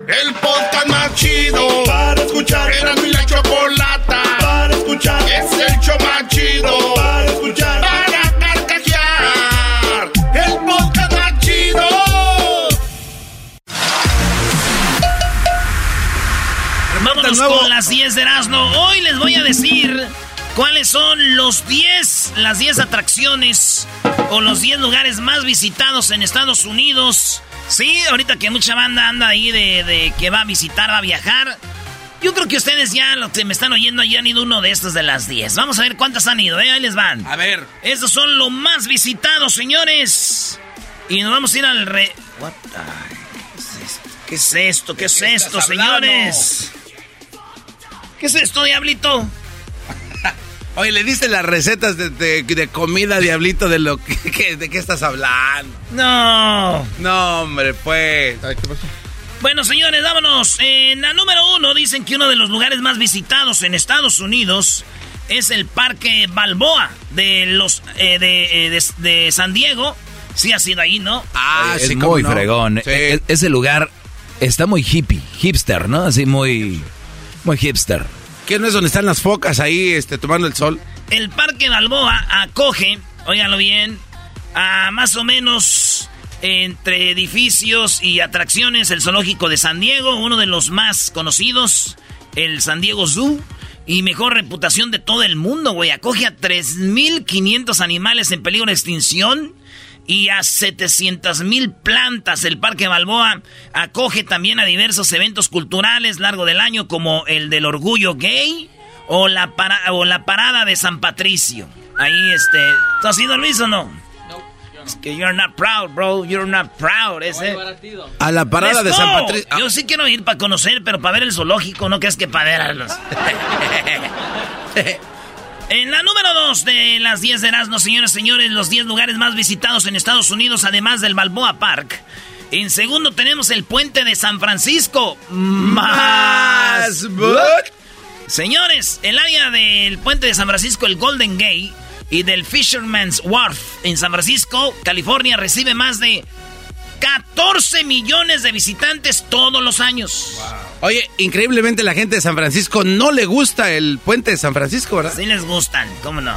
El podcast más chido para escuchar. Era mi la chocolata para escuchar. Es el show más chido para escuchar. Para carcajear. El podcast más chido. Vámonos con las 10 de Erasmo. Hoy les voy a decir cuáles son los 10, las 10 atracciones o los 10 lugares más visitados en Estados Unidos. Sí, ahorita que mucha banda anda ahí de, de que va a visitar, va a viajar. Yo creo que ustedes ya, los que me están oyendo, ya han ido uno de estos de las 10. Vamos a ver cuántas han ido, ¿eh? Ahí les van. A ver. Estos son los más visitados, señores. Y nos vamos a ir al re... What the... ¿Qué es esto? ¿Qué es esto? ¿Qué es esto, señores? ¿Qué es esto, diablito? Oye, le diste las recetas de, de- de comida, diablito, de lo que, que- de qué estás hablando. No. No, hombre, pues. Bueno, señores, vámonos. En la número uno dicen que uno de los lugares más visitados en Estados Unidos es el Parque Balboa de los eh, de, eh, de- de San Diego. Sí ha sido ahí, ¿no? Ah, es sí, muy no. fregón. Sí. E- e- ese lugar está muy hippie, hipster, ¿no? Así muy, muy hipster. ¿Qué no es donde están las focas ahí este, tomando el sol? El Parque Balboa acoge, óiganlo bien, a más o menos entre edificios y atracciones el zoológico de San Diego, uno de los más conocidos, el San Diego Zoo. Y mejor reputación de todo el mundo, güey. Acoge a 3.500 animales en peligro de extinción y a 700.000 plantas. El Parque Balboa acoge también a diversos eventos culturales largo del año como el del orgullo gay o la, para- o la parada de San Patricio. Ahí, este... ¿Tú has ido, Luis, o no? Es que you're not proud, bro. You're not proud, ese. A la parada de San. Patricio. Ah, Yo sí quiero ir para conocer, pero para ver el zoológico, no que es que para ver a los... En la número 2 de las 10 de Erasmus, señores y señores, los 10 lugares más visitados en Estados Unidos, además del Balboa Park. En segundo tenemos el puente de San Francisco. Más. Señores, el área del puente de San Francisco, el Golden Gate, y del Fisherman's Wharf en San Francisco, California, recibe más de 14 millones de visitantes todos los años. Oye, increíblemente la gente de San Francisco no le gusta el puente de San Francisco, ¿verdad? Sí les gustan, ¿cómo no?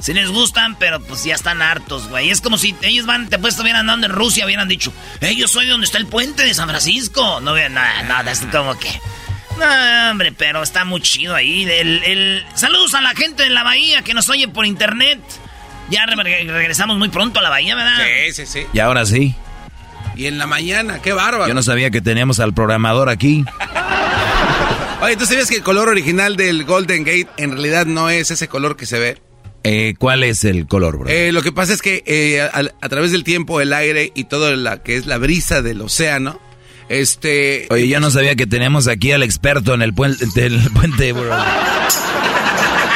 Sí les gustan, pero pues ya están hartos, güey. Es como si ellos van, te pues estuvieran andando en Rusia, hubieran dicho, hey, yo soy donde está el puente de San Francisco. No vean nada, nada, es como que... No, hombre, pero está muy chido ahí. El, el- Saludos a la gente de la bahía que nos oye por internet. Ya re- regresamos muy pronto a la bahía, ¿verdad? Sí, sí, sí. Y ahora sí, Y en la mañana, qué bárbaro. yo no sabía que teníamos al programador aquí. Oye, ¿tú sabías que el color original del Golden Gate en realidad no es ese color que se ve? Eh, ¿Cuál es el color, bro? Eh, lo que pasa es que eh, a, a través del tiempo, el aire y todo la que es la brisa del océano, este... Oye, yo no sabía que teníamos aquí al experto en el puente, del puente, bro.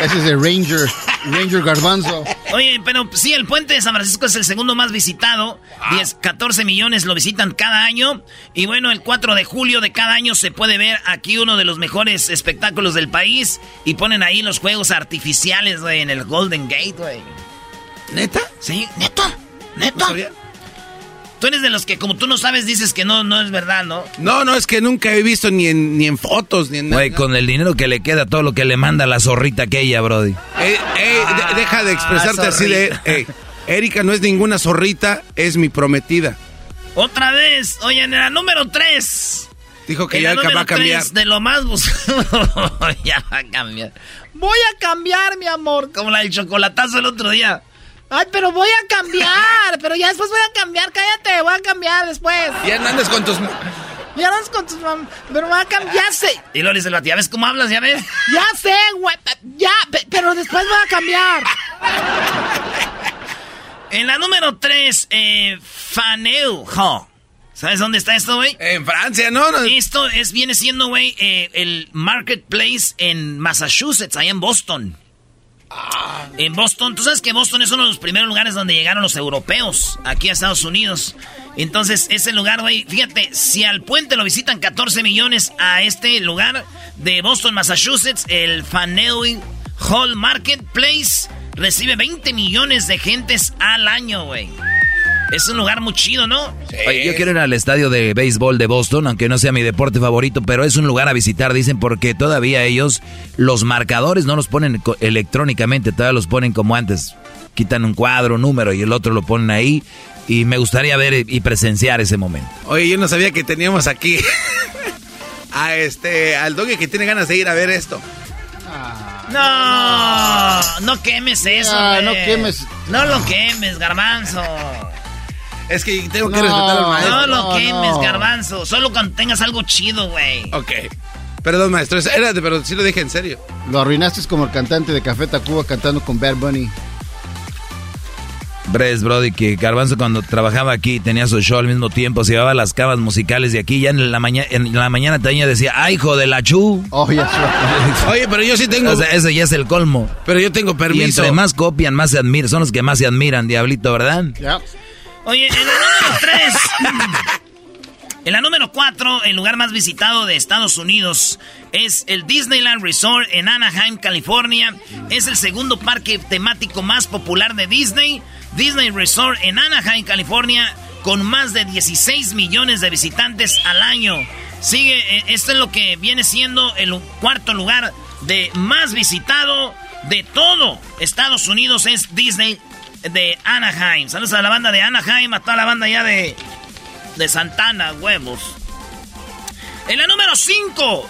Ese es el Ranger, Ranger Garbanzo. Oye, pero sí, el puente de San Francisco es el segundo más visitado. 10, 14 millones lo visitan cada año. Y bueno, el 4 de julio de cada año se puede ver aquí uno de los mejores espectáculos del país. Y ponen ahí los juegos artificiales, güey, en el Golden Gate, güey. ¿Neta? Sí, neta, neta. Tú eres de los que, como tú no sabes, dices que no, no es verdad, ¿no? No, no, es que nunca he visto ni en, ni en fotos, ni en nada. Güey, con el dinero que le queda, todo lo que le manda la zorrita aquella, brody. Eh, eh, de- deja de expresarte Ah, así de... eh, Erika no es ninguna zorrita, es mi prometida. Otra vez, oye, en la número 3. Dijo que En ya la número va a cambiar. tres de lo más buscado. ya va a cambiar. Voy a cambiar, mi amor. Como la del chocolatazo el otro día. Ay, pero voy a cambiar. pero ya después voy a cambiar. Cállate, voy a cambiar después. Ya no andes con tus... Ya no con tus mam- Pero voy a cambiar. Ya sé. Y le dice el vato, ¿ya ves cómo hablas? ¿Ya ves? Ya sé, güey. Ya, pe- pero después voy a cambiar. En la número 3, eh, Faneu. ¿Sabes dónde está esto, güey? En Francia, ¿no? no. Esto es, viene siendo, güey, eh, el Marketplace en Massachusetts, ahí en Boston. En Boston, tú sabes que Boston es uno de los primeros lugares donde llegaron los europeos aquí a Estados Unidos. Entonces, ese lugar, güey, fíjate, si al puente lo visitan 14 millones a este lugar de Boston, Massachusetts, el Faneuil Hall Marketplace recibe 20 millones de gentes al año, güey. Es un lugar muy chido, ¿no? Oye, yo quiero ir al estadio de béisbol de Boston, aunque no sea mi deporte favorito, pero es un lugar a visitar, dicen, porque todavía ellos, los marcadores no los ponen electrónicamente, todavía los ponen como antes. Quitan un cuadro, un número y el otro lo ponen ahí. Y me gustaría ver y presenciar ese momento. Oye, yo no sabía que teníamos aquí a este, al doggy que tiene ganas de ir a ver esto. No, no quemes eso, Ah, no quemes. No lo quemes, garbanzo. Es que tengo que No, respetar al maestro. No lo no, quemes, no. garbanzo. Solo cuando tengas algo chido, güey. Ok. Perdón, maestro, es- era de- pero sí lo dije en serio. Lo arruinaste como el cantante de Café Tacuba cantando con Bad Bunny. Bres, Brody, que Garbanzo cuando trabajaba aquí tenía su show al mismo tiempo, se llevaba las cavas musicales de aquí, ya en la, mañana en la mañana también decía, ¡ay, hijo de la chu! Oh, ya Oye, pero yo sí tengo, O sea, ese ya es el colmo. pero yo tengo Y permiso. entre más copian, más se admiran. Son los que más se admiran, Diablito, ¿verdad? Ya. Oye, en la número 3. En la número 4, el lugar más visitado de Estados Unidos es el Disneyland Resort en Anaheim, California. Es el segundo parque temático más popular de Disney. Disney Resort en Anaheim, California, con más de 16 millones de visitantes al año. Sigue, eh, esto es lo que viene siendo el cuarto lugar de más visitado de todo Estados Unidos es Disney de Anaheim. Saludos a la banda de Anaheim, a toda la banda ya de, de Santana, huevos. En la número 5,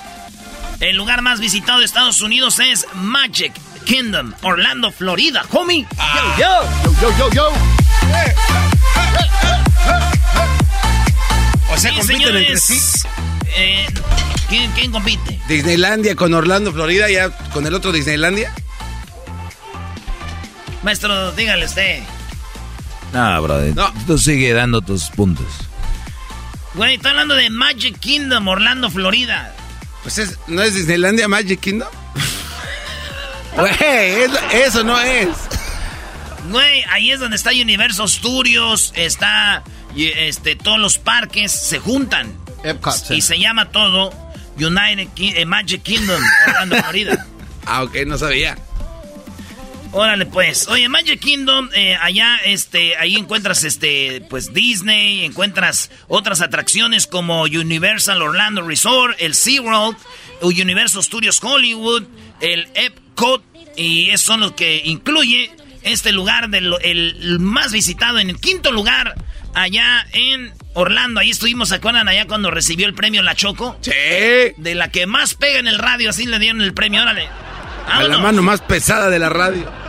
el lugar más visitado de Estados Unidos es Magic Kingdom, Orlando, Florida. Homie, yo, yo. Yo, yo, yo, yo. o sea, Sí, compiten entre sí. Eh, ¿quién, quién compite? Disneylandia con Orlando, Florida, ya con el otro Disneylandia. Maestro, dígale usted. No, Brody. No. Tú sigue dando tus puntos. Güey, está hablando de Magic Kingdom, Orlando, Florida. Pues es, ¿no es Disneylandia Magic Kingdom? Güey, es- eso no es. Güey, ahí es donde está Universal Studios, está este todos los parques se juntan Epcot y se llama todo United Ki- eh, Magic Kingdom, Orlando, Florida. Ah, ok, no sabía. Órale pues. Oye, Magic Kingdom, eh, allá, este, ahí encuentras, este, pues Disney, encuentras otras atracciones como Universal Orlando Resort, el SeaWorld, Universal Studios Hollywood, el Epcot, y esos son los que incluye este lugar del el más visitado en el quinto lugar allá en Orlando. Ahí estuvimos, ¿se acuerdan allá cuando recibió el premio La Choco? Sí. De la que más pega en el radio, así le dieron el premio, órale. A la mano más pesada de la radio.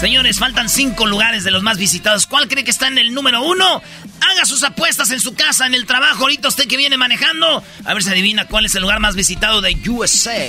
Señores, faltan cinco lugares de los más visitados. ¿Cuál cree que está en el número uno? Haga sus apuestas en su casa, en el trabajo. Ahorita usted que viene manejando. A ver si adivina cuál es el lugar más visitado de USA.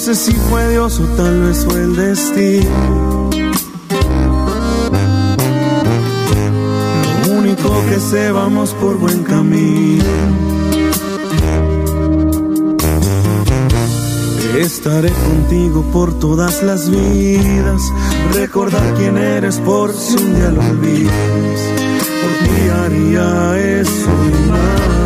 Sé si fue Dios o tal vez fue el destino. Lo único que sé vamos por buen camino. Estaré contigo por todas las vidas. Recordar quién eres por si un día lo olvidas. Por ti haría eso y más.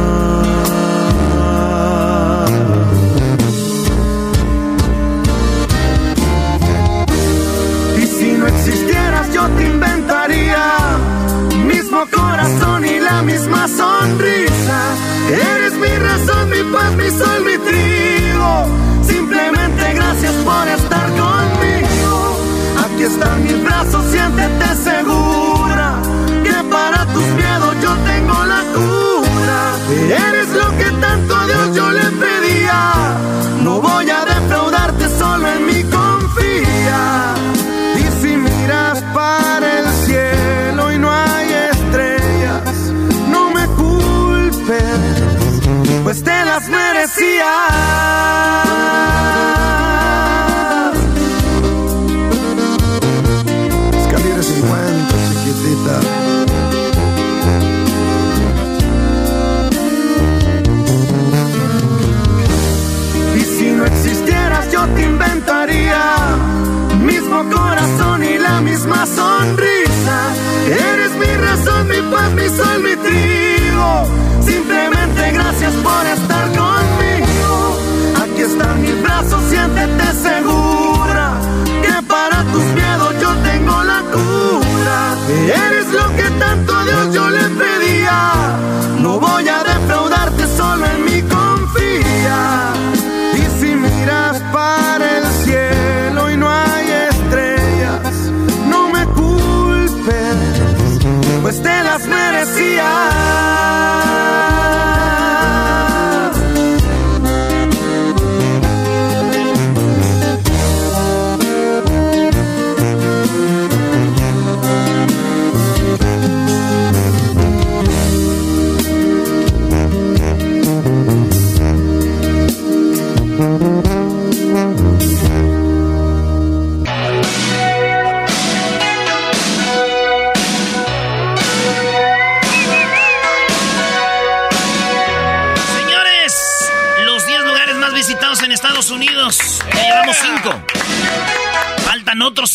Corazón y la misma sonrisa. Eres mi razón, mi paz, mi sol, mi trigo. Simplemente gracias por estar conmigo. Aquí están mis brazos, siéntete segura. Que para tus miedos yo tengo la cura. Eres pues te las merecías. Calibre 50, chiquitita. Y si no existieras, yo te inventaría. Mismo corazón y la misma sonrisa. Eres mi razón, mi paz, mi sol, mi trigo. Brazos, siéntete segura. Que para tus miedos yo tengo la cura. Eres lo que tanto Dios yo le pedía. No voy a defraudarte, solo en mí confía. Y si miras para el cielo y no hay estrellas, no me culpes, pues te las merecías.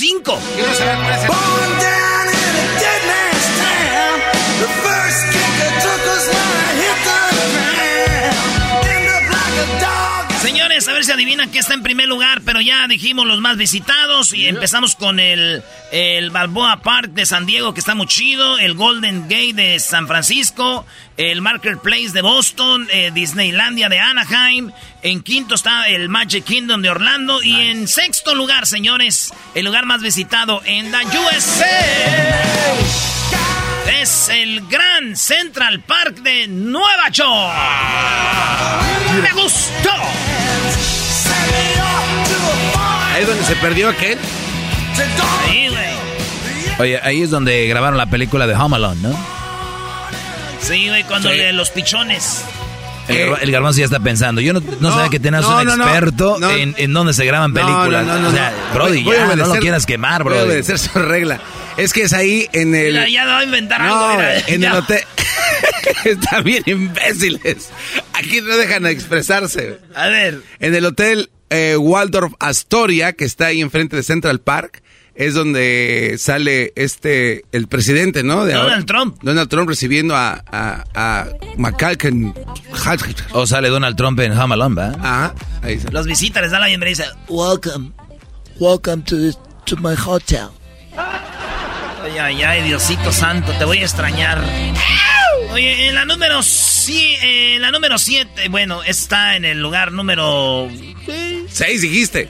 Faltan otros 5. Señores, a ver si adivinan qué está en primer lugar, pero ya dijimos los más visitados y empezamos con el, el Balboa Park de San Diego, que está muy chido, el Golden Gate de San Francisco, el Marketplace de Boston, eh, Disneylandia de Anaheim, en quinto está el Magic Kingdom de Orlando y en sexto lugar, señores, el lugar más visitado en la USA. Es el Gran Central Park de Nueva York. Me gustó. Ahí es donde se perdió aquel. Sí, güey. Oye, ahí es donde grabaron la película de Home Alone, ¿no? Sí, güey, cuando Sí. le los pichones. El, Eh. el garbanzo ya está pensando. Yo no, no, No, sabía que tenías no, un experto no. en, en dónde se graban películas. no, no, no, o sea, no. Brody, Voy a ya, no lo quieras quemar, Voy a Brody. obedecer su regla. Es que es ahí en el. Mira, ya va a inventar no, algo. mira, en ya. el hotel. Están bien imbéciles. Aquí no dejan expresarse. A ver. En el hotel eh, Waldorf Astoria, que está ahí enfrente de Central Park, es donde sale este, el presidente, ¿no? De Donald ahora. Trump. Donald Trump recibiendo a, a, a McCalkin. O sale Donald Trump en Home Alone, ¿va? Ajá, ahí está. Los visita, les da la bienvenida y dice, Welcome. Welcome to, to my hotel. Ay, ay, ay, Diosito santo, te voy a extrañar. Oye, en la número sí, en la número 7, bueno, está en el lugar número Seis dijiste.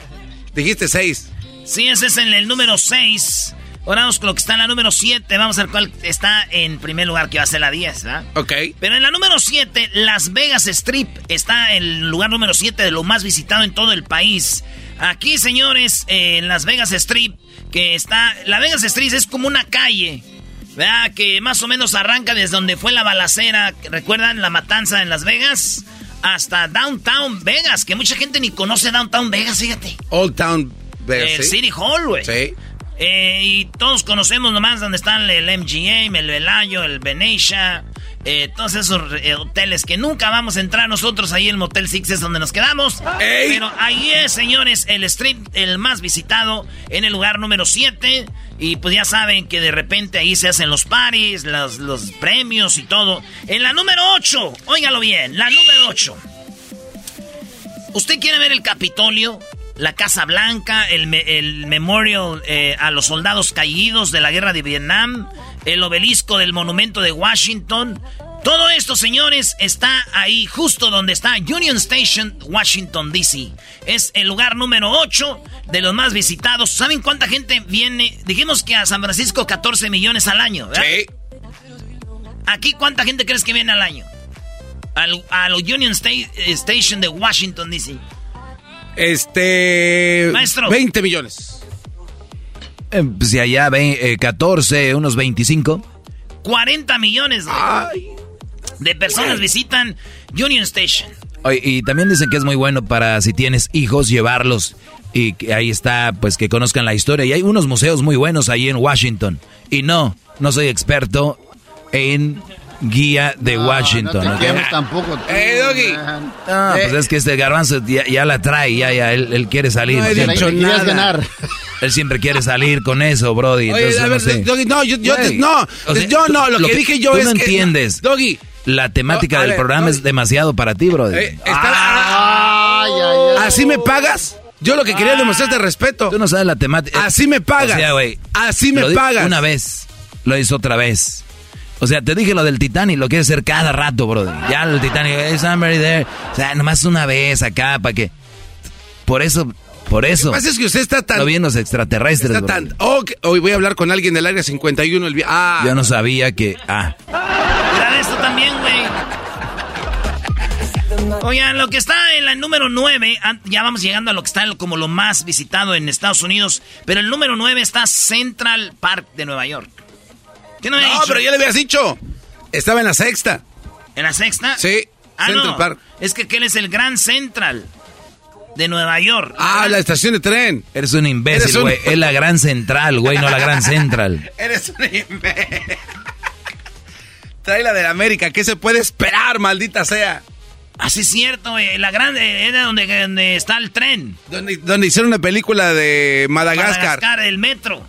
Dijiste seis. Sí, ese es en el número 6. Ahora vamos con lo que está en la número 7. Vamos a ver cuál está en primer lugar, que va a ser la 10, ¿verdad? Ok. Pero en la número 7, Las Vegas Strip está en el lugar número 7 de lo más visitado en todo el país. Aquí, señores, en Las Vegas Strip, que está... La Vegas Strip es como una calle, ¿verdad? Que más o menos arranca desde donde fue la balacera, ¿recuerdan la matanza en Las Vegas? Hasta Downtown Vegas, que mucha gente ni conoce Downtown Vegas, fíjate. Old Town Vegas. El ¿sí? City Hall, güey. Sí. Eh, y todos conocemos nomás donde están el MGM, el Velayo, el Venetia, eh, todos esos eh, hoteles que nunca vamos a entrar nosotros. Ahí el Motel Six es donde nos quedamos. Pero ahí es, señores, el street, el más visitado, en el lugar número 7. Y pues ya saben que de repente ahí se hacen los paris, los, los premios y todo. En la número 8, óigalo bien, la número 8. ¿Usted quiere ver el Capitolio? La Casa Blanca, el, el memorial eh, a los soldados caídos de la guerra de Vietnam, el obelisco del monumento de Washington. Todo esto, señores, está ahí justo donde está Union Station, Washington, D.C. Es el lugar número 8 de los más visitados. ¿Saben cuánta gente viene? Dijimos que a San Francisco 14 millones al año, ¿verdad? Sí. Aquí, ¿cuánta gente crees que viene al año? Al, al Union Station de Washington, D.C. Este. Maestro. 20 millones. Eh, pues si allá ven, 14, unos 25. 40 millones de personas visitan Union Station. y también dicen que es muy bueno para si tienes hijos llevarlos y que ahí está, pues que conozcan la historia. Y hay unos museos muy buenos ahí en Washington. Y no, no soy experto en guía de Washington. No tampoco. ¡Eh, Doggy! No, pues es que este garbanzo ya, la trae, ya, ya, él, quiere salir. No he dicho nada. ganar. Él siempre quiere salir con eso, Brody. Oye, a ver, no, Doggy, no, yo, yo, no, yo no, lo, que, dije yo tú es no entiendes. Doggy. La temática del programa es demasiado para ti, Brody. Eh, ay, ay, ay, ¿Así me pagas? Yo lo que quería demostrarte respeto. Tú no sabes la temática. Así me pagas. O sea, güey. Así me pagas. Una vez. Lo hizo otra vez. O sea, te dije lo del Titanic, lo quieres hacer cada rato, brother. Ya el Titanic, hey, somebody there. O sea, nomás una vez acá, para que. Por eso, por eso. Lo que pasa es que usted está tan. Lo bien los extraterrestres. Está tan. Oh, hoy voy a hablar con alguien del área 51. El... Ah. Yo no sabía que. Ah. Mira esto también, güey. Oigan, lo que está en la número 9, ya vamos llegando a lo que está como lo más visitado en Estados Unidos, pero el número 9 está Central Park de Nueva York. ¿Qué no, pero ya le habías dicho. Estaba en la sexta. ¿En la sexta? Sí. Ah, Central Park. Es que él es el Gran Central de Nueva York. Ah, la estación de tren. Eres un imbécil, güey. Es la Gran Central, güey, no la Gran Central. Eres un imbécil. Trae la de América. ¿Qué se puede esperar, maldita sea? Así es cierto, güey. La grande era donde, está el tren. Donde, donde hicieron una película de Madagascar. Madagascar, el metro.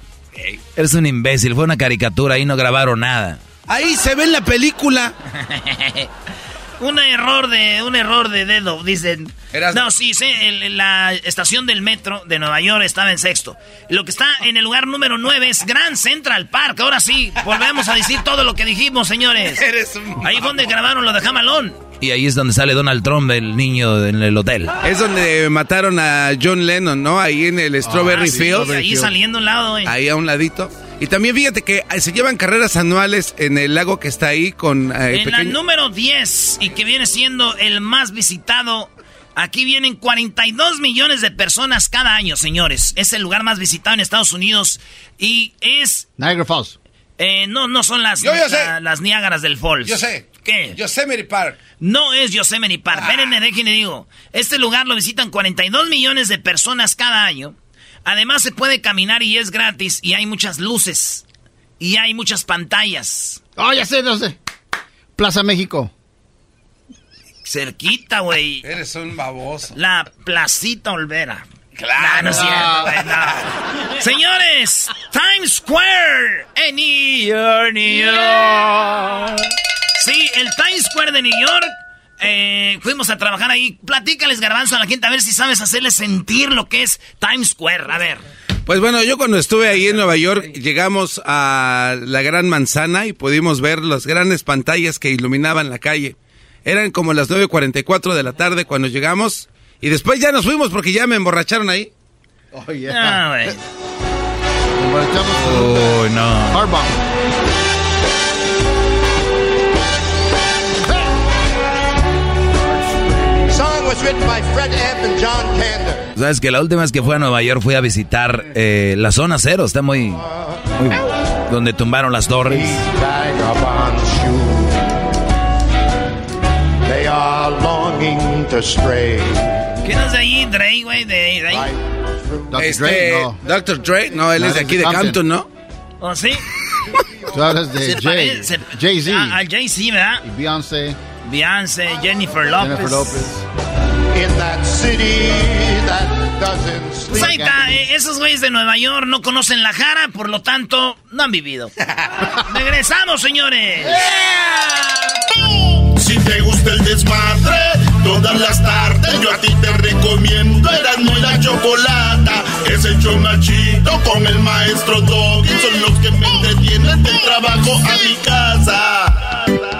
Eres un imbécil, fue una caricatura, ahí no grabaron nada. Ahí se ve en la película. un error de un error de dedo, dicen. No, sí, sí, la estación del metro de Nueva York estaba en sexto. Lo que está en el lugar número nueve es Grand Central Park. Ahora sí, volvemos a decir todo lo que dijimos, señores. Ahí fue donde grabaron lo de Jamalón. Y ahí es donde sale Donald Trump, el niño en el hotel. Es donde mataron a John Lennon, ¿no? Ahí en el Strawberry ah, Field. Ahí saliendo a un lado, güey. Ahí a un ladito. Y también fíjate que eh, se llevan carreras anuales en el lago que está ahí con... Eh, en la número 10 y que viene siendo el más visitado. Aquí vienen 42 millones de personas cada año, señores. Es el lugar más visitado en Estados Unidos y es... Niagara Falls. Eh, no, no son las, las Niágaras del Falls. Yo sé. ¿Qué? Yosemite Park. No es Yosemite Park. Ah. Espérenme, déjenme digo. Este lugar lo visitan 42 millones de personas cada año. Además se puede caminar y es gratis y hay muchas luces. Y hay muchas pantallas. Oh, ya sé, no sé. Plaza México. Cerquita, güey. Eres un baboso. La Placita Olvera. Claro. No, es cierto, Señores, Times Square en New York. Sí, el Times Square de New York. Eh, fuimos a trabajar ahí. Platícales, garbanzo, a la gente a ver si sabes hacerle sentir lo que es Times Square. A ver. Pues bueno, yo cuando estuve ahí en Nueva York llegamos a la Gran Manzana y pudimos ver las grandes pantallas que iluminaban la calle. Eran como las 9.44 de la tarde cuando llegamos y después ya nos fuimos porque ya me emborracharon ahí. Oh, yeah. Ah, güey. Oh, no. Sabes que la última vez que fui a Nueva York fui a visitar eh, la zona cero, está muy, muy donde tumbaron las torres. ¿Quién es de ahí? Dre, güey, de, de ahí. Dr. Este, Dre, no. Dr. Dre, no, él No, es de aquí de. Campton, ¿no? ¿O sí? Tú hablas de Jay. Jay-Z. Ah, al Jay-Z, ¿verdad? Y Beyoncé. Beyoncé, Jennifer Lopez. Jennifer Lopez. Pues ahí está, eh, esos güeyes de Nueva York no conocen la jara, por lo tanto, no han vivido. Regresamos, señores. Si te gusta el desmadre, todas las tardes yo a ti te recomiendo Erasmo y la Chocolata. Es el chido con el maestro Doggy. Son los que me entretienen del trabajo a mi casa.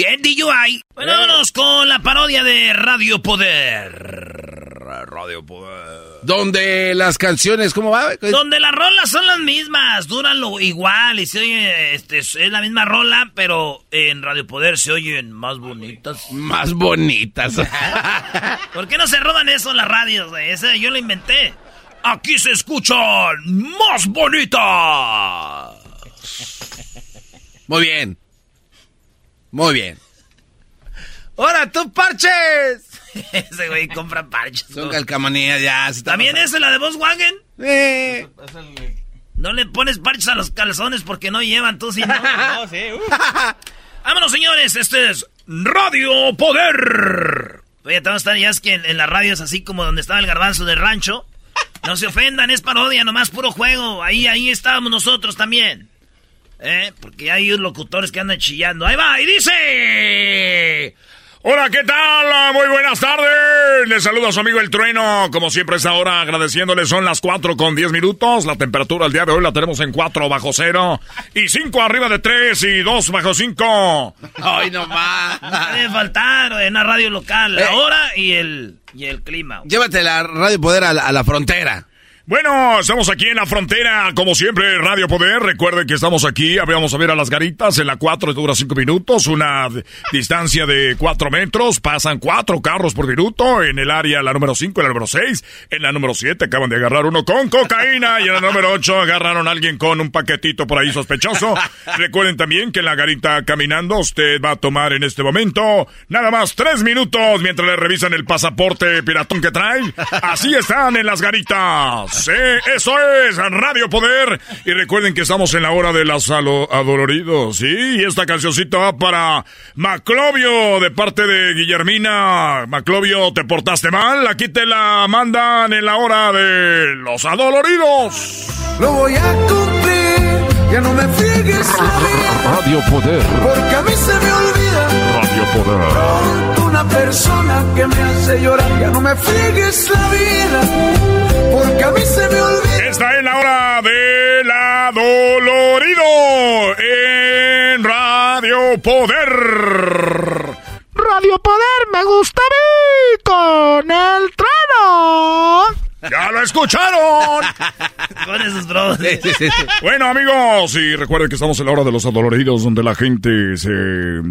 get DUI. Bueno, vámonos con la parodia de Radio Poder. Radio Poder. Donde las canciones, ¿cómo va? Donde las rolas son las mismas, duran lo igual y se oye, este, es la misma rola, pero en Radio Poder se oyen más bonitas. Más bonitas. ¿Por qué no se roban eso en las radios? Ese yo lo inventé. Aquí se escuchan más bonitas. Muy bien. Muy bien. ¡Ahora tú, parches! Ese güey compra parches. Son calcamonías ya. ¿También pasando. es la de Volkswagen? Eh. No le pones parches a los calzones porque no llevan, tú sí, ¿no? no, sí. Vámonos, señores. Este es Radio Poder. Oye, te vamos a estar ya es que en, en las radios así como donde estaba el garbanzo del rancho. No se ofendan, es parodia, nomás puro juego. Ahí, ahí estábamos nosotros también. ¿Eh? Porque hay locutores que andan chillando. Ahí va, y dice... Hola, ¿qué tal? Muy buenas tardes. Les saluda a su amigo El Trueno. Como siempre, esta hora agradeciéndole. Son las 4 con 10 minutos. La temperatura el día de hoy la tenemos en 4 bajo cero. Y 5 arriba de 3 y 2 bajo 5. Ay, no más. No puede faltar en una radio local. La Eh. hora y el, y el clima. Llévate la Radio Poder a la, a la frontera. Bueno, estamos aquí en la frontera, como siempre, Radio Poder. Recuerden que estamos aquí, vamos a ver a las garitas. En la 4 dura 5 minutos, una distancia de 4 metros. Pasan 4 carros por minuto. En el área, la número 5, la número 6. En la número 7 acaban de agarrar uno con cocaína. Y en la número 8 agarraron a alguien con un paquetito por ahí sospechoso. Recuerden también que en la garita caminando usted va a tomar en este momento nada más 3 minutos mientras le revisan el pasaporte piratón que trae. Así están en las garitas. Sí, eso es Radio Poder. Y recuerden que estamos en la hora de los alo- adoloridos. Sí, y esta cancioncita va para Maclovio de parte de Guillermina. Maclovio, ¿te portaste mal? Aquí te la mandan en la hora de los adoloridos. Lo voy a cumplir, ya no me vida, Radio Poder. porque a mí se me olvida Radio Poder. una persona que me hace llorar, ya no me friegues la vida, porque a mí se me olvida. Esta es la hora del adolorido en Radio Poder. Radio Poder me gusta a mí con el trueno. ¡Ya lo escucharon! Con esos bros. Bueno, amigos, y recuerden que estamos en la hora de los adoloridos, donde la gente se,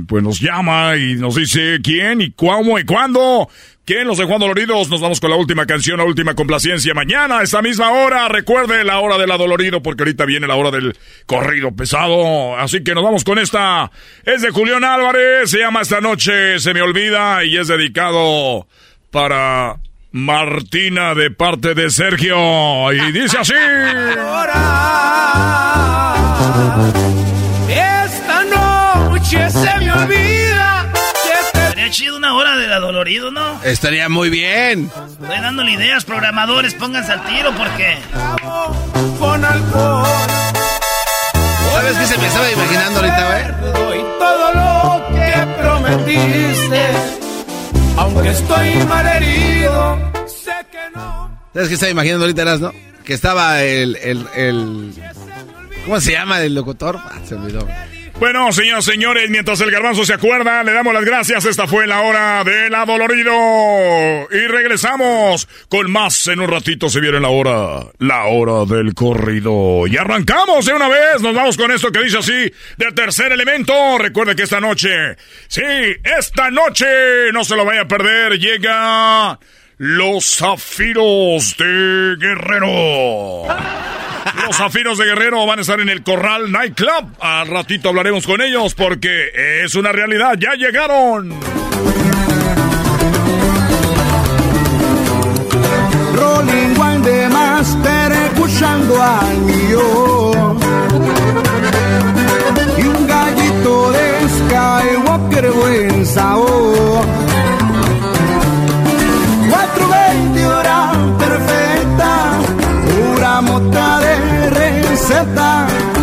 pues, nos llama y nos dice quién y cómo y cuándo. ¿Quién los dejó adoloridos? Nos vamos con la última canción, la última complacencia. Mañana, a esta misma hora, recuerde la hora del adolorido, porque ahorita viene la hora del corrido pesado. Así que nos vamos con esta. Es de Julián Álvarez, se llama Esta Noche Se Me Olvida y es dedicado para Martina de parte de Sergio. Y dice así. Esta noche se me olvida Sería chido una hora de adolorido, ¿no? Estaría muy bien. Estoy dándole ideas, programadores, pónganse al tiro porque... con alcohol. ¿Sabes qué se me estaba imaginando ahorita, güey? Doy todo lo que prometiste, aunque estoy malherido, sé que no. ¿Sabes qué estaba imaginando ahorita, Eras, no? Que estaba el, el, el... ¿Cómo se llama el locutor? Ah, se olvidó. Bueno, señoras señores, mientras el garbanzo se acuerda, le damos las gracias. Esta fue la hora del adolorido. Y regresamos con más. En un ratito se viene la hora, la hora del corrido. Y arrancamos de una vez. Nos vamos con esto que dice así, de tercer elemento. Recuerde que esta noche, sí, esta noche, no se lo vaya a perder, llega los zafiros de Guerrero. Los zafiros de Guerrero van a estar en el Corral Nightclub. Al ratito hablaremos con ellos porque es una realidad. Ya llegaron. Rolling One Master escuchando al millón. Y un gallito de Skywalker buen sabor. sentar.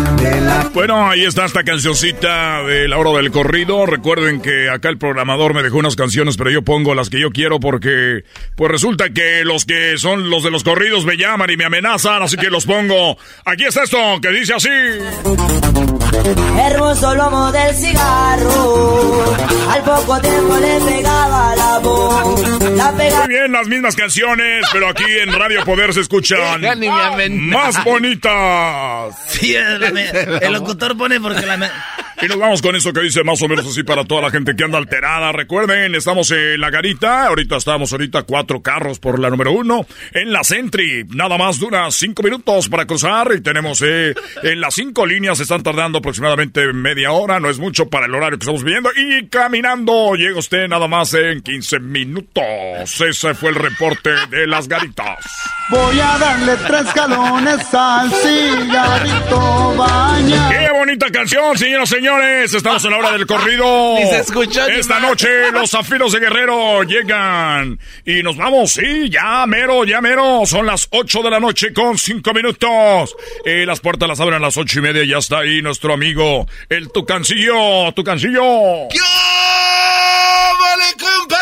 Bueno, ahí está esta cancioncita de la hora del corrido. Recuerden que acá el programador me dejó unas canciones, pero yo pongo las que yo quiero porque, pues resulta que los que son los de los corridos me llaman y me amenazan, así que los pongo. Aquí está esto que dice así. Hermoso lomo del cigarro, al poco tiempo le pegaba la voz. La pega Muy bien, las mismas canciones, pero aquí en Radio Poder se escuchan más bonitas. Sí, el, me- el locutor pone porque la... Y nos vamos con eso que dice más o menos así para toda la gente que anda alterada. Recuerden, estamos en la garita. Ahorita estamos ahorita cuatro carros por la número uno. En la Sentry, nada más dura cinco minutos para cruzar. Y tenemos eh, en las cinco líneas, están tardando aproximadamente media hora. No es mucho para el horario que estamos viendo. Y caminando llega usted nada más en 15 minutos. Ese fue el reporte de las garitas. Voy a darle tres galones al cigarrito baña. ¡Qué bonita canción, señoras y señores! Estamos en la hora del corrido. Ni se escuchó ni Esta madre. noche los zafiros de Guerrero llegan. Y nos vamos, sí, ya mero, ya mero. Son las 8 de la noche con 5 minutos. Eh, las puertas las abren a las ocho y media y ya está ahí nuestro amigo, el Tucancillo. Tucancillo. ¡Vale, compatrueno!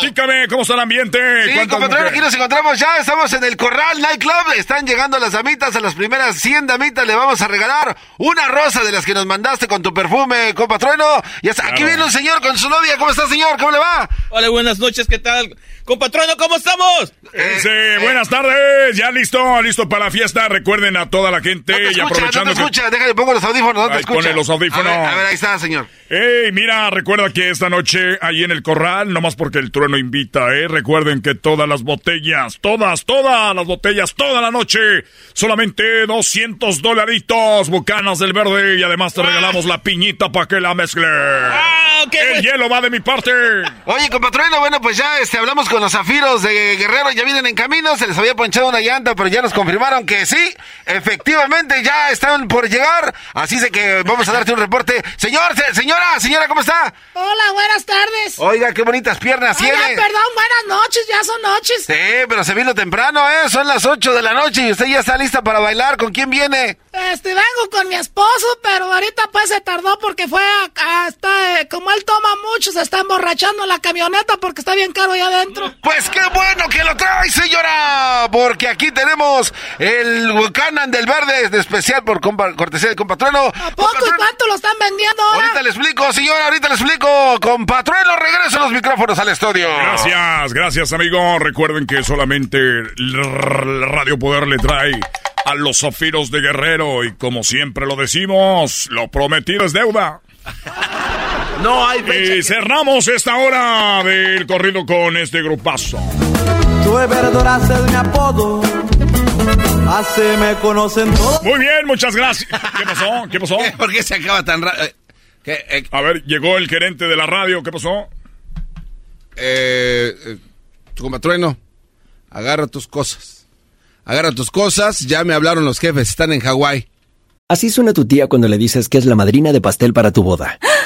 Platícame, ¿cómo está el ambiente? Sí, ¿Cuántas compatrón, aquí nos encontramos ya, estamos en el Corral Nightclub, están llegando las damitas, a las primeras 100 damitas le vamos a regalar una rosa de las que nos mandaste con tu perfume, compatrueno. Y hasta aquí viene un señor con su novia, ¿cómo está señor? ¿Cómo le va? Hola, buenas noches, ¿qué tal? Compatrono, ¿cómo estamos? Dice, buenas tardes, ya listo, listo para la fiesta. Recuerden a toda la gente No te y escucha, aprovechando no te que- escucha, déjale, pongo los audífonos, no te Ahí escucha. pone los audífonos. A ver, a ver, ahí está, señor. Ey, mira, recuerda que esta noche ahí en el corral, nomás porque el trueno invita, ¿eh? Recuerden que todas las botellas, todas, todas las botellas, toda la noche, solamente 200 dolaritos, bucanas del verde, y además te regalamos la piñita para que la mezcle. el hielo va de mi parte. Oye, compatrueno, bueno, pues ya este, hablamos con los zafiros de Guerrero, ya vienen en camino, se les había ponchado una llanta, pero ya nos confirmaron que sí, efectivamente ya están por llegar, así de que vamos a darte un reporte. Señor, se- señora, señora, ¿cómo está? Hola, buenas tardes. Oiga, qué bonitas piernas Oiga, tiene. perdón, buenas noches, ya son noches. Sí, pero se vino temprano, ¿eh? Son las 8 de la noche y usted ya está lista para bailar. ¿Con quién viene? Este, vengo con mi esposo, pero ahorita pues se tardó porque fue a, a- está, eh, como él toma mucho, se está emborrachando en la camioneta porque está bien caro ahí adentro. Pues qué bueno que lo trae, señora, porque aquí tenemos el Buchanan del Verde de especial por compa- cortesía de compatrueno. ¿A poco y cuánto lo están vendiendo ahora? Ahorita le explico, señora, ahorita le explico. Compatrueno, regreso los micrófonos al estudio. Gracias, gracias, amigo. Recuerden que solamente Radio Poder le trae a los zafiros de Guerrero y como siempre lo decimos, lo prometido es deuda. No hay Y cerramos esta hora del corrido con este grupazo. Tú es verdoraste de mi apodo. Así me conocen todos. Muy bien, muchas gracias. ¿Qué pasó? ¿Qué pasó? ¿Por qué se acaba tan rápido? A ver, llegó el gerente de la radio. ¿Qué pasó? Eh, eh, tu compatrueno, agarra tus cosas. Agarra tus cosas, ya me hablaron los jefes, están en Hawái. Así suena tu tía cuando le dices que es la madrina de pastel para tu boda.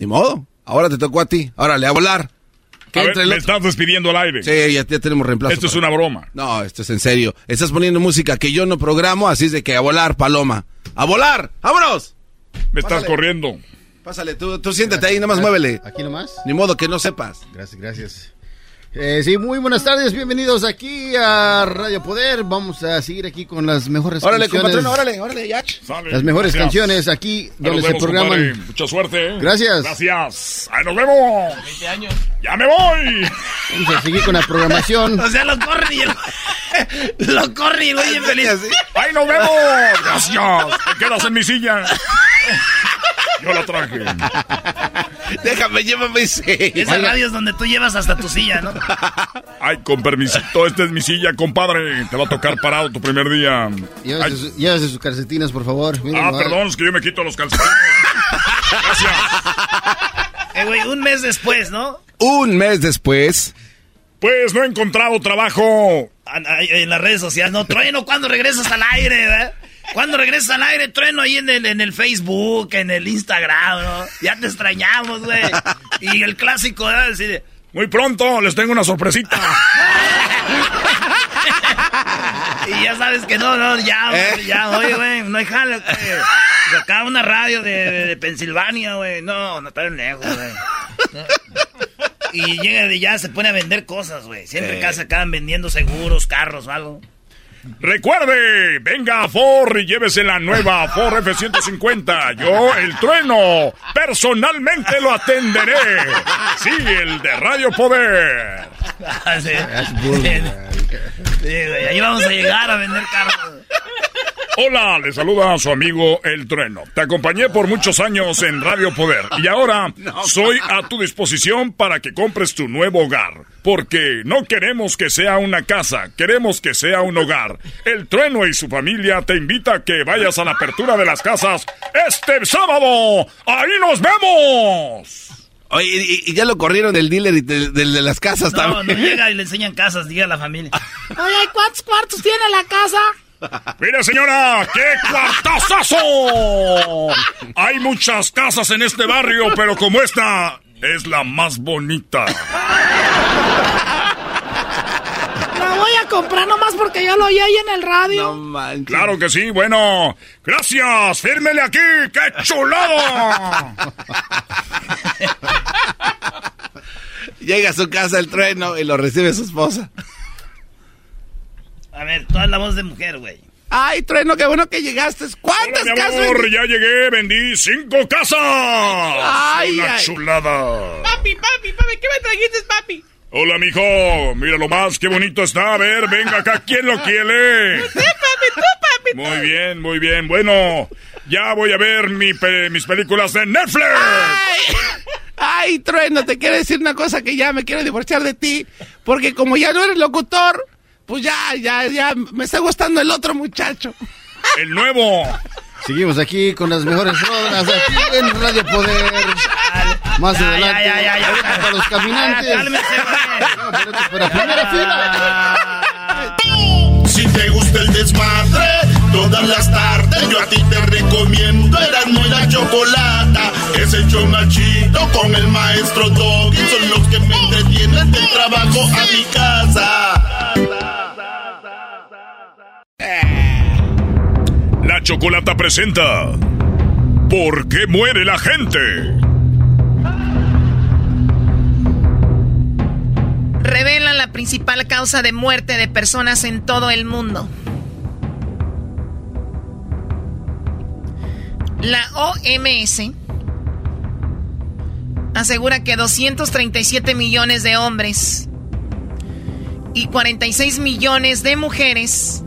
Ni modo. Ahora te tocó a ti. Órale, a volar. A ver, me estás despidiendo al aire. Sí, ya, ya tenemos reemplazo. Esto es una broma. No, esto es en serio. Estás poniendo música que yo no programo, así es de que a volar, paloma. ¡A volar! ¡Vámonos! Me estás Pásale. corriendo. Pásale, tú, tú siéntate ahí, nomás muévele. ¿Aquí nomás? Ni modo que no sepas. Gracias, gracias. Eh, sí, muy buenas tardes, bienvenidos aquí a Radio Poder. Vamos a seguir aquí con las mejores Órale, canciones. compatrón, órale, órale, ya. Gracias. Las mejores canciones aquí donde se programan. compadre. Mucha suerte. ¿eh? Gracias. Gracias. Ahí nos vemos. 20 años. Ya me voy. Vamos a seguir con la programación. O sea, lo corren y el... lo corren y güey bien feliz. Ahí nos vemos. Gracias. Te quedas en mi silla. Yo la traje. Déjame, llévame ese. Esa radio es donde tú llevas hasta tu silla, ¿no? Ay, con permisito, esta es mi silla, compadre. Te va a tocar parado tu primer día. Llévese, su- llévese sus calcetines, por favor. Ah, perdón, es que yo me quito los calcetines. Gracias. Eh, güey, un mes después, ¿no? Un mes después. Pues no he encontrado trabajo. En las redes sociales, ¿no? Trueno, ¿cuándo regresas al aire, verdad? ¿Cuándo regresas al aire? Trueno ahí en el, en el Facebook, en el Instagram, ¿no? Ya te extrañamos, güey. Y el clásico, ¿verdad? Así de, Muy pronto les tengo una sorpresita. Y ya sabes que no, no, ya, ¿Eh? ya, oye, güey, no hay jale, güey. Acá una radio de, de Pensilvania, güey. No, no está bien lejos, güey. No. Y llega de ya, se pone a vender cosas, güey. Siempre Sí. acá se acaban vendiendo seguros, carros o algo. Recuerde, venga a Ford y llévese la nueva Ford F-150. Yo, el trueno, personalmente lo atenderé. Sí, el de Radio Poder. Sí. Sí, ahí vamos a llegar a vender carros. Hola, le saluda a su amigo El Trueno. Te acompañé por muchos años en Radio Poder y ahora soy a tu disposición para que compres tu nuevo hogar. Porque no queremos que sea una casa, queremos que sea un hogar. El Trueno y su familia te invita a que vayas a la apertura de las casas este sábado. ¡Ahí nos vemos! Oye, y, y ya lo corrieron del dealer y del, del de las casas No, no también. llega y le enseñan casas, diga a la familia. Oye, ¿cuántos cuartos tiene la casa? Mire, señora, qué cuartazazo. Hay muchas casas en este barrio, pero como esta es la más bonita. La voy a comprar nomás porque yo lo oí ahí en el radio. Claro que sí, bueno. Gracias, fírmele aquí, qué chulado. Llega a su casa el trueno y lo recibe su esposa. A ver, toda la voz de mujer, güey. Ay, trueno, qué bueno que llegaste. ¿Cuántas Mi casas? amor, ya llegué, vendí cinco casas. Ay, Una ay. chulada. Papi, papi, papi, ¿qué me trajiste, papi? Hola, mijo. Mira lo más, qué bonito está. A ver, venga acá, ¿quién lo quiere? Sí, papi, tú, papi. Muy bien, muy bien. Bueno, ya voy a ver mi pe- mis películas de Netflix. Ay, ay, trueno, te quiero decir una cosa que ya me quiero divorciar de ti. Porque como ya no eres locutor, pues ya, ya, ya me está gustando el otro muchacho. El nuevo. Seguimos aquí con las mejores rodas aquí en Radio Poder. Más Ya, adelante, ya, ya, ya, ya. para los caminantes. Para primera fila. Si te gusta el desmadre, todas las tardes yo a ti te recomiendo Erasmo y la Chocolata. Es el chido con el maestro Doggy. Son los que me entretienen del trabajo a mi casa. La Chocolata presenta ¿Por qué muere la gente? Revelan la principal causa de muerte de personas en todo el mundo. La OMS asegura que 237 millones de hombres y 46 millones de mujeres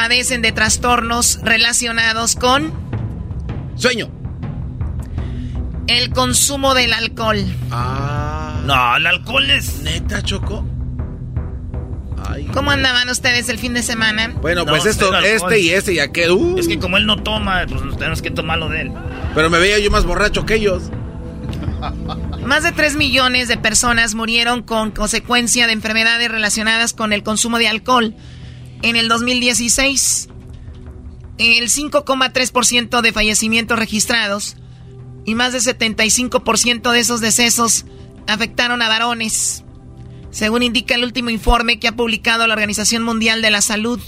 padecen de trastornos relacionados con Sueño. El consumo del alcohol. Ah. No, el alcohol es. Neta, Choco. ¿Cómo andaban ustedes el fin de semana? Bueno, pues esto, este y este y aquel. uh. Es que como él no toma, pues nos tenemos que tomarlo de él. Pero me veía yo más borracho que ellos. Más de 3 millones de personas murieron con consecuencia de enfermedades relacionadas con el consumo de alcohol. En el 2016, el 5,3% de fallecimientos registrados y más de 75% de esos decesos afectaron a varones, según indica el último informe que ha publicado la Organización Mundial de la Salud.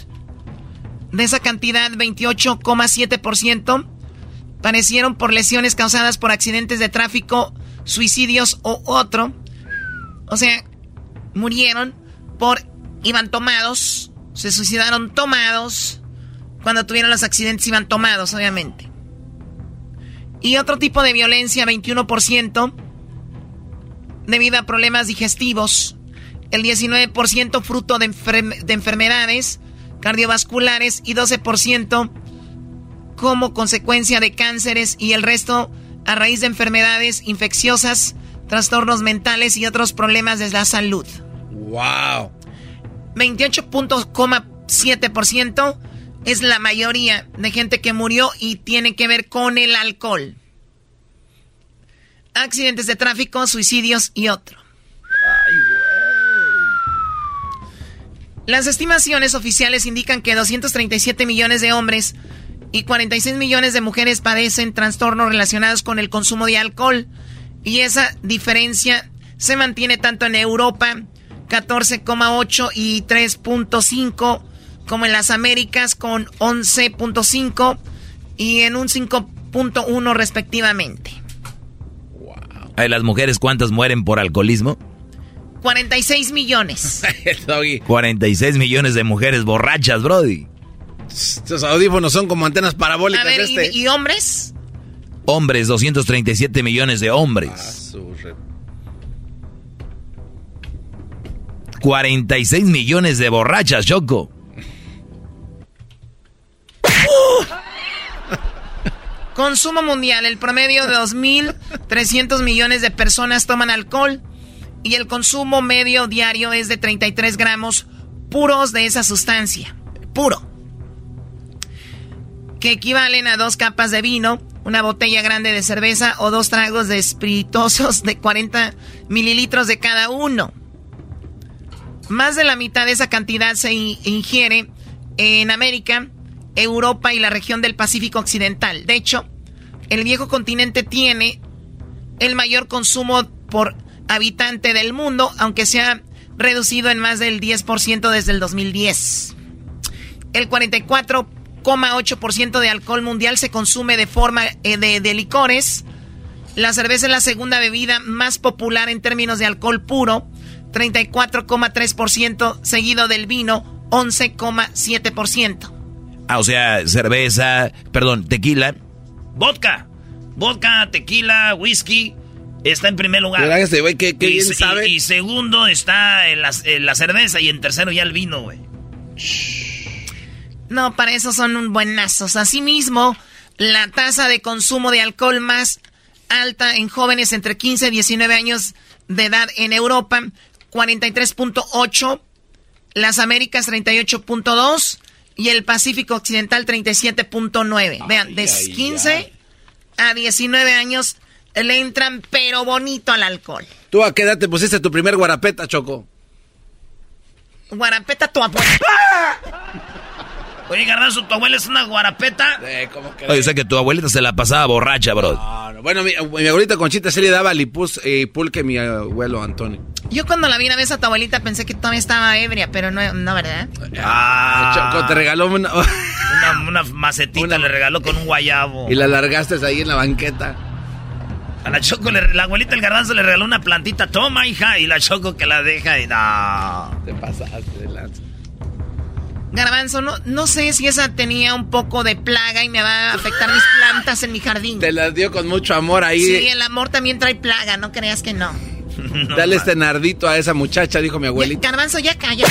De esa cantidad, 28,7% parecieron por lesiones causadas por accidentes de tráfico, suicidios o otro. O sea, murieron por iban tomados, se suicidaron tomados. Cuando tuvieron los accidentes iban tomados, obviamente. Y otro tipo de violencia, 21%, debido a problemas digestivos. El 19% fruto de, enfer- de enfermedades cardiovasculares y 12% como consecuencia de cánceres y el resto a raíz de enfermedades infecciosas, trastornos mentales y otros problemas de la salud. Wow. 28.7% es la mayoría de gente que murió y tiene que ver con el alcohol. Accidentes de tráfico, suicidios y otro. Las estimaciones oficiales indican que 237 millones de hombres y 46 millones de mujeres padecen trastornos relacionados con el consumo de alcohol. Y esa diferencia se mantiene tanto en Europa, 14,8 y 3.5, como en las Américas con 11.5 y en un 5.1 respectivamente. Ay, las mujeres, ¿cuántas mueren por alcoholismo? 46 millones. 46 millones de mujeres borrachas, Brody. Estos audífonos son como antenas parabólicas A ver, ¿y- este. ¿y, hombres? Hombres, 237 millones de Ah, hombres. 46 millones de borrachas, Choco. Consumo mundial, el promedio de 2.300 millones de personas toman alcohol y el consumo medio diario es de 33 gramos puros de esa sustancia. Puro. Que equivalen a dos capas de vino, una botella grande de cerveza o dos tragos de espirituosos de 40 mililitros de cada uno. Más de la mitad de esa cantidad se in- ingiere en América, Europa y la región del Pacífico Occidental. De hecho, el viejo continente tiene el mayor consumo por habitante del mundo, aunque se ha reducido en más del 10% desde el 2010. El 44,8% de alcohol mundial se consume de forma eh, de licores. La cerveza es la segunda bebida más popular en términos de alcohol puro, 34,3%, seguido del vino, 11,7%. Ah, o sea, cerveza, perdón, tequila. Vodka. Vodka, tequila, whisky. Está en primer lugar. Güey, y, bien sabe. y- y segundo está en la, en la cerveza y en tercero ya el vino, güey. No, para eso son un buenazos. Asimismo, la tasa de consumo de alcohol más alta en jóvenes entre 15 y 19 años de edad en Europa, 43.8, las Américas 38.2 y el Pacífico Occidental 37.9. Vean, de ay, 15 a 19 años le entran pero bonito al alcohol. ¿Tú a qué edad te pusiste tu primer guarapeta, Choco? Guarapeta tu abuela. Oye, Garbanzo, ¿tu abuela es una guarapeta? Eh, ¿cómo que? Oye, o sea que tu abuelita se la pasaba borracha, bro. No, no. Bueno, mi, mi abuelita Conchita se le daba lipus y pulque a mi abuelo Antonio. Yo cuando la vi una vez a tu abuelita pensé que todavía estaba ebria, pero no, no ¿verdad? Ah, Choco, te regaló una... Una, una macetita le regaló con un guayabo. y la largaste ahí en la banqueta. A la Choco, le- la abuelita del garbanzo le regaló una plantita. Toma, hija. Y la Choco que la deja y no. Te pasaste de lanza. Garbanzo, no, no sé si esa tenía un poco de plaga y me va a afectar mis plantas en mi jardín. Te las dio con mucho amor ahí. Sí, el amor también trae plaga, no creas que no. Dale este nardito a esa muchacha, dijo mi abuelita. Garbanzo, ya calla.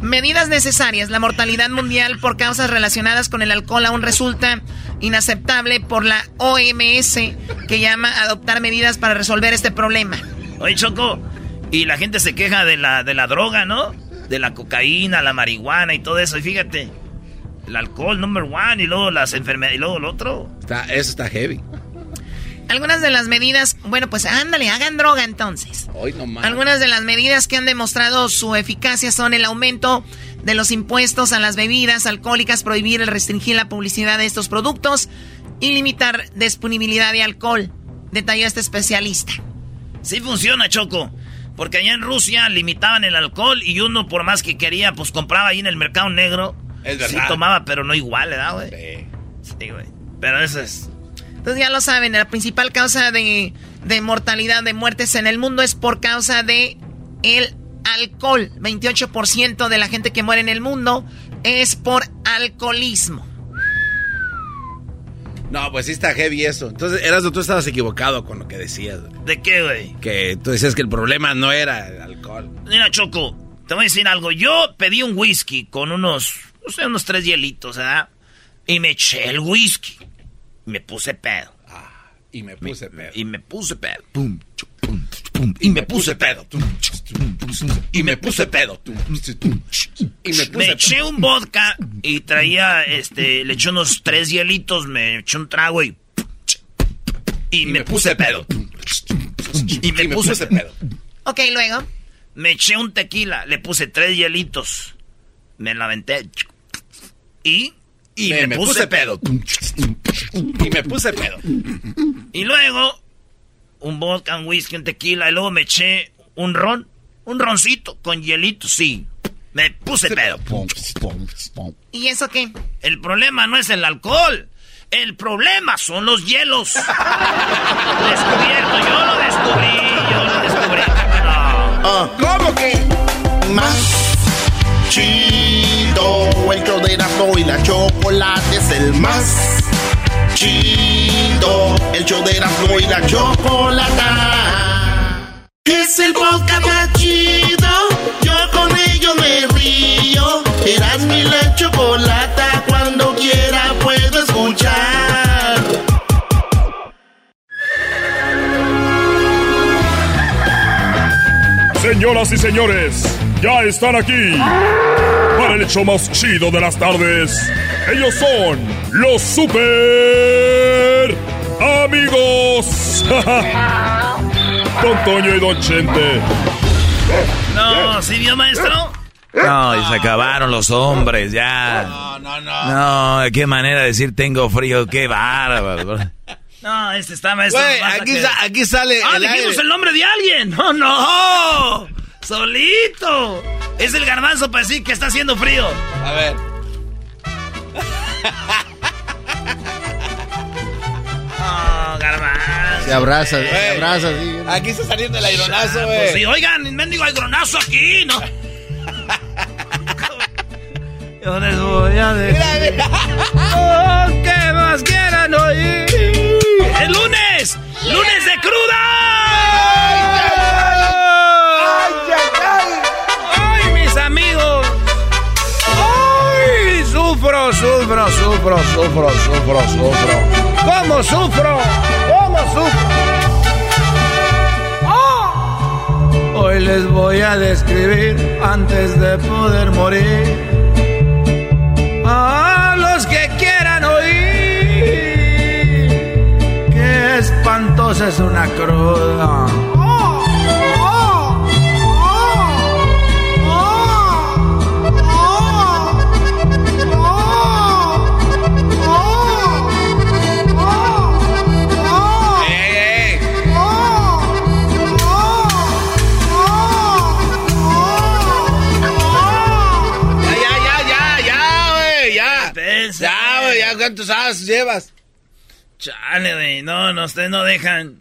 Medidas necesarias. La mortalidad mundial por causas relacionadas con el alcohol aún resulta inaceptable por la OMS, que llama a adoptar medidas para resolver este problema. Oye, Choco, y la gente se queja de la, de la droga, ¿no? De la cocaína, la marihuana y todo eso. Y fíjate, el alcohol, number one, y luego las enfermedades, y luego el otro. Está, eso está heavy. Algunas de las medidas, bueno, pues ándale, hagan droga entonces. Hoy no Algunas de las medidas que han demostrado su eficacia son el aumento de los impuestos a las bebidas alcohólicas, prohibir el restringir la publicidad de estos productos y limitar disponibilidad de alcohol, detalló este especialista. Sí funciona, Choco. Porque allá en Rusia limitaban el alcohol y uno por más que quería, pues compraba ahí en el mercado negro. Es verdad. Sí tomaba, pero no igual, ¿verdad, güey? Sí. Sí, güey. Pero eso es... Entonces ya lo saben, la principal causa de, de mortalidad, de muertes en el mundo es por causa de el alcohol. 28% de la gente que muere en el mundo es por alcoholismo. No, pues sí está heavy eso. Entonces, Erasmo, tú estabas equivocado con lo que decías. ¿De qué, güey? Que tú decías que el problema no era el alcohol. Mira, Choco, te voy a decir algo. Yo pedí un whisky con unos, no sé, unos tres hielitos, ¿verdad? Y me eché el whisky. Me puse pedo. Y me puse pedo. Y me puse pedo. Pum, chu, pum, pum, y me puse pedo. Y me puse pedo. Y me puse Me eché un vodka y traía, este, le eché unos tres hielitos, me eché un trago y... Y, me, puse pedo. Y me, puse, pedo. Ok, luego. Me eché un tequila, le puse tres hielitos. Me la aventé. Y... Y me, puse, pedo. Y me puse pedo. Y luego, un vodka, un whisky, un tequila. Y luego me eché un ron. Un roncito con hielito, sí. Me puse pedo. ¿Y eso qué? El problema no es el alcohol. El problema son los hielos. Descubierto, yo lo descubrí, yo lo descubrí. Ah, ¿Cómo que? Más chido. El show de Erasmo y la chocolate es el más chido. El show de Erasmo y la chocolata. Es el podcast más chido. Yo con ello me río. Erasmo y la chocolata. Señoras y señores, ya están aquí para el hecho más chido de las tardes. Ellos son los super amigos. Don Toño y Don Chente. No, ¿sí vio, maestro? No, y se acabaron los hombres, ya. No, no, no. No, qué manera de decir tengo frío, qué bárbaro. No, este está maestro. Güey, aquí, que- sa- aquí sale ¡Ah, el dijimos aire. el nombre de alguien! ¡No, no! ¡Solito! Es el garbanzo para decir que está haciendo frío. A ver. Garbanzo. Se abraza, se abraza, sí. Aquí está saliendo el aironazo, Ah, güey. pues sí, oigan, mendigo aigronazo aquí, ¿no? Yo les voy a decir lo que más quieran oír. ¡El lunes! ¡Lunes de cruda! ¡Ay, mis amigos! ¡Ay! Sufro, sufro, sufro, sufro, sufro, sufro. ¿Cómo sufro? ¿Cómo sufro? Hoy les voy a describir antes de poder morir. A espantosa es una cruda. Ya, ya, ya, ya, ya, güey, ya. Ya, güey, ya, ¿cuántos as llevas? Chale, güey, no, no, ustedes no dejan.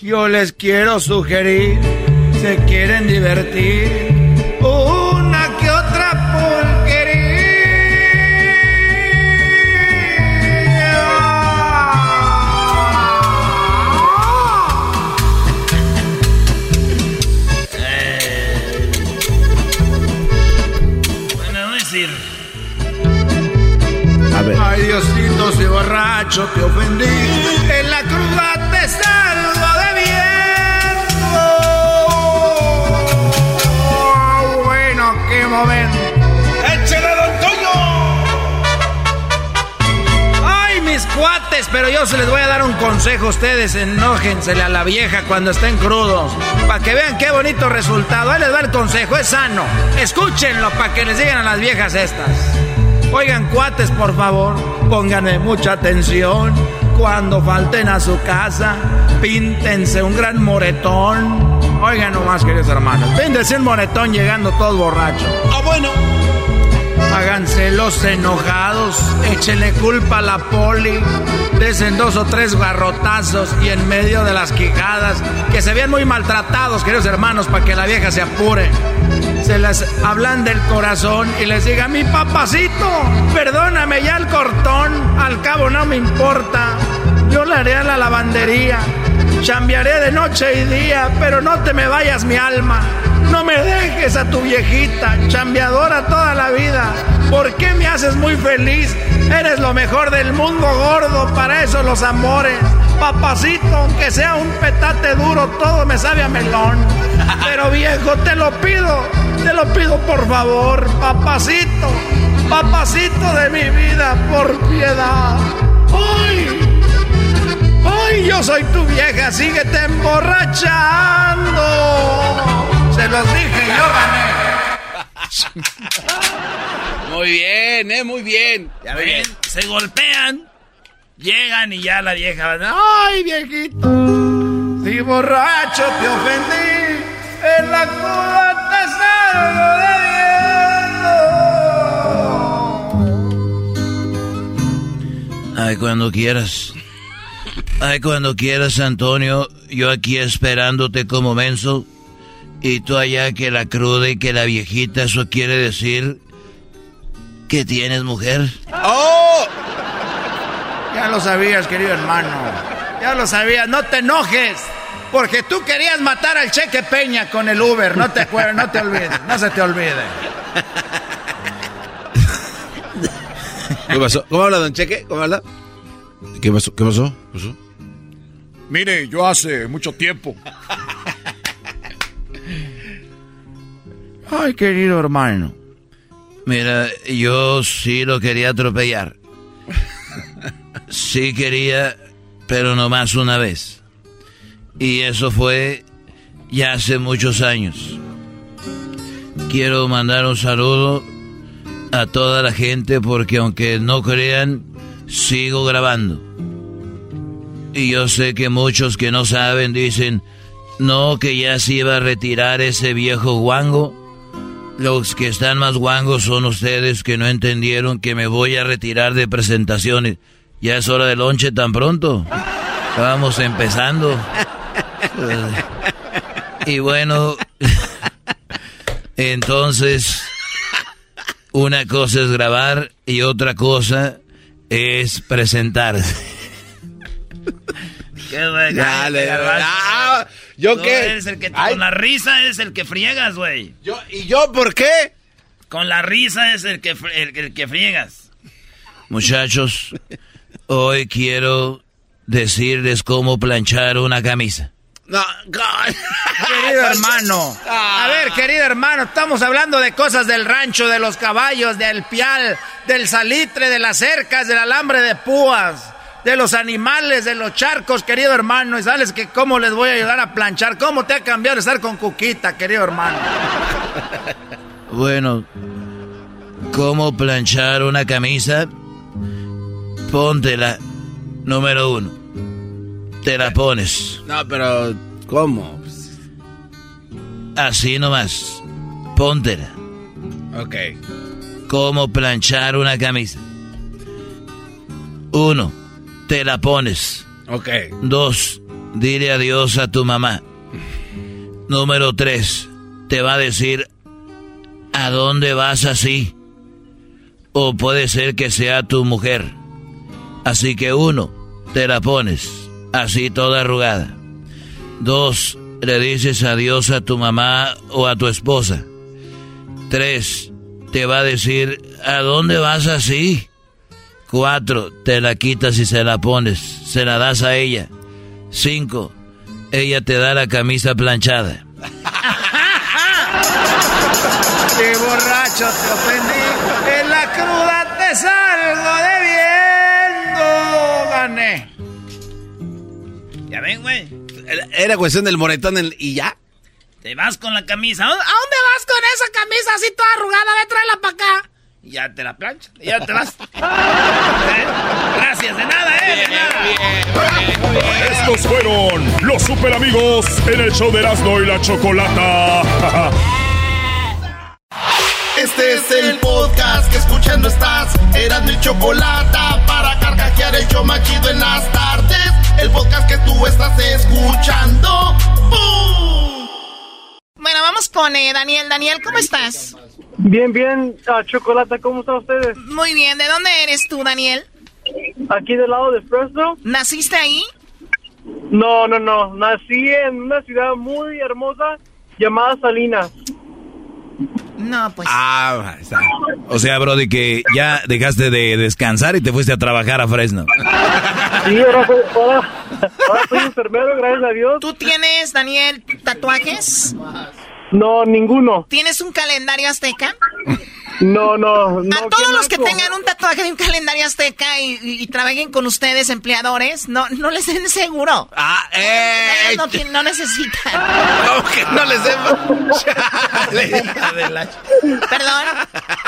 Yo les quiero sugerir, se quieren divertir, una se les voy a dar un consejo a ustedes. Enójensele a la vieja cuando estén crudos. Para que vean qué bonito resultado. Ahí les va el consejo, es sano. Escúchenlo para que les digan a las viejas estas. Oigan, cuates, por favor, pónganme mucha atención. Cuando falten a su casa, píntense un gran moretón. Oigan nomás, queridos hermanos, píntense un moretón llegando todos borrachos. Ah, bueno. Háganse los enojados, échenle culpa a la poli, desen dos o tres garrotazos y en medio de las quijadas, que se vean muy maltratados, queridos hermanos, para que la vieja se apure. Se les hablan del corazón y les diga, mi papacito, perdóname ya el cortón, al cabo no me importa, yo le haré a la lavandería, chambearé de noche y día, pero no te me vayas mi alma. No me dejes a tu viejita, chambeadora toda la vida. ¿Por qué me haces muy feliz? Eres lo mejor del mundo gordo, para eso los amores. Papacito, aunque sea un petate duro, todo me sabe a melón. Pero viejo, te lo pido, te lo pido por favor, papacito, papacito de mi vida, por piedad. ¡Ay! ¡Ay, yo soy tu vieja! ¡Síguete emborrachando! Se los dije, yo gané. Muy bien, eh, muy bien. Ya ven, se golpean, llegan y ya la vieja va, ¡Ay, viejito! Si borracho te ofendí, en la cura te salgo Ay, cuando quieras. Ay, cuando quieras, Antonio. Yo aquí esperándote como menso. Y tú allá que la cruda y que la viejita, eso quiere decir que tienes mujer. ¡Oh! Ya lo sabías, querido hermano. Ya lo sabías. No te enojes. Porque tú querías matar al Cheque Peña con el Uber. No te acuerdas, no te olvides. No se te olvide. ¿Qué pasó? ¿Cómo habla, don Cheque? ¿Cómo habla? ¿Qué pasó? ¿Qué pasó? ¿Qué pasó? Mire, yo hace mucho tiempo. Ay, querido hermano. Mira, yo sí lo quería atropellar. Sí quería, pero nomás una vez. Y eso fue ya hace muchos años. Quiero mandar un saludo a toda la gente porque aunque no crean, sigo grabando. Y yo sé que muchos que no saben dicen, no, que ya se iba a retirar ese viejo guango. Los que están más guangos son ustedes que no entendieron que me voy a retirar de presentaciones. Ya es hora de lonche tan pronto. Vamos empezando. Y bueno, entonces, una cosa es grabar y otra cosa es presentarse. Qué ¿Yo ¿Yo qué? qué? Eres el que, Ay. con la risa eres el que friegas, güey. Yo, ¿Y yo por qué? Con la risa es el que, el, el que friegas. Muchachos, hoy quiero decirles cómo planchar una camisa. No, Querido hermano. A ver, querido hermano, estamos hablando de cosas del rancho, de los caballos, del pial, del salitre, de las cercas, del alambre de púas, de los animales, de los charcos, querido hermano. Y sabes que cómo les voy a ayudar a planchar. ¿Cómo te ha cambiado estar con Cuquita, querido hermano? Bueno, ¿cómo planchar una camisa? Póntela, número uno. Te la pones. No, pero ¿cómo? Así nomás. Póntela. Ok. ¿Cómo planchar una camisa? Uno, te la pones. Ok. Dos, dile adiós a tu mamá. Número tres, te va a decir a dónde vas así. O puede ser que sea tu mujer. Así que uno, te la pones así toda arrugada. Dos, le dices adiós a tu mamá o a tu esposa. Tres, te va a decir a dónde vas así. Cuatro, te la quitas y se la pones, se la das a ella. Cinco, ella te da la camisa planchada. ¡Qué borracho te ofendí! En la cruda te salgo debiendo. Gané. Ya ven, güey. Era cuestión del moretón en- y ya. Te vas con la camisa. ¿A ¿A dónde vas con esa camisa así toda arrugada? Ve, tráela para acá. Y ya te la plancha. Y ya te vas. ¿Eh? Gracias, de nada, ¿eh? De nada. Estos fueron los super amigos en el show de Erasmo y la Chocolata. Este es el podcast que escuchando estás. Eran mi chocolate para carcajear el show machido en las tardes. El podcast que tú estás escuchando. ¡Bum! Bueno, vamos con eh, Daniel. Daniel, ¿cómo estás? Bien, bien, ah, Chocolata, ¿cómo están ustedes? Muy bien. ¿De dónde eres tú, Daniel? Aquí del lado de Fresno. ¿Naciste ahí? No, no, no, nací en una ciudad muy hermosa llamada Salinas. No, pues. Ah, está. O sea, Brody, que ya dejaste de descansar y te fuiste a trabajar a Fresno. Sí, ahora soy, ahora, ahora soy enfermero, gracias a Dios. ¿Tú tienes, Daniel, tatuajes? No, ninguno. ¿Tienes un calendario azteca? No, no, no. a todos los que tengan un tatuaje de un calendario azteca y, y- y trabajen con ustedes, empleadores, no, no les den seguro. Ah, eh. No, tienen- no necesitan. ¿Cómo que no les den? Perdón.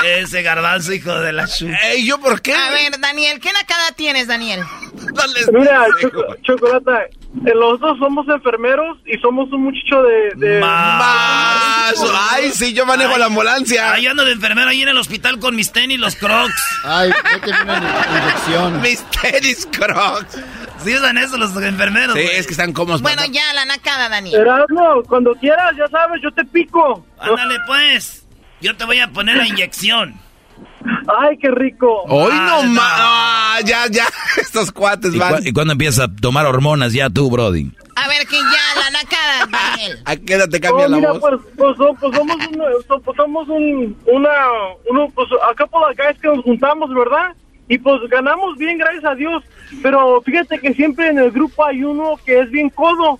Ese garbanzo, hijo de la chu. Ey, ¿yo por qué? A ver, Daniel, ¿qué nacada tienes, Daniel? Mira, Choco- Chocolata, eh, los dos somos enfermeros y somos un muchacho de... de Más. Ay, sí, yo manejo la ambulancia. Ahí ando de enfermero ahí en el hospital con mis tenis, los crocs. Ay, no te una inyección. Mis tenis crocs. Sí usan eso los enfermeros, Sí, es que están cómodos. Bueno, para- ya, la nacada, Daniel. Erasmo, cuando quieras, ya sabes, yo te pico. Ándale, pues. Yo te voy a poner la inyección. Ay, qué rico. Hoy Ah, no no. más. Ah, ya, ya. Estos cuates ¿Y, van. cu- y cuándo empiezas a tomar hormonas ya tú, Brody? A ver, que ya, la nacada, Daniel. ¿A qué edad te cambia Oh, la mira, voz? Pues, pues, pues somos, un, pues somos un, una, uno, pues acá por las guys que nos juntamos, ¿verdad? Y pues ganamos bien, gracias a Dios. Pero fíjate que siempre en el grupo hay uno que es bien codo.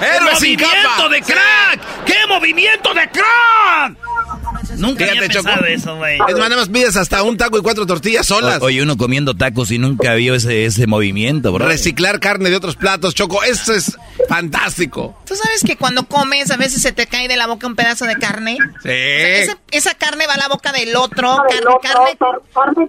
¡Héroe sin ¡Movimiento capa! de crack! ¡Qué movimiento de crack! Nunca había pensado Choco. eso, güey. Es más, nada más pides hasta un taco y cuatro tortillas solas. O- oye, uno comiendo tacos y nunca vio ese, ese movimiento, bro. Reciclar carne de otros platos, Choco. Eso es fantástico. ¿Tú sabes que cuando comes a veces se te cae de la boca un pedazo de carne? Sí. Esa, esa carne va a la boca del otro. Carne, carne,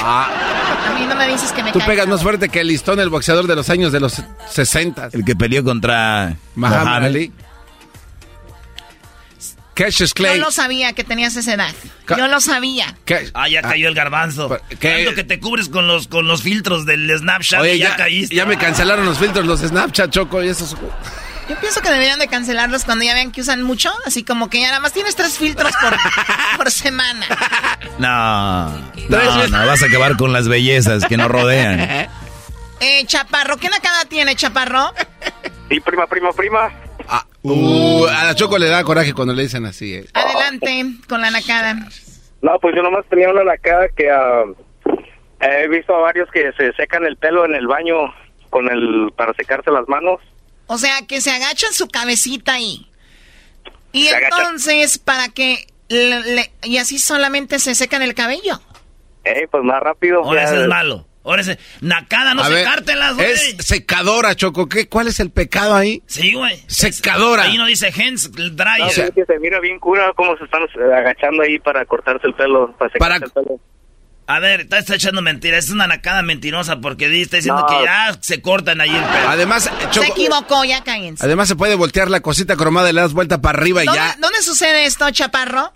Ah, A mí no me dices que me tú caiga. pegas más fuerte que el listón, el boxeador de los años de los 60. El que peleó contra Muhammad. Ali. Cassius Yo Clay. lo sabía que tenías esa edad. Ca- Yo lo sabía. ¿Qué? Ah, ya cayó el garbanzo. ¿qué? Tanto que te cubres con los, con los filtros del Snapchat Oye, y ya, ya, caíste. ya me cancelaron los filtros, los Snapchat, Choco, y esos. Yo pienso que deberían de cancelarlos cuando ya vean que usan mucho. Así como que ya nada más tienes tres filtros por, por semana. No, no, no, vas a acabar con las bellezas que nos rodean. Eh, Chaparro, ¿qué nacada tiene, Chaparro? Sí, prima, prima, prima. Uh, a la Choco le da coraje cuando le dicen así. eh. Adelante con la nacada. No, pues yo nomás tenía una lacada que ah, he visto a varios que se secan el pelo en el baño con el para secarse las manos. O sea, que se agachan su cabecita ahí. Y Se entonces, para que... le- le- y así solamente se secan el cabello. Eh, pues más rápido. Ahora ese es malo. Ahora ese... Nacada, no secártelas, güey. Es secadora, Choco. ¿Qué? ¿Cuál es el pecado ahí? Sí, güey. Secadora. Ahí no dice hands dryer. No, es que se mira bien cura cómo se están eh, agachando ahí para cortarse el pelo, para secarse el pelo. A ver, está, está echando mentiras. Es una nacada mentirosa porque está diciendo No. que ya se cortan ahí el pelo. Además, Se Choco, equivocó, ya cállense. además se puede voltear la cosita cromada y le das vuelta para arriba y ¿Dónde, ya. dónde sucede esto, Chaparro?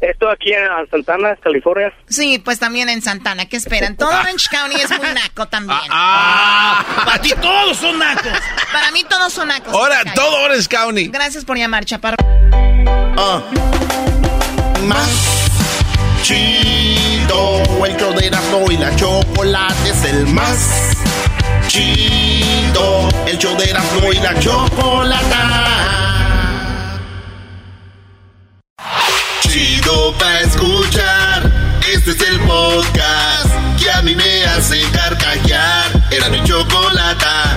Esto aquí en Santana, California. Sí, pues también en Santana. ¿Qué esperan? Todo Orange County es muy naco también. Ah, para ti todos son nacos. Para mí todos son nacos. Ahora, todo Orange County. Gracias por llamar, Chaparro. Ah. Más chido. El show de Erasmo y la chocolate es el más chido. El show de Erasmo y la chocolata. Chido pa' escuchar. Este es el podcast que a mí me hace carcajear. Era mi chocolata.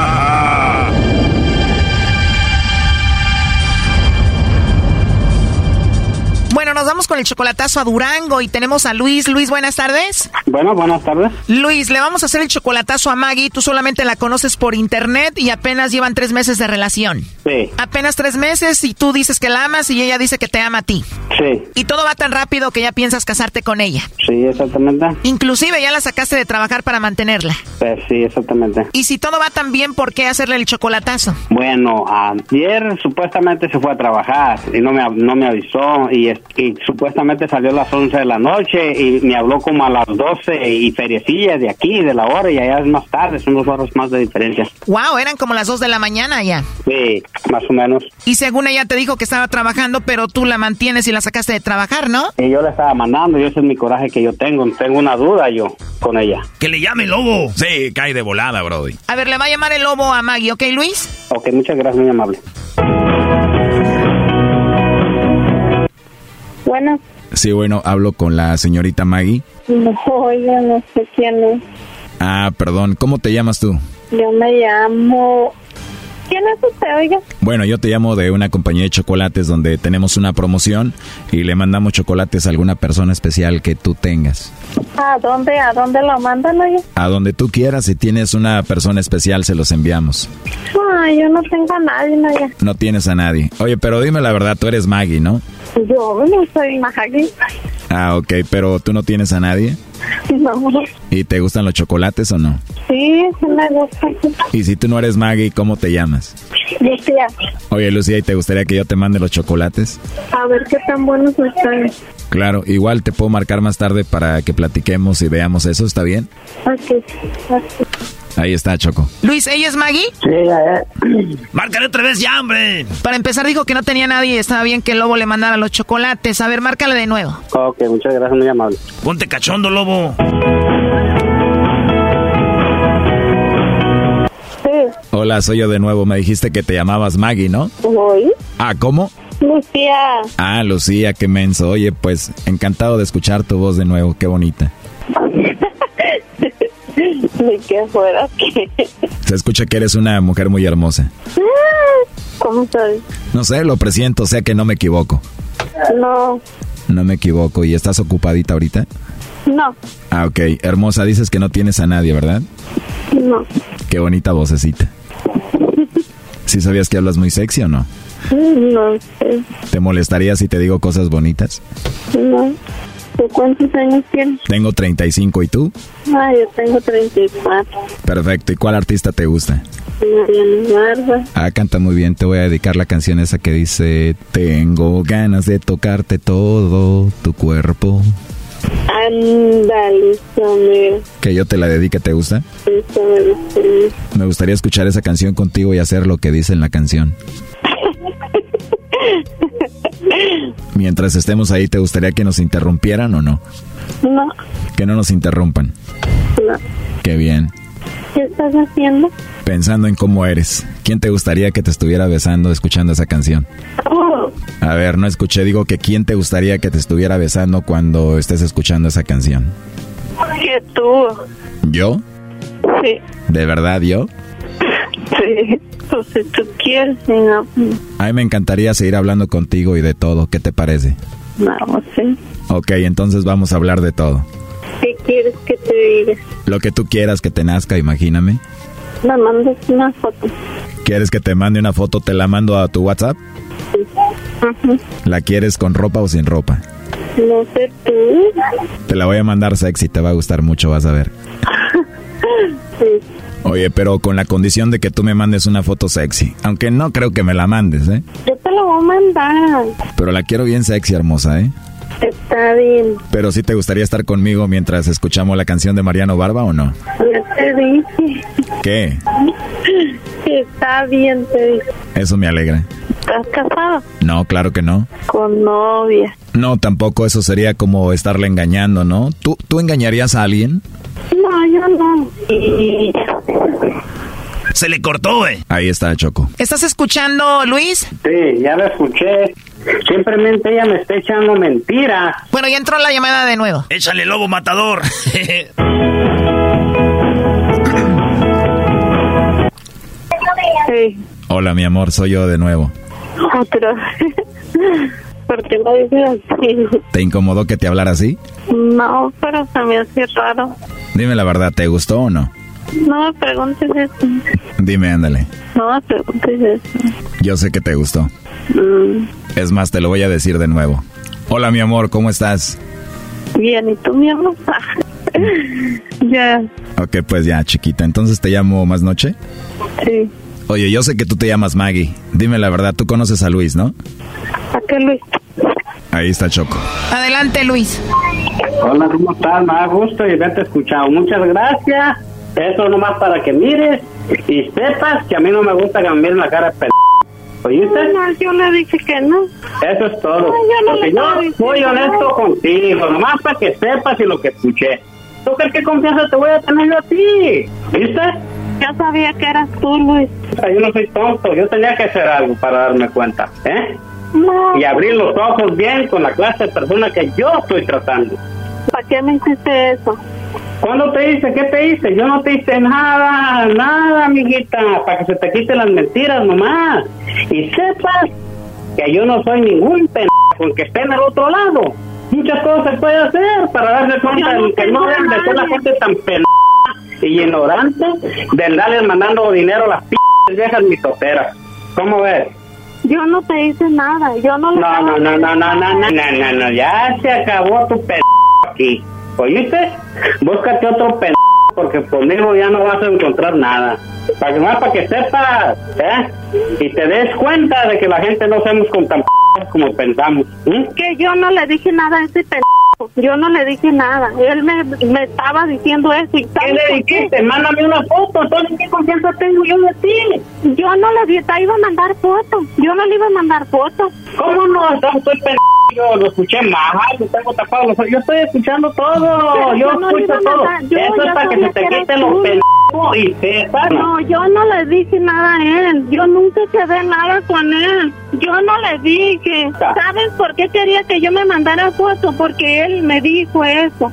nos vamos con el chocolatazo a Durango y tenemos a Luis. Luis, buenas tardes. Bueno, buenas tardes. Luis, le vamos a hacer el chocolatazo a Maggie. Tú solamente la conoces por internet y apenas llevan tres meses de relación. Sí. Apenas tres meses y tú dices que la amas y ella dice que te ama a ti. Sí. Y todo va tan rápido que ya piensas casarte con ella. Sí, exactamente. Inclusive ya la sacaste de trabajar para mantenerla. Pues sí, exactamente. Y si todo va tan bien, ¿por qué hacerle el chocolatazo? Bueno, ayer supuestamente se fue a trabajar y no me, no me avisó y, es- y supuestamente salió a las 11 de la noche y me habló como a las 12 y feriecillas de aquí, de la hora y allá es más tarde, son dos horas más de diferencia. Wow, eran como las dos de la mañana ya. Sí, más o menos. Y según ella te dijo que estaba trabajando, pero tú la mantienes y la sacaste de trabajar, ¿no? Y yo le estaba mandando y ese es mi coraje que yo tengo. Tengo una duda yo con ella. Que le llame el lobo. Sí, cae de volada, Brody. A ver, le va a llamar el lobo a Maggie, ¿ok, Luis? Ok, muchas gracias, muy amable. Bueno, Sí, bueno, hablo con la señorita Maggie. no, oiga, no sé quién es. Ah, perdón, ¿cómo te llamas tú? Yo me llamo... ¿Quién es usted, oiga? Bueno, yo te llamo de una compañía de chocolates donde tenemos una promoción y le mandamos chocolates a alguna persona especial que tú tengas. ¿A dónde, a dónde lo mandan, oiga? A donde tú quieras, si tienes una persona especial, se los enviamos. Ay, yo no tengo a nadie, oiga. No tienes a nadie. Oye, pero dime la verdad, tú eres Maggie, ¿no? Yo no soy Maggie. Ah, ok, pero tú no tienes a nadie. No. ¿Y te gustan los chocolates o no? Sí, me gusta. Y si tú no eres Maggie, ¿cómo te llamas? Lucía, Oye, Lucía, ¿y te gustaría que yo te mande los chocolates? a ver qué tan buenos están. Claro, igual te puedo marcar más tarde para que platiquemos y veamos eso, ¿está bien? Ok, ok. Ahí está, Choco. Luis, ¿ella es Maggie? Sí, Márcale otra vez ya, hombre. Para empezar dijo que no tenía nadie y estaba bien que el lobo le mandara los chocolates. A ver, márcale de nuevo. Ok, muchas gracias, muy amable. Ponte cachondo, lobo. Sí, Hola, soy yo de nuevo. Me dijiste que te llamabas Maggie, ¿no? voy. Ah, ¿cómo? Lucía, Ah, Lucía, qué menso. Oye, pues encantado de escuchar tu voz de nuevo. Qué bonita. ni que fuera que... Se escucha que eres una mujer muy hermosa. ¿Cómo soy? No sé, lo presiento, sé que no me equivoco. No, No me equivoco. ¿Y estás ocupadita ahorita? no, Ah, ok. Hermosa, dices que no tienes a nadie, ¿verdad? no. Qué bonita vocecita. ¿Sí sabías que hablas muy sexy o no? No sé, ¿Te molestaría si te digo cosas bonitas? no. ¿Tú cuántos años tienes? Tengo 35 y tú? Ah, yo tengo 34. Perfecto. ¿Y cuál artista te gusta? Mariana Barba. Ah, canta muy bien. Te voy a dedicar la canción esa que dice Tengo ganas de tocarte todo tu cuerpo. Ándale, Que yo te la dedique, ¿te gusta? Me gustaría escuchar esa canción contigo y hacer lo que dice en la canción. Mientras estemos ahí, ¿te gustaría que nos interrumpieran o no? No, Que no nos interrumpan. no. Qué bien. ¿Qué estás haciendo? Pensando en cómo eres. ¿Quién te gustaría que te estuviera besando escuchando esa canción? Oh, A ver, no escuché, digo que quién te gustaría que te estuviera besando cuando estés escuchando esa canción. que tú. ¿Yo? Sí, ¿De verdad yo? sí. Pues si tú quieres, si no, A mí me encantaría seguir hablando contigo y de todo. ¿Qué te parece? no, sí. Ok, entonces vamos a hablar de todo. ¿Qué quieres que te digas. Lo que tú quieras que te nazca, imagíname. Me mandas una foto. ¿Quieres que te mande una foto? ¿Te la mando a tu WhatsApp? Ujú. ¿La quieres con ropa o sin ropa? No sé tú. Te la voy a mandar sexy, te va a gustar mucho, vas a ver. Sí. Oye, pero con la condición de que tú me mandes una foto sexy. Aunque no creo que me la mandes, ¿eh? Yo te lo voy a mandar. Pero la quiero bien sexy, hermosa, ¿eh? Está bien. Pero sí te gustaría estar conmigo mientras escuchamos la canción de Mariano Barba o no? Ya te dije. ¿Qué? Está bien, te dije. Eso me alegra. ¿Estás casado? No, claro que no. Con novia. No, tampoco eso sería como estarle engañando, ¿no? ¿Tú, ¿Tú engañarías a alguien? No, yo no. Y... Se le cortó, güey. Ahí está, Choco. ¿Estás escuchando, Luis? Sí, ya la escuché. Simplemente ella me está echando mentiras. Bueno, ya entró la llamada de nuevo. Échale lobo matador. Sí, Hola, mi amor, soy yo de nuevo. otra. ¿Te incomodó que te hablara así? No, pero se me hace raro. Dime la verdad, ¿te gustó o no? No me preguntes eso. Dime, ándale. No me preguntes eso. Yo sé que te gustó. Mm, Es más, te lo voy a decir de nuevo. Hola, mi amor, ¿cómo estás? bien, ¿y tú, mi amor? ya, Ok, pues ya, chiquita. Entonces te llamo más noche. sí. Oye, yo sé que tú te llamas Maggie. Dime la verdad, tú conoces a Luis, ¿no? ¿A qué, Luis? Ahí está Choco. Adelante, Luis. Hola, ¿cómo estás? Me da gusto y haberte escuchado. Muchas gracias. Eso nomás para que mires y sepas que a mí no me gusta que me miren la cara de p... ¿Oíste? No, yo le dije que no. Eso es todo. No, yo no Porque le yo soy honesto contigo, nomás para que sepas y lo que escuché. ¿Tú crees que confianza te voy a tener yo a ti? ¿Viste? Yo sabía que eras tú, Luis. O sea, yo no soy tonto, yo tenía que hacer algo para darme cuenta, ¿eh? Y abrir los ojos bien con la clase de persona que yo estoy tratando. ¿Para qué me hiciste eso? ¿Cuándo te hice? ¿Qué te hice? Yo no te hice nada, nada, amiguita, para que se te quiten las mentiras nomás. Y sepas que yo no soy ningún pendejo que esté en el otro lado. Muchas cosas se puede hacer para darse cuenta no de que no deben de ser la gente tan pendeja y ignorante de andarles mandando dinero a las p viejas mitoteras. ¿Cómo ves? Yo no te hice nada. Yo no le No, no, no, no, no, no, no, no, no, no, ya se acabó tu p aquí. ¿Oíste? Búscate otro p porque conmigo ya no vas a encontrar nada. Para que más para que sepas, ¿eh? Y te des cuenta de que la gente no somos con tan p como pensamos. ¿eh? Que yo no le dije nada a ese Yo no le dije nada. Él me, me estaba diciendo eso. ¿Y ¿Qué le dijiste? Mándame una foto, entonces ¿qué confianza tengo yo de ti? Yo no le iba a mandar fotos. Yo no le iba a mandar fotos. ¿Cómo no? Estoy yo lo escuché mal, lo tengo tapado los. Yo estoy escuchando todo, yo yo no escucho todo. yo Eso es para que se te quiten los pendejos y. No, yo no le dije nada a él. Yo nunca quedé nada con él. Yo no le dije. ¿Sabes por qué quería que yo me mandara fotos? Porque él me dijo eso.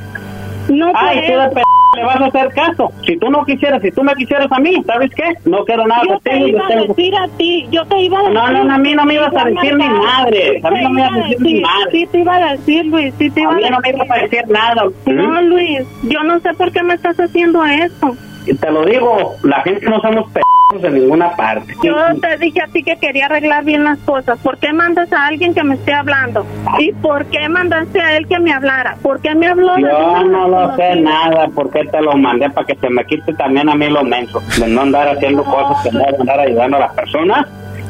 No Ay, tú p le vas a hacer caso. Si tú no quisieras, si tú me quisieras a mí, ¿sabes qué? No quiero nada Yo te iba yo a tengo- decir a ti, yo te iba a decir. No, no, no, a mí no me ibas a decir mandar. madre. A mí no me ibas a decir ni madre. Sí, te iba a decir, Luis, sí te iba A a mí decir. no me ibas a decir nada. No, Luis, yo no sé por qué me estás haciendo eso. Te lo digo, la gente no somos p de ninguna parte. Yo te dije a ti que quería arreglar bien las cosas. ¿Por qué mandas a alguien que me esté hablando? ¿Y por qué mandaste a él que me hablara? ¿Por qué me habló? de Yo no lo sé nada, porque te lo mandé para que se me quite también a mí lo menso, de no andar haciendo cosas que no andar ayudando a las personas.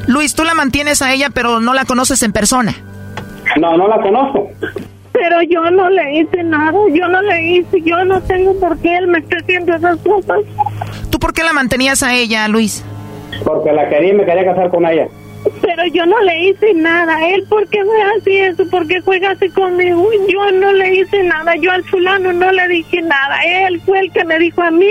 Luis, tú la mantienes a ella, pero no la conoces en persona. No, no la conozco. Pero yo no le hice nada, yo no le hice, yo no tengo por qué él me esté haciendo esas cosas. ¿Tú por qué la mantenías a ella, Luis? Porque la quería y me quería casar con ella. Pero yo no le hice nada. Él, ¿por qué me hace eso? ¿Por qué juega así conmigo? Yo no le hice nada. Yo al fulano no le dije nada. Él fue el que me dijo a mí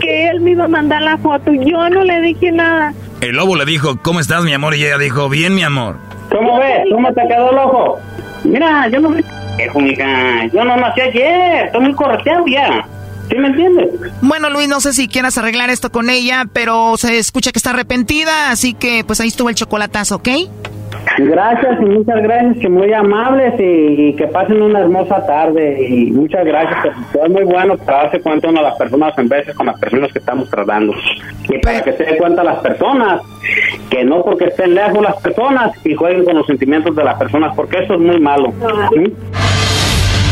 que él me iba a mandar la foto. Yo no le dije nada. El lobo le dijo, ¿cómo estás, mi amor? Y ella dijo, bien, mi amor. ¿Cómo ves? ¿Cómo te quedó el ojo? Mira, yo no soy viejo, mija. Yo no nací ayer. Estoy muy correteado ya. ¿Sí me entiendes? Bueno, Luis, no sé si quieras arreglar esto con ella, pero se escucha que está arrepentida, así que pues ahí estuvo el chocolatazo, ¿ok? Gracias y muchas gracias, que muy amables y, y que pasen una hermosa tarde y muchas gracias. que Es muy bueno para darse cuenta uno de las personas en veces con las personas que estamos tratando y para que se den cuenta las personas que no porque estén lejos las personas y jueguen con los sentimientos de las personas porque eso es muy malo. ¿sí?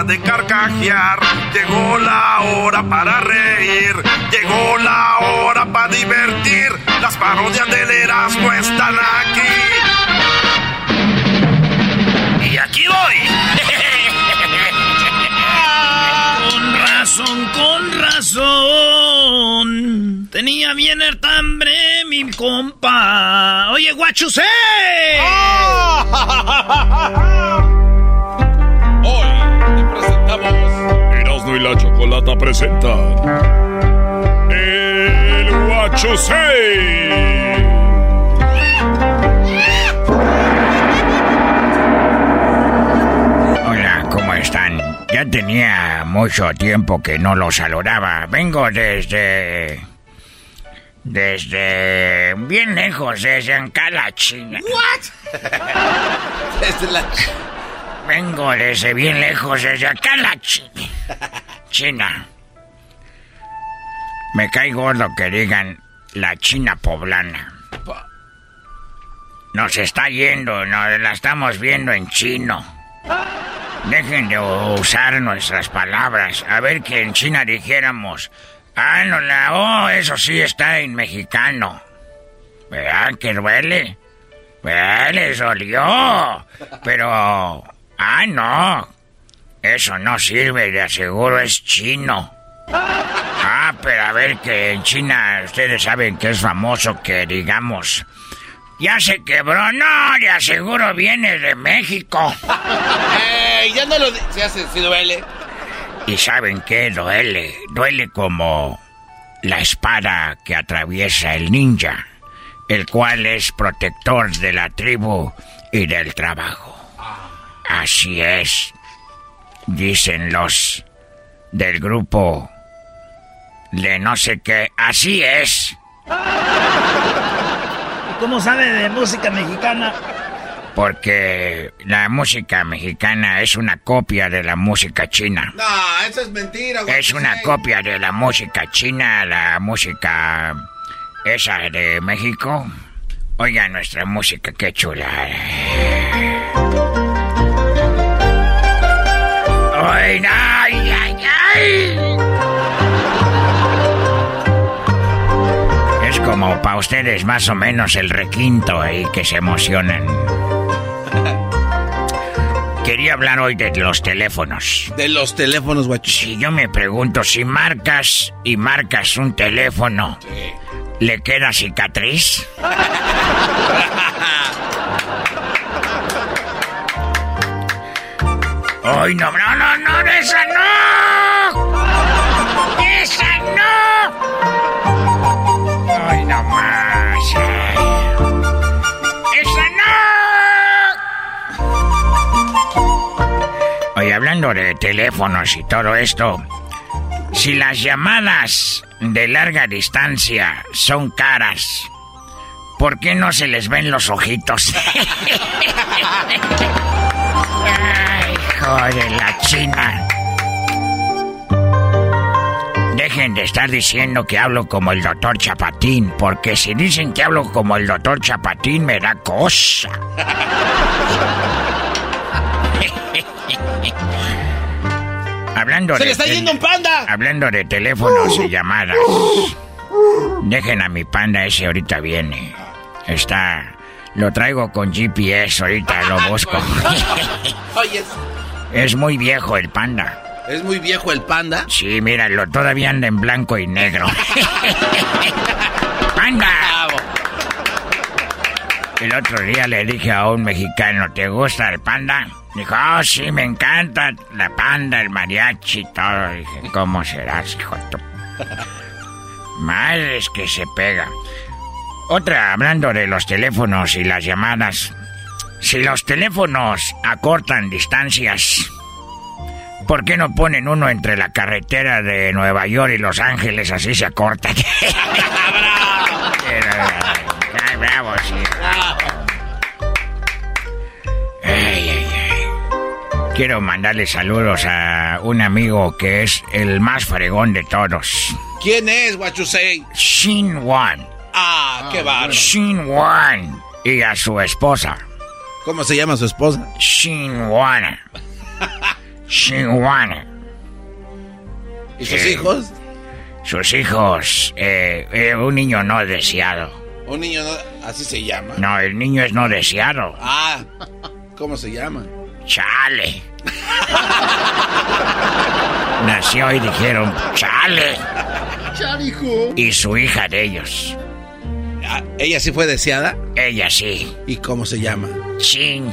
hora de carcajear, llegó la hora para reír, llegó la hora para divertir. Las parodias del Erasmo están aquí. Y aquí voy. Con razón, con razón. Tenía bien el hambre mi compa. Oye, guachusé. Erasno y la chocolata presentan. El Guacho Hola, ¿cómo están? Ya tenía mucho tiempo que no los saludaba. Vengo desde... Desde... Bien lejos, desde Ancala, China. ¿What? Desde la... Vengo desde bien lejos, desde acá la China. China. Me cae gordo que digan la China poblana. Nos está yendo, nos la estamos viendo en chino. Dejen de usar nuestras palabras. A ver que en China dijéramos, ah, no la, oh, eso sí está en mexicano. ¿Verdad que duele? ¿Verdad? Les dolió. Pero, ah, no. Eso no sirve, de aseguro es chino. Ah, pero a ver que en China ustedes saben que es famoso que digamos, ya se quebró, no, de aseguro viene de México. ¡Ey! Ya no lo... Se hace, si duele. ¿Y saben qué duele? Duele como la espada que atraviesa el ninja, el cual es protector de la tribu y del trabajo. Así es, dicen los del grupo de no sé qué. Así es. ¿Cómo sabe de música mexicana? Porque la música mexicana es una copia de la música china. No, eso es mentira, güey. Es una copia de la música china, la música esa de México. Oiga nuestra música, qué chula. Ay, ay, ay, ay. Es como para ustedes más o menos el requinto y que se emocionan. Quería hablar hoy de los teléfonos. De los teléfonos, guacho. Si yo me pregunto si marcas y marcas un teléfono, ¿le queda cicatriz? ¡Ay, no, no, no, no, esa no! ¡Esa no! ¡Ay, no más! ay. ¡Esa no! Oye, hablando de teléfonos y todo esto, si las llamadas de larga distancia son caras, ¿por qué no se les ven los ojitos? Ay, joder, la china. Dejen de estar diciendo que hablo como el doctor Chapatín, porque si dicen que hablo como el doctor Chapatín me da cosa. Hablando ¡Se de le está yendo un panda! Hablando de teléfonos y llamadas. Dejen a mi panda ese ahorita viene. Está. Lo traigo con GPS, ahorita lo busco. Oye, Es muy viejo el panda. es muy viejo el panda. Sí, míralo, todavía anda en blanco y negro. ¡Panda! El otro día le dije a un mexicano, ¿te gusta el panda? Dijo, oh, sí, me encanta la panda, el mariachi y todo. Dije, ¿cómo serás, hijo tu... Madres que se pega. Otra, hablando de los teléfonos y las llamadas. Si los teléfonos acortan distancias, ¿por qué no ponen uno entre la carretera de Nueva York y Los Ángeles? Así se acorta. Ay, bravo, sí. Ay, ay, ay. Quiero mandarle saludos a un amigo que es el más fregón de todos. ¿Quién es, what you say? Shin Wan. Ah, qué bárbaro. Shin Wan. Y a su esposa. ¿Cómo se llama su esposa? Shin Wan. Shin Wan. ¿Y sus hijos? Sus hijos. eh, eh, un niño no deseado. Un niño, no- así se llama. No, el niño es no deseado. Ah, ¿cómo se llama? Chale. Nació y dijeron, chale. Chalijo. Y su hija de ellos. Ah, ¿Ella sí fue deseada? Ella sí. ¿Y cómo se llama? Chin.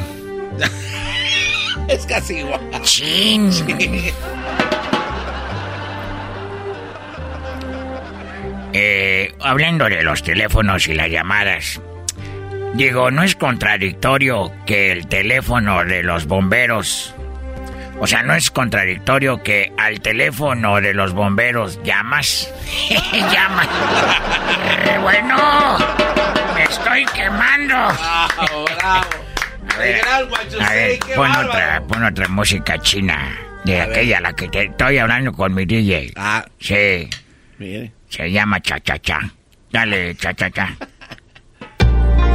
Es casi igual. Chin. Eh, hablando de los teléfonos y las llamadas, digo, ¿no es contradictorio que el teléfono de los bomberos, o sea, no es contradictorio que al teléfono de los bomberos llamas? llamas. Eh, bueno, me estoy quemando. A ver, a ver, pon otra, pon otra música china. De aquella, la que te estoy hablando con mi DJ. Ah. Sí. Mire. Se llama Cha Cha Cha. Dale, Cha Cha Cha.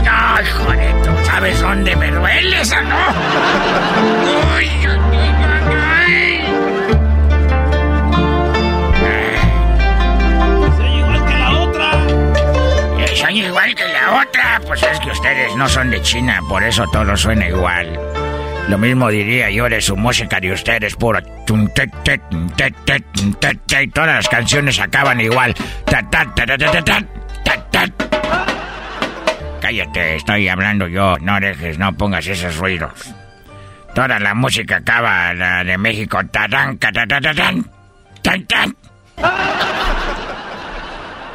Ay, joder, ¿tú sabes dónde me duele esa, no? Uy, Igual que la otra. Pues es que ustedes no son de China, por eso todo suena igual. Lo mismo diría yo de su música de ustedes, puro... Y todas las canciones acaban igual. Cállate, estoy hablando yo. No dejes, no pongas esos ruidos. Toda la música acaba, la de México.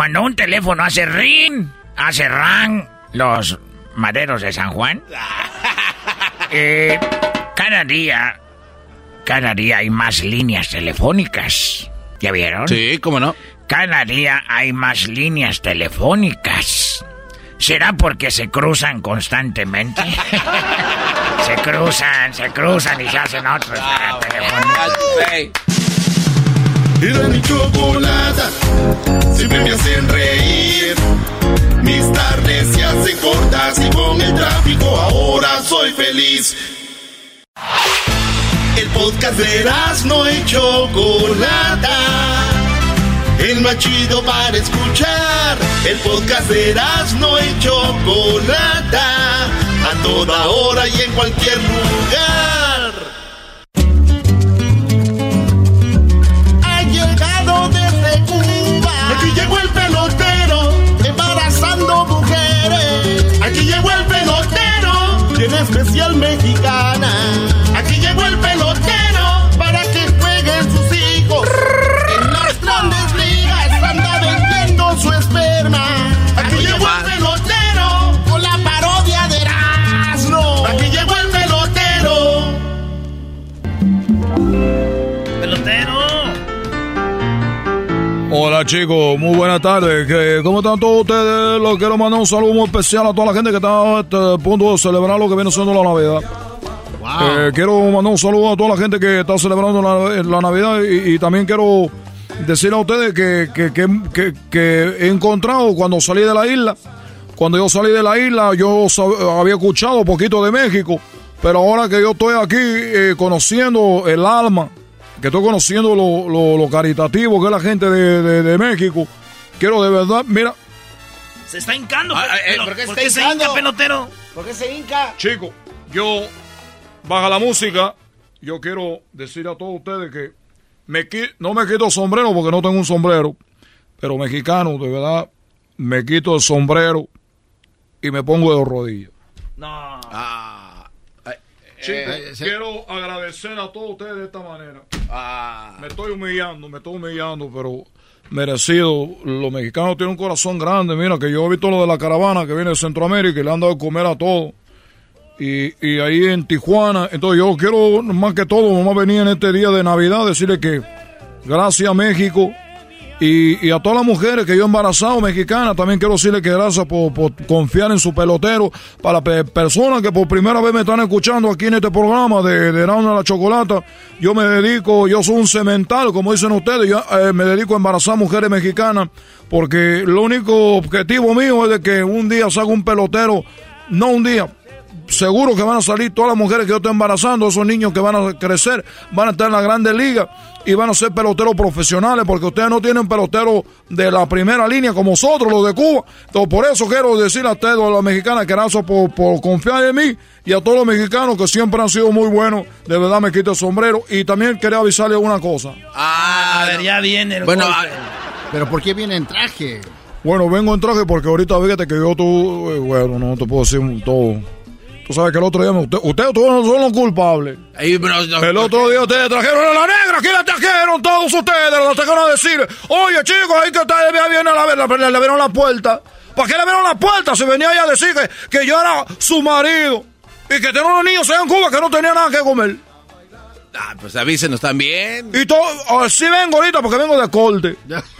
cuando un teléfono hace ring, hace ran, los maderos de San Juan, eh, cada día, cada día hay más líneas telefónicas. ¿Ya vieron? Sí, cómo no. Cada día hay más líneas telefónicas. ¿Será porque se cruzan constantemente? se cruzan, se cruzan y se hacen otros teléfonos. Siempre me hacen reír. Mis tardes se hacen cortas y con el tráfico ahora soy feliz. El podcast de no y Chocolata, el más chido para escuchar. El podcast de no y Chocolata, a toda hora y en cualquier lugar. Tiene especial mexicana. Aquí llegó el pelotero chicos, muy buenas tardes. ¿Qué- ¿Cómo están todos ustedes? Les quiero mandar un saludo muy especial a toda la gente que está a este punto de celebrar lo que viene siendo la Navidad. Eh, quiero mandar un saludo a toda la gente que está celebrando la, la Navidad y, y también quiero decir a ustedes que, que, que- que- he encontrado cuando salí de la isla, Cuando yo salí de la isla, yo había escuchado poquito de México, pero ahora que yo estoy aquí eh, conociendo el alma, que estoy conociendo lo, caritativo que es la gente de, México, quiero de verdad, mira. Se está hincando. Ah, eh, ¿Por qué, se hinca, pelotero? ¿Por qué se hinca? Chico, yo, baja la música, yo quiero decir a todos ustedes que me, no me quito sombrero porque no tengo un sombrero, pero mexicano, de verdad, me quito el sombrero y me pongo de rodillas. No. Ah. Chicos, quiero agradecer a todos ustedes de esta manera. Ah. Me estoy humillando, me estoy humillando, pero merecido. Los mexicanos tienen un corazón grande. Mira, que yo he visto lo de la caravana que viene de Centroamérica y le han dado de comer a todos. Y, y, ahí en Tijuana, entonces yo quiero más que todo, a venir en este día de Navidad, decirle que gracias a México y, a todas las mujeres que yo he embarazado mexicanas, también quiero decirle que gracias por, confiar en su pelotero. Para personas que por primera vez me están escuchando aquí en este programa de, de a la Chocolata, yo me dedico, yo soy un cemental, como dicen ustedes, yo eh, me dedico a embarazar mujeres mexicanas, porque el único objetivo mío es de que un día salga un pelotero, no un día, seguro que van a salir todas las mujeres que yo estoy embarazando, esos niños que van a crecer, van a estar en la grande liga y van a ser peloteros profesionales, porque ustedes no tienen peloteros de la primera línea como nosotros, los de Cuba. Entonces, por eso quiero decir a ustedes, a las mexicanas, que gracias por, por confiar en mí y a todos los mexicanos que siempre han sido muy buenos. De verdad me quito el sombrero. Y también quería avisarles una cosa. Ah, a ver, ya viene Bueno, pero ¿por qué viene en traje? Bueno, vengo en traje porque ahorita fíjate que yo tú, eh, bueno, no te puedo decir todo Tú sabes que el otro día ustedes usted, todos son los culpables. el otro día ustedes trajeron a la negra, aquí la trajeron todos ustedes, la trajeron a decir, oye chicos, ahí que está, viene a la, le, le vieron la puerta. ¿Para qué le vieron la puerta? Se venía ella a decir que, que yo era su marido y que tenía unos niños en Cuba que no tenía nada que comer. Ah, pues avísenos también. Y todo, oh, sí vengo ahorita porque vengo de corte.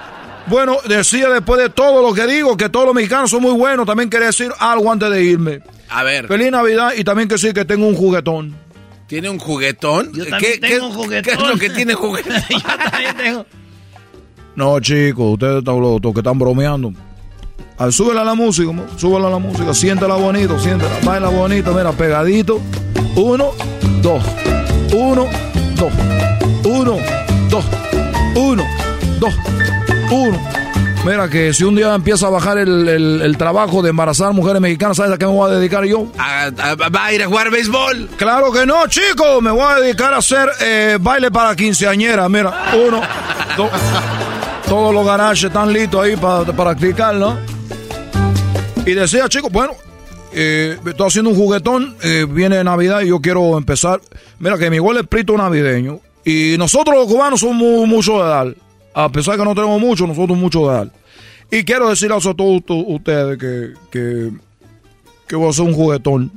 Bueno, decía después de todo lo que digo, que todos los mexicanos son muy buenos. También quería decir algo antes de irme. A ver. Feliz Navidad y también que sí que tengo un juguetón. ¿Tiene un juguetón? Yo también ¿Qué, tengo un juguetón. ¿Qué es lo que tiene juguetón? Yo también tengo. No, chicos, ustedes están los que están bromeando. A ver, súbela a la música, súbela a la música, siéntela bonito, siéntela, baila bonito, mira, pegadito. Uno, dos, uno, dos, uno, dos, uno, dos, uno. Mira que si un día empieza a bajar el, trabajo de embarazar mujeres mexicanas, ¿sabes a qué me voy a dedicar yo? ¿Va a ir a jugar béisbol? Claro que no, chicos. Me voy a dedicar a hacer eh, baile para quinceañera. Mira, uno, dos. Todos los garajes están listos ahí para practicar, ¿no? Y decía, chicos, bueno, eh, estoy haciendo un juguetón, eh, viene Navidad y yo quiero empezar. Mira que mi igual es prito navideño. Y nosotros los cubanos somos mucho de dar. A pesar de que no tenemos mucho, nosotros mucho de dar. Y quiero decirles a todos ustedes que, que, que voy a hacer un juguetón.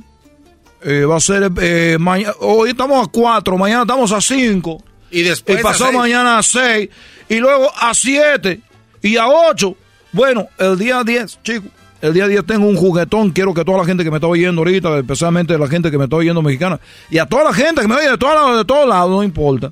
Eh, va a ser eh, mañana. Hoy estamos a cuatro, mañana estamos a cinco. Y después. Y pasado mañana a seis. Y luego a siete. Y a ocho. Bueno, el día 10, chicos. El día 10 tengo un juguetón. Quiero que toda la gente que me está oyendo ahorita, especialmente la gente que me está oyendo mexicana, y a toda la gente que me oye de, todos de todos lados, no importa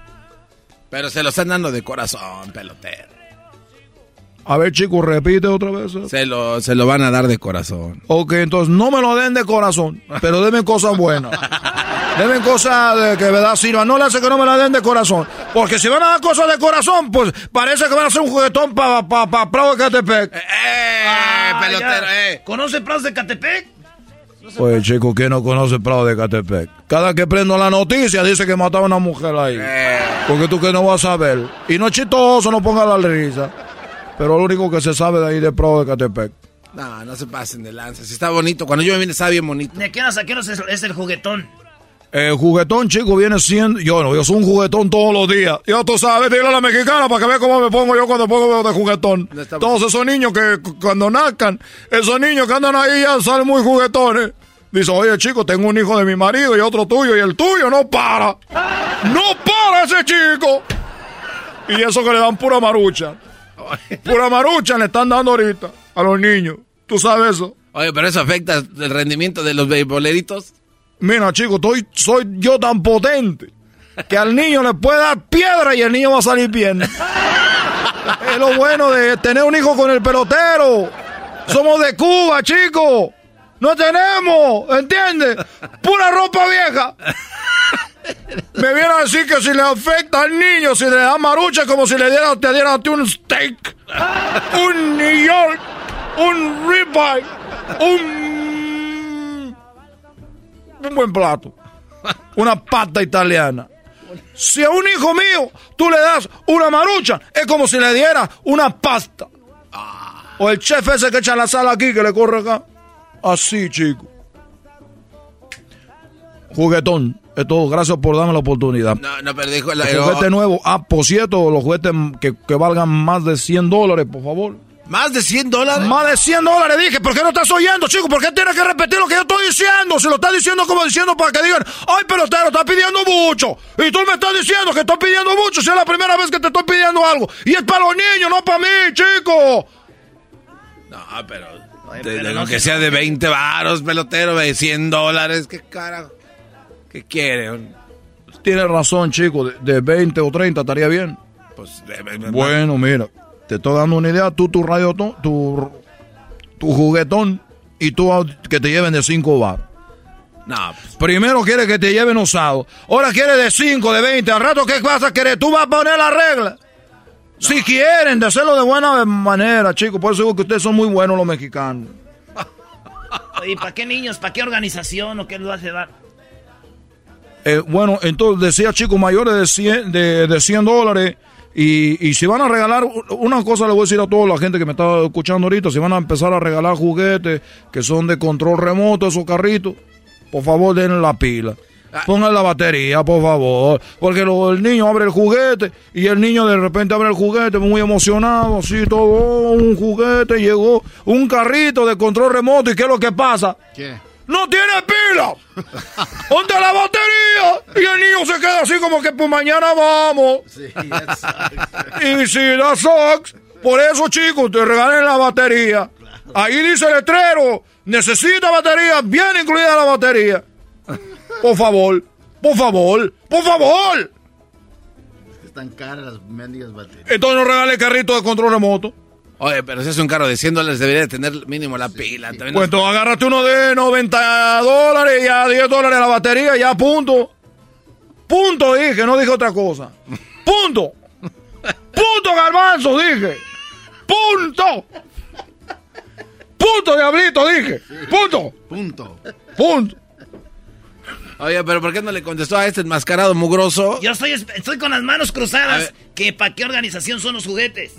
Pero se lo están dando de corazón, pelotero. A ver, chicos, repite otra vez. Se lo, se lo van a dar de corazón. Ok, entonces no me lo den de corazón, pero denme cosas buenas. denme cosas de que verdad sirvan. No le hace que no me la den de corazón. Porque si van a dar cosas de corazón, pues parece que van a hacer un juguetón para pa, pa, Prado de Catepec. ¡Eh, pelotero, eh! ¿Conoce Prado de Catepec? Pues chico, ¿quién no conoce Prado de Catepec? Cada que prendo la noticia dice que mataba a una mujer ahí. Porque tú que no vas a ver. Y no es chistoso, no ponga la risa. Pero lo único que se sabe de ahí de Prado de Catepec. No, no se pasen de lanza. Si está bonito. Cuando yo me vine, está bien bonito. ¿De qué a qué es, es el juguetón? El juguetón, chico, viene siendo. Yo no, yo soy un juguetón todos los días. Ya tú sabes, dile a la mexicana para que vea cómo me pongo yo cuando pongo de juguetón. Todos esos niños que cuando nazcan, esos niños que andan ahí ya salen muy juguetones. Dice, oye, chico, tengo un hijo de mi marido y otro tuyo, y el tuyo no para. ¡No para ese chico! Y eso que le dan pura marucha. Pura marucha le están dando ahorita a los niños. ¿Tú sabes eso? Oye, pero eso afecta el rendimiento de los beisboleritos. Mira, chico, estoy, soy yo tan potente que al niño le puede dar piedra y el niño va a salir bien. es lo bueno de tener un hijo con el pelotero. Somos de Cuba, chico. No tenemos, ¿entiendes? Pura ropa vieja. Me viene a decir que si le afecta al niño, si le da marucha, como si le diera, te dieran a ti un steak, un New York, un ribeye, un un buen plato. Una pata italiana. Si a un hijo mío tú le das una marucha, es como si le diera una pasta. O el chef ese que echa la sal aquí, que le corre acá. Así, chico. Juguetón. Es todo. Gracias por darme la oportunidad. No, no, pero dijo... El juguete nuevo. Ah, por cierto, los juguetes que, que valgan más de 100 dólares, por favor. ¿Más de 100 dólares? Más de 100 dólares, dije. ¿Por qué no estás oyendo, chico? ¿Por qué tienes que repetir lo que yo estoy diciendo? Si lo estás diciendo como diciendo para que digan, ay, pelotero, estás pidiendo mucho. Y tú me estás diciendo que estoy pidiendo mucho si es la primera vez que te estoy pidiendo algo. Y es para los niños, no para mí, chico. No, pero... de, de, que sea de 20 varos, pelotero, de 100 dólares. ¿Qué carajo? ¿Qué quiere? Tienes razón, chico. De, de 20 o 30 estaría bien. Pues... De, de, bueno, mira. Te estoy dando una idea, tú tu radio, tu, tu juguetón y tú que te lleven de 5 bar. No. Primero quiere que te lleven usado. Ahora quiere de 5, de 20. Al rato, ¿qué vas a querer? Tú vas a poner la regla. No. Si quieren, de hacerlo de buena manera, chicos. Por eso digo que ustedes son muy buenos los mexicanos. ¿Y para qué niños? ¿Para qué organización o qué lo hace dar? Eh, bueno, entonces decía chicos mayores de 100, de, de 100 dólares. Y, y si van a regalar, una cosa le voy a decir a toda la gente que me está escuchando ahorita, si van a empezar a regalar juguetes que son de control remoto, esos carritos, por favor denle la pila. Pongan la batería, por favor. Porque lo, el niño abre el juguete y el niño de repente abre el juguete muy emocionado, así todo, oh, un juguete, llegó un carrito de control remoto y ¿qué es lo que pasa? ¿Qué? ¡No tiene pila! ¿Dónde la batería? Y el niño se queda así como que pues mañana vamos. Sí, y si da sucks, por eso chicos, te regalen la batería. Ahí dice el letrero, necesita batería, bien incluida la batería. Por favor, por favor, por favor. Están caras las mendigas baterías. Entonces no regale carrito de control remoto. Oye, pero si es un carro de 100 dólares, debería tener mínimo la pila. Sí. Pues entonces agárrate uno de 90 dólares y a 10 dólares la batería, ya punto. Punto dije, no dije otra cosa. Punto. Punto garbanzo dije. Punto. Punto diablito dije. Punto. Punto. Punto. Oye, pero ¿por qué no le contestó a este enmascarado mugroso? Yo estoy, estoy con las manos cruzadas. que ¿Para qué organización son los juguetes?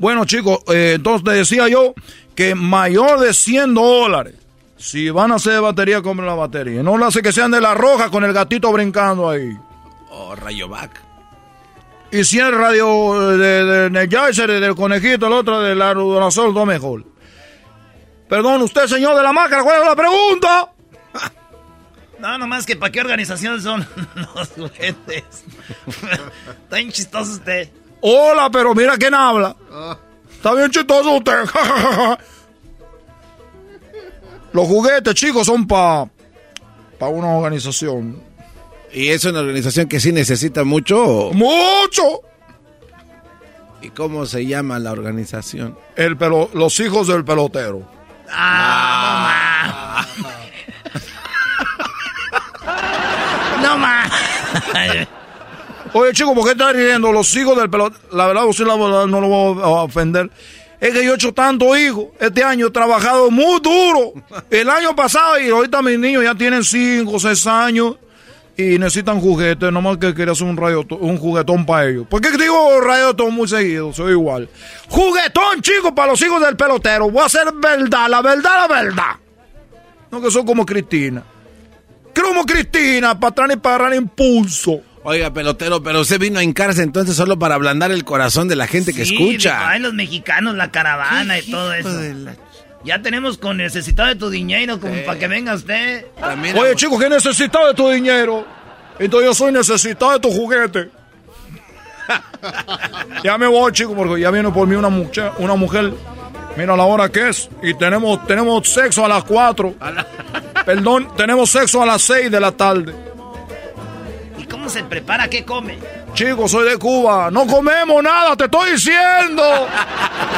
Bueno, chicos, eh, entonces te decía yo que mayor de 100 dólares. Si van a hacer batería, compren la batería. No lo hace que sean de la roja con el gatito brincando ahí. Oh, Rayovac. Y si es radio de, de, de Energizer, del conejito, el otro de la Rudolazol, dos mejor. Perdón, usted, señor de la máscara, ¿cuál es la pregunta? No, nomás que para qué organización son los juguetes. Está bien chistoso usted. Hola, pero mira quién habla. Está bien chistoso usted. Los juguetes, chicos, son para para una organización. ¿Y es una organización que sí necesita mucho? ¡Mucho! ¿Y cómo se llama la organización? El pelo, los hijos del pelotero. Ah, no más. Oye, chico, ¿por qué estás riendo? Los hijos del pelotero. La verdad, usted la verdad, no lo voy a ofender. Es que yo he hecho tanto hijos. Este año he trabajado muy duro. El año pasado y ahorita mis niños ya tienen 5 o 6 años y necesitan juguetes. Nomás que quería hacer un, radio, un juguetón para ellos. ¿Por qué digo radiotón muy seguido? Soy igual. Juguetón, chicos, para los hijos del pelotero. Voy a hacer verdad, la verdad, la verdad. No que son como Cristina. Como Cristina, para atrás y para agarrar impulso. Oiga, pelotero, pero usted vino a hincarse entonces solo para ablandar el corazón de la gente que escucha. ay, los mexicanos, la caravana y todo eso. Ya tenemos con necesitado de tu dinero como para que venga usted. Oye, chico, ¿qué necesitas de tu dinero? Entonces yo soy necesitado de tu juguete. ya me voy, chico, porque ya viene por mí una mujer, una mujer. Mira la hora que es. Y tenemos, tenemos sexo a las 4. Perdón, tenemos sexo a las 6 de la tarde. ¿Y cómo se prepara? ¿Qué come? Chico, soy de Cuba. No comemos nada, te estoy diciendo.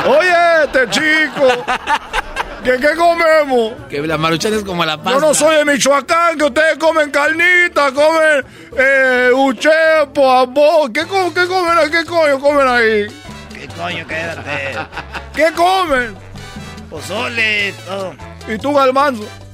Oye, este chico. ¿Qué, qué comemos? Que la maruchan es como la pasta. Yo no soy de Michoacán, que ustedes comen carnita, comen eh, uchepo. ¿Qué, co- ¿Qué comen ahí? ¿Qué coño comen ahí? ¿Qué coño? Quédate. ¿Qué comen? Pozole, todo. ¿Y tú, Galmanzo?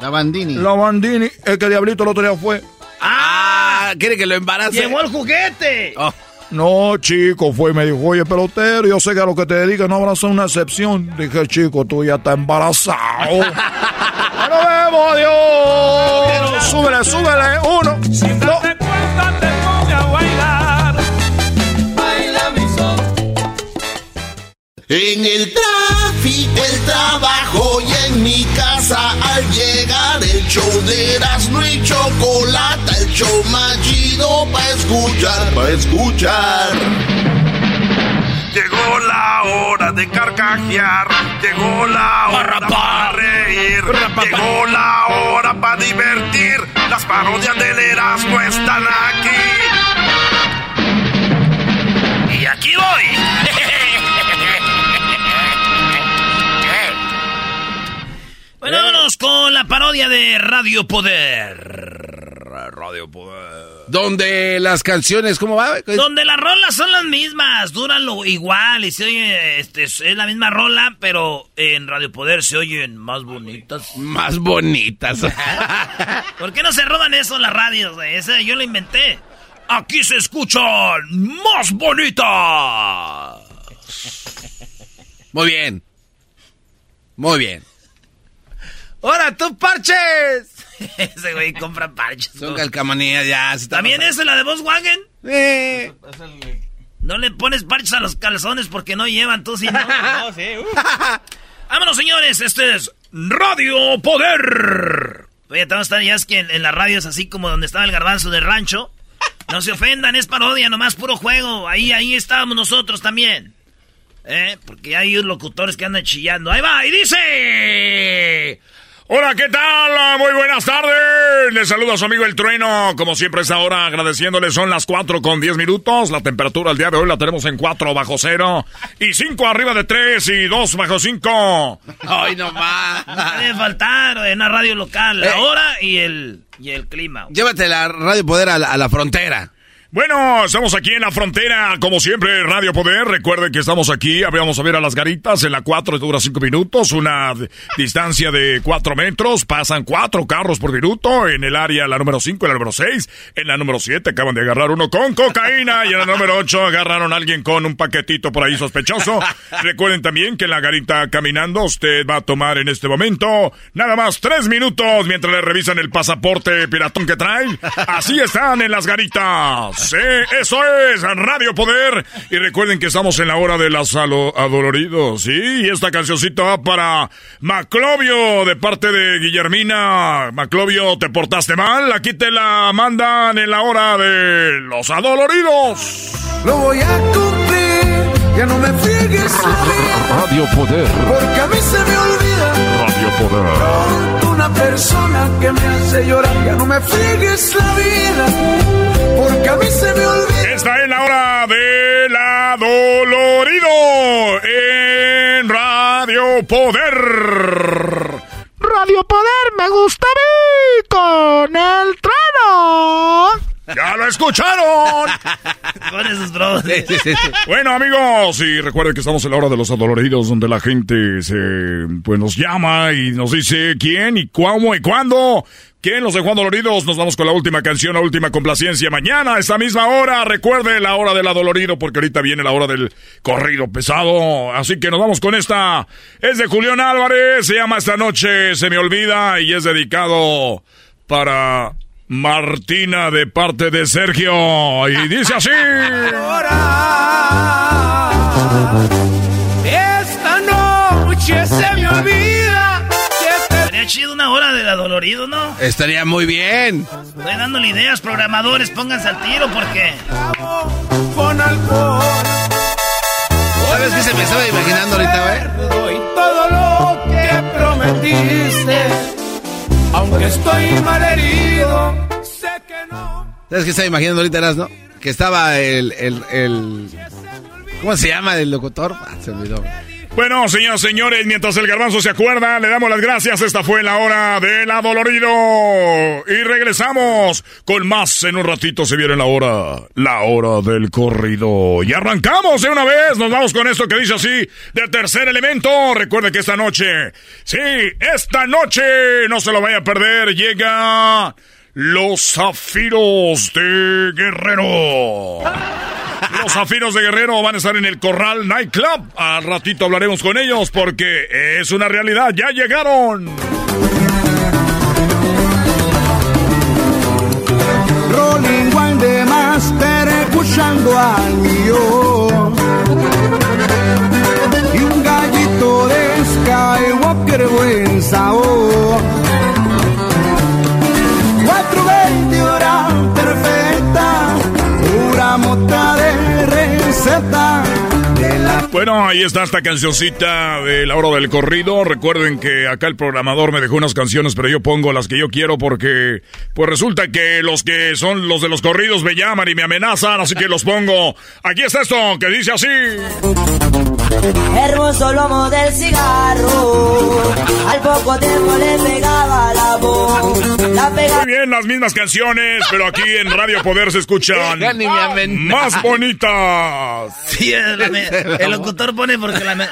La Bandini. la Bandini. El que Diablito el otro día fue. Ah, quiere que lo embarace. Llegó el juguete. No, chico, fue y me dijo, oye, pelotero, yo sé que a lo que te dedicas no habrá ser una excepción. Dije, chico, tú ya estás embarazado. ¡Ya nos vemos, adiós! Súbele, súbele, uno, dos. Baila mi son. En el tráfico, el trabajo y en mi casa al llegar el show de Erasmo y Chocolata, el show más chido para escuchar, para escuchar. Llegó la hora de carcajear, llegó la hora para reír, llegó la hora para divertir. Las parodias del Erasmo están aquí. Y aquí voy. Bueno, vámonos con la parodia de Radio Poder. Radio Poder. Donde las canciones, ¿cómo va? Donde las rolas son las mismas, duran lo igual y se oye, este, es la misma rola, pero en Radio Poder se oyen más bonitas. Más bonitas. ¿Por qué no se roban eso las radios? Ese yo lo inventé. Aquí se escuchan más bonitas. Muy bien. Muy bien. ¡Ahora tú, parches! Ese güey compra parches. Son calcamonías ya. se está ¿También pasando. es la de Volkswagen? Eh. No le pones parches a los calzones porque no llevan, tú sí, ¿no? No, sí. uh. Vámonos, señores. Este es Radio Poder. Oye, te estar ya es que en, en las radios así como donde estaba el garbanzo del rancho. No se ofendan, es parodia, nomás puro juego. Ahí, ahí estábamos nosotros también. ¿Eh? Porque hay locutores que andan chillando. Ahí va, y dice... Hola, ¿qué tal? Muy buenas tardes. Les saluda a su amigo El Trueno. Como siempre, esta hora agradeciéndole. Son las 4 con 10 minutos. La temperatura al día de hoy la tenemos en 4 bajo cero. Y 5 arriba de 3 y 2 bajo 5. Ay, no más. No puede faltar en una radio local. La Eh. hora y el, y el clima. Llévate la Radio Poder a la, a la frontera. Bueno, estamos aquí en la frontera, como siempre, Radio Poder. Recuerden que estamos aquí, vamos a ver a las garitas. En la 4 dura 5 minutos, una distancia de 4 metros. Pasan 4 carros por minuto. En el área, la número 5, la número 6. En la número 7 acaban de agarrar uno con cocaína. Y en la número 8 agarraron a alguien con un paquetito por ahí sospechoso. Recuerden también que en la garita caminando, usted va a tomar en este momento nada más 3 minutos mientras le revisan el pasaporte piratón que trae. Así están en las garitas. Sí, eso es Radio Poder. Y recuerden que estamos en la hora de las adoloridos. Sí, y esta cancioncita va para Maclovio de parte de Guillermina. Maclovio, ¿te portaste mal? Aquí te la mandan en la hora de los adoloridos. Lo voy a cumplir, ya no me fiegues Radio Poder. Porque a mí se me olvida. Radio Poder. Una persona que me hace llorar, ya no me fiegues la vida porque a mí se me olvida. Esta es la hora de la Dolorido en Radio Poder. Radio Poder me gusta a mí con el trueno. ¡Ya lo escucharon! Con esos bros. Bueno, amigos, y recuerden que estamos en la hora de los adoloridos, donde la gente se, pues, nos llama y nos dice quién y cómo y cuándo. ¿Quién? Los de Juan Doloridos. Nos vamos con la última canción, la última complacencia. Mañana, a esta misma hora, recuerde la hora del adolorido, porque ahorita viene la hora del corrido pesado. Así que nos vamos con esta. Es de Julián Álvarez, se llama Esta Noche Se Me Olvida y es dedicado para Martina de parte de Sergio. Y dice así. Una hora de adolorido, ¿no? Estaría muy bien. Estoy dándole ideas, programadores, pónganse al tiro porque. Con alcohol. ¿Sabes qué se me estaba imaginando ahorita, güey? Todo lo que prometiste aunque estoy mal herido, sé que no. ¿Sabes qué estaba imaginando ahorita, no? Que estaba el, el, el... ¿Cómo se llama el locutor? Ah, se olvidó. Bueno, señoras señores, mientras el garbanzo se acuerda, le damos las gracias. Esta fue la hora del adolorido. Y regresamos con más. En un ratito se viene la hora, la hora del corrido. Y arrancamos de una vez. Nos vamos con esto que dice así, de tercer elemento. Recuerde que esta noche, sí, esta noche, no se lo vaya a perder, llega... Los Zafiros de Guerrero. Los Zafiros de Guerrero van a estar en el Corral Nightclub. Al ratito hablaremos con ellos porque es una realidad. Ya llegaron. Rolling de Master escuchando al mío. Y un gallito de Skywalker buen sabor. aguentar Bueno, ahí está esta cancioncita de la hora del corrido. Recuerden que acá el programador me dejó unas canciones, pero yo pongo las que yo quiero porque, pues resulta que los que son los de los corridos me llaman y me amenazan, así que los pongo. Aquí está esto que dice así. Hermoso lomo del cigarro, al poco tiempo le pegaba la voz. La pega... Muy bien, las mismas canciones, pero aquí en Radio Poder se escuchan más bonitas. Sí, el, el locutor pone porque la...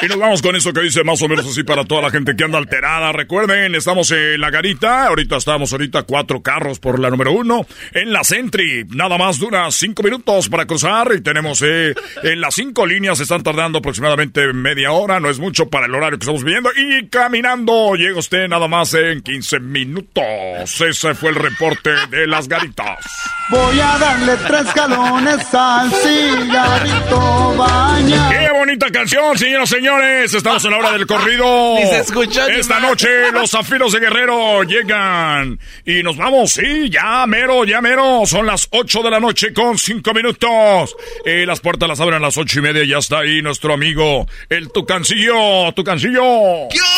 Y nos vamos con eso que dice más o menos así para toda la gente que anda alterada. Recuerden, estamos en la garita. Ahorita estamos ahorita cuatro carros por la número uno. En la Sentry, nada más dura cinco minutos para cruzar. Y tenemos eh, en las cinco líneas, están tardando aproximadamente media hora. No es mucho para el horario que estamos viviendo. Y caminando, llega usted nada más en 15 minutos. Ese fue el reporte de las garitas. Voy a darle tres galones al cigarrito baña. ¡Qué bonita canción, señoras y señores! Estamos en la hora del corrido. Ni se escuchó Esta noche los zafiros de Guerrero llegan. Y nos vamos, sí, ya mero, ya mero. Son las 8 de la noche con 5 minutos. Eh, las puertas las abren a las ocho y media. Ya está ahí nuestro amigo, el Tucancillo. Tucancillo. ¡Vale,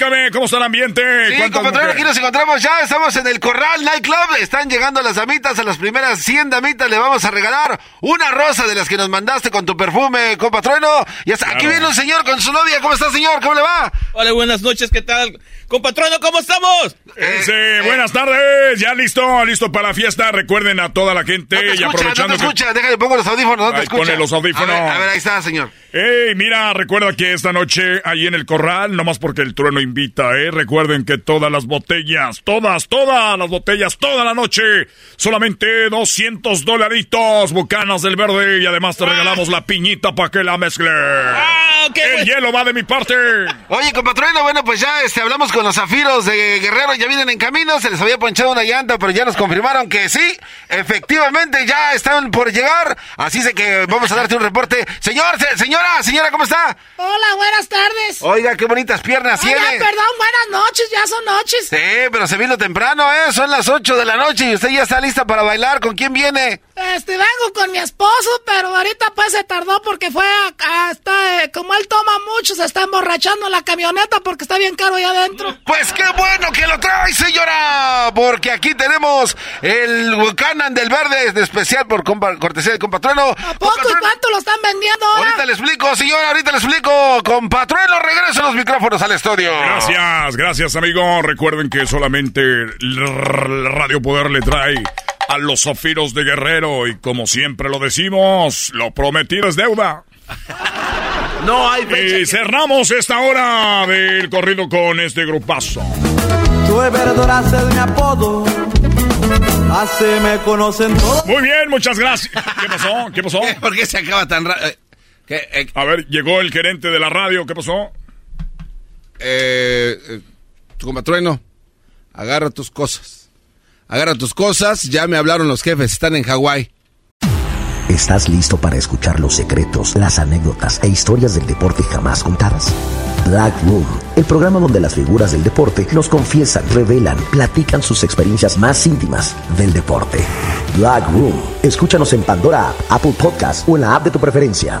platícame, ¿cómo está el ambiente? Sí, ¿Cuántas compatrón, mujeres? aquí nos encontramos ya, estamos en el Corral Nightclub, están llegando las damitas, a las primeras 100 damitas le vamos a regalar una rosa de las que nos mandaste con tu perfume, compatrueno. Y hasta aquí viene un señor con su novia, ¿cómo está señor? ¿Cómo le va? Hola, buenas noches, ¿qué tal? Compatrono, ¿cómo estamos? Ese, buenas tardes, ya listo, listo para la fiesta. Recuerden a toda la gente No te y aprovechando no te que- escucha, déjale, pongo los audífonos, no te Ay, escucha. pone los audífonos. A ver, a ver, ahí está, señor. Ey, mira, recuerda que esta noche ahí en el corral, nomás porque el trueno invita, ¿eh? Recuerden que todas las botellas, todas, todas las botellas, toda la noche, solamente 200 dolaritos, bucanas del verde y además te regalamos la piñita para que la mezcle. el hielo va de mi parte. Oye, compatrueno, bueno, pues ya este, hablamos con los zafiros de Guerrero, ya vienen en camino, se les había ponchado una llanta, pero ya nos confirmaron que sí, efectivamente ya están por llegar, así de que vamos a darte un reporte. Señor, se- señora, señora, ¿cómo está? Hola, buenas tardes. Oiga, qué bonitas piernas Oiga, tiene. Perdón, buenas noches, ya son noches. Sí, pero se vino temprano, ¿eh? Son las 8 de la noche y usted ya está lista para bailar. ¿Con quién viene? Este, vengo con mi esposo, pero ahorita pues se tardó porque fue a, a- está, eh, como él toma mucho, se está emborrachando en la camioneta porque está bien caro ahí adentro. Pues qué bueno que lo trae, señora, porque aquí tenemos el Buchanan del Verde, de especial por compa- cortesía de compatrueno. ¿A poco y cuánto lo están vendiendo ahora? Ahorita le explico, señora, ahorita le explico. Compatrueno, regreso los micrófonos al estudio. Gracias, gracias amigo. Recuerden que solamente el Radio Poder le trae a los zafiros de Guerrero y como siempre lo decimos, lo prometido es deuda. No hay Y cerramos esta hora del corrido con este grupazo. Soy verdorace de mi apodo. Así me conocen todos. Muy bien, muchas gracias. ¿Qué pasó? ¿Qué pasó? ¿Por qué se acaba tan rápido? A ver, llegó el gerente de la radio. ¿Qué pasó? Eh, eh, compatrueno, agarra tus cosas. Agarra tus cosas, ya me hablaron los jefes, están en Hawái. ¿Estás listo para escuchar los secretos, las anécdotas e historias del deporte jamás contadas? Black Room, el programa donde las figuras del deporte nos confiesan, revelan, platican sus experiencias más íntimas del deporte. Black Room, escúchanos en Pandora App, Apple Podcast o en la app de tu preferencia.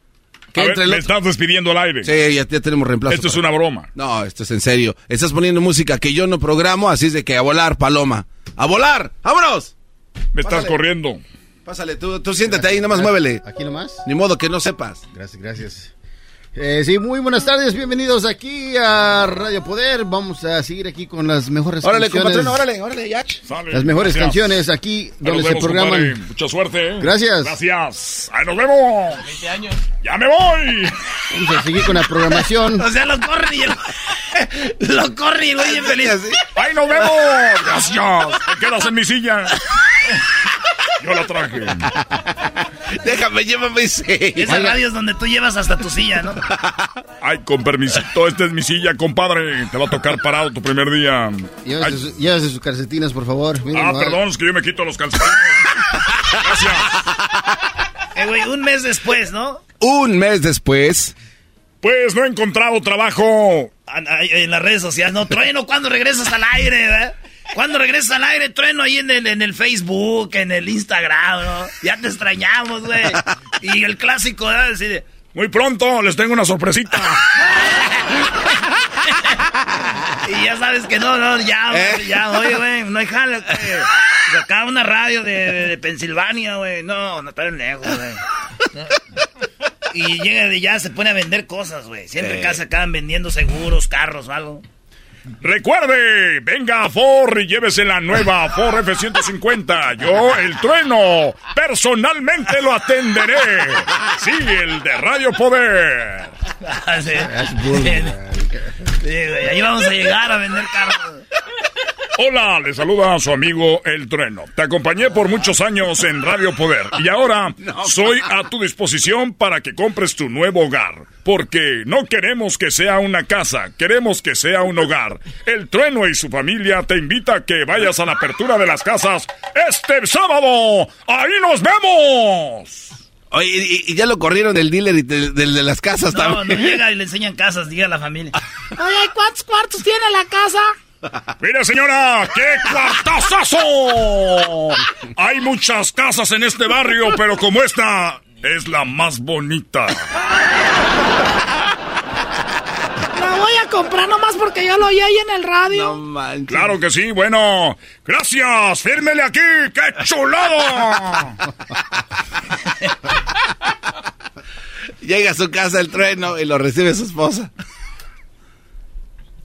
A ver, entre el me otro. estás despidiendo al aire. Sí, ya, ya tenemos reemplazo. Esto es una broma. No, esto es en serio. Estás poniendo música que yo no programo, así es de que a volar, paloma. ¡A volar! ¡Vámonos! Me estás Pásale. corriendo. Pásale, tú, tú siéntate ahí, nomás muévele. ¿Aquí nomás? Ni modo que no sepas. Gracias, gracias. Eh, sí, muy buenas tardes, bienvenidos aquí a Radio Poder. Vamos a seguir aquí con las mejores Órale, canciones. compatrón, órale, órale, ya. Gracias. Las mejores canciones aquí donde se programan. compadre. Mucha suerte. ¿eh? Gracias. Gracias. Ahí nos vemos. 20 años. ¡Ya me voy! Vamos a seguir con la programación. O sea, lo corren y el... lo corren y güey bien feliz. ¡Ahí nos vemos! Gracias. Te quedas en mi silla. Yo la traje. Déjame, llévame ese. Esas radios donde tú llevas hasta tu silla, ¿no? Ay, con permisito, esta es mi silla, compadre. Te va a tocar parado tu primer día. Llévese, su- llévese sus calcetines, por favor. Ah, perdón, es que yo me quito los calcetines. Gracias. Eh, güey, un mes después, ¿no? Un mes después. Pues no he encontrado trabajo. En las redes sociales, ¿no? Trueno, ¿cuándo regresas al aire, verdad? ¿Cuándo regresas al aire, Trueno? Ahí en el, en el Facebook, en el Instagram, ¿no? Ya te extrañamos, güey. Y el clásico, ¿verdad? Así de, Muy pronto les tengo una sorpresita. Y ya sabes que no, no, ya, güey, ya, oye, güey, no hay jale, güey. Acá una radio de, de, de Pensilvania, güey. No, no está lejos, güey. No. Y llega de ya, se pone a vender cosas, güey. Siempre Sí. acá se acaban vendiendo seguros, carros o algo. Recuerde, venga a Ford y llévese la nueva Ford F-150. Yo, el trueno, personalmente lo atenderé. Sí, el de Radio Poder. Sí. Sí, ahí vamos a llegar a vender carros. Hola, le saluda a su amigo El Trueno. Te acompañé por muchos años en Radio Poder y ahora soy a tu disposición para que compres tu nuevo hogar. Porque no queremos que sea una casa, queremos que sea un hogar. El Trueno y su familia te invita a que vayas a la apertura de las casas este sábado. ¡Ahí nos vemos! Oye, y, ya lo corrieron del dealer y del, de las casas no, también. No, llega y le enseñan casas, diga a la familia. Oye, ¿cuántos cuartos tiene la casa? Mire, señora, qué cuartazazo. Hay muchas casas en este barrio, pero como esta es la más bonita. La voy a comprar nomás porque yo lo oí ahí en el radio. No Claro que sí, bueno. Gracias, fírmele aquí, qué chulado. Llega a su casa el trueno y lo recibe su esposa.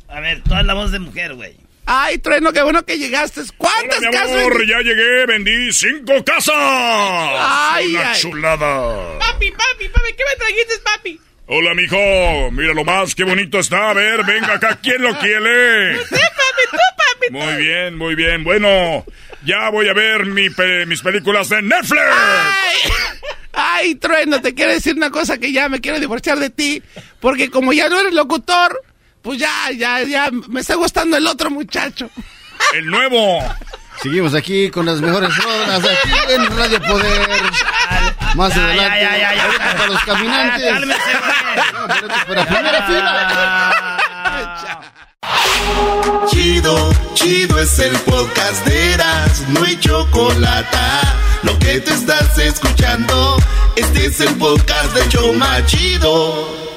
A ver, toda la voz de mujer, güey. Ay, trueno, qué bueno que llegaste. ¿Cuántas Hola, mi casas? amor, ya llegué, vendí cinco casas. Ay, Una ay. chulada. Papi, papi, papi, ¿qué me trajiste, papi? Hola, mijo. Mira lo más, qué bonito está. A ver, venga acá, ¿quién lo quiere? Sí, papi, tú, papi. Muy bien, muy bien. Bueno, ya voy a ver mi pe- mis películas de Netflix. Ay, ay, trueno, te quiero decir una cosa que ya me quiero divorciar de ti. Porque como ya no eres locutor, pues ya, ya, ya me está gustando el otro muchacho. El nuevo. Seguimos aquí con las mejores rodas aquí en Radio Poder. Más Ya, adelante. ya, ya, ya, ya. para los caminantes. Ya, cálmese, para primera fila. Chido, chido es el podcast de Eras, no hay chocolate. Lo que te estás escuchando, este es el podcast de Choma Chido.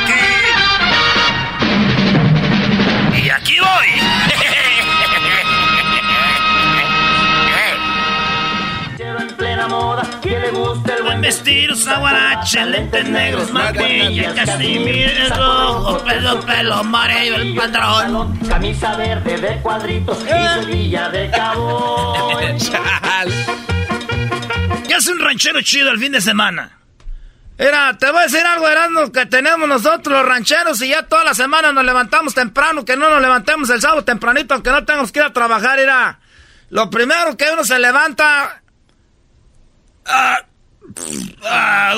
Gusta el Buen vestir, guarache, lentes negros, maquilla, casimir, rojo, pelo, pelo, amarillo, el pantalón. Camisa verde de cuadritos y cerilla de cabo. ¿Qué hace un ranchero chido el fin de semana? Mira, te voy a decir algo, Erasmo, que tenemos nosotros los rancheros y ya toda la semana nos levantamos temprano, que no nos levantemos el sábado tempranito, aunque no tengamos que ir a trabajar, mira. Lo primero que uno se levanta... Ah, ah,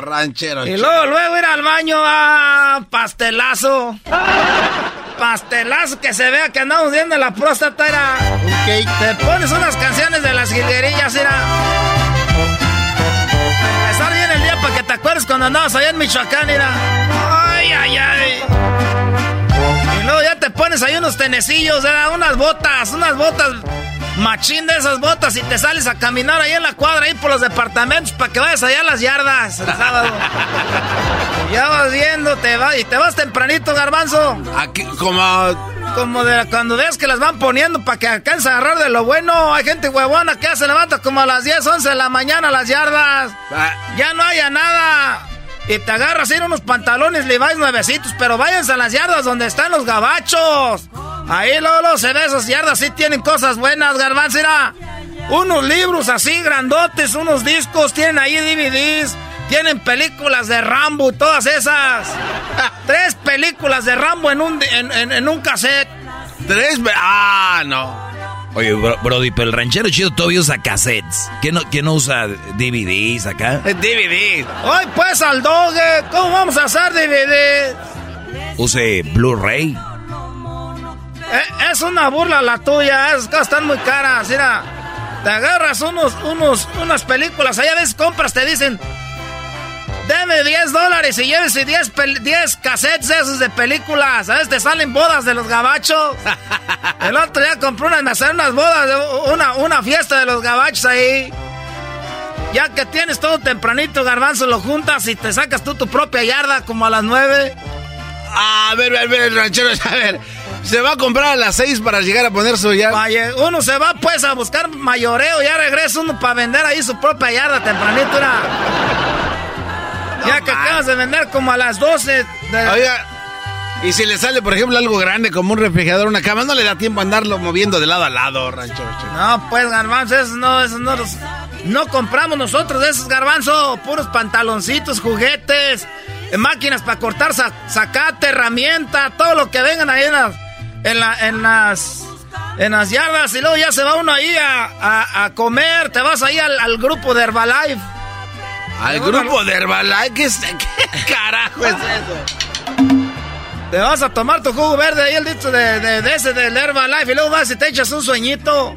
no, ranchero. y luego, luego ir al baño a pastelazo. Pastelazo que se vea que andamos viendo la próstata, era. Te pones unas canciones de las jilguerillas, era. Bien el día para que te acuerdes cuando andabas allá en Michoacán, era. Ay, ay, ay. Y luego ya te pones ahí unos tenecillos, unas botas, unas botas. Machín de esas botas y te sales a caminar ahí en la cuadra, ahí por los departamentos, para que vayas allá a las yardas el sábado. ya vas viendo, te vas, y te vas tempranito, garbanzo. Aquí, como... Como de cuando ves que las van poniendo para que alcance a agarrar de lo bueno. Hay gente huevona que ya se levanta como a las 10, 11 de la mañana a las yardas. Ya no haya nada. Y te agarras ir unos pantalones Levi's nuevecitos, pero váyanse a las yardas donde están los gabachos. Ahí luego se ve esas yardas, sí tienen cosas buenas, garbanzo. mira. Unos libros así grandotes, unos discos, tienen ahí DVDs, tienen películas de Rambo y todas esas. Tres películas de Rambo en un, en, en- en un cassette. Tres... Ah, no. Oye, bro- Brody, pero el ranchero chido todavía usa cassettes. ¿Qué no, qué no usa DVDs acá? DVD. Hoy pues al doge, ¿cómo vamos a hacer DVD? Use Blu-ray. Eh, es una burla la tuya, esas cosas están muy caras, mira. Te agarras unos, unos, unas películas, allá ves compras, te dicen, deme 10 dólares y llévese 10, pel- 10 cassettes esos de películas. ¿Sabes? Te salen bodas de los gabachos. El otro día compré unas, me unas bodas, una, una fiesta de los gabachos ahí. Ya que tienes todo tempranito, garbanzo, lo juntas y te sacas tú tu propia yarda como a las 9. A ver, a ver, ranchero, a ver. Se va a comprar a las seis para llegar a poner su yarda. Uno se va pues a buscar mayoreo, ya regresa uno para vender ahí su propia yarda tempranito, era. ya que acabas de vender como a las 12. de- Oiga, Y si le sale, por ejemplo, algo grande como un refrigerador, una cama, no le da tiempo a andarlo moviendo de lado a lado, rancho. No, pues garbanzo, eso no, eso no los... No compramos nosotros esos garbanzo, puros pantaloncitos, juguetes, eh, máquinas para cortar sacate, herramienta, todo lo que vengan ahí en las, en, la, en las en las yardas y luego ya se va uno ahí a, comer, te vas ahí al, grupo de Herbalife. ¿Al grupo de Herbalife? ¿Qué, ¿Qué, carajo es eso? Te vas a tomar tu jugo verde ahí el dicho de, de, de ese del Herbalife y luego vas y te echas un sueñito.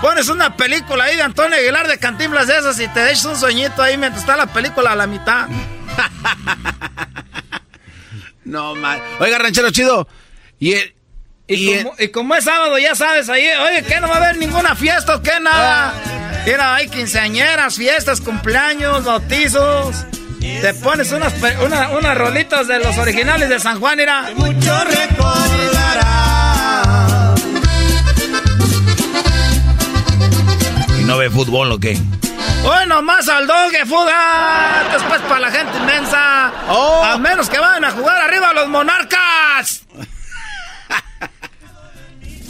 Pones una película ahí de Antonio Aguilar de Cantimblas de esas y te echas un sueñito ahí mientras está la película a la mitad. no, mal. Oiga, ranchero chido. Y, y, como, es sábado, ya sabes, ahí, oye, que no va a haber ninguna fiesta o qué nada. Mira, hay quinceañeras, fiestas, cumpleaños, bautizos. Te pones unas, unas rolitas de los originales de San Juan, mira. Mucho recordará. no ve fútbol o qué? Bueno, más al doge, fuga. Después para la gente inmensa. Oh. A menos que vayan a jugar arriba los monarcas.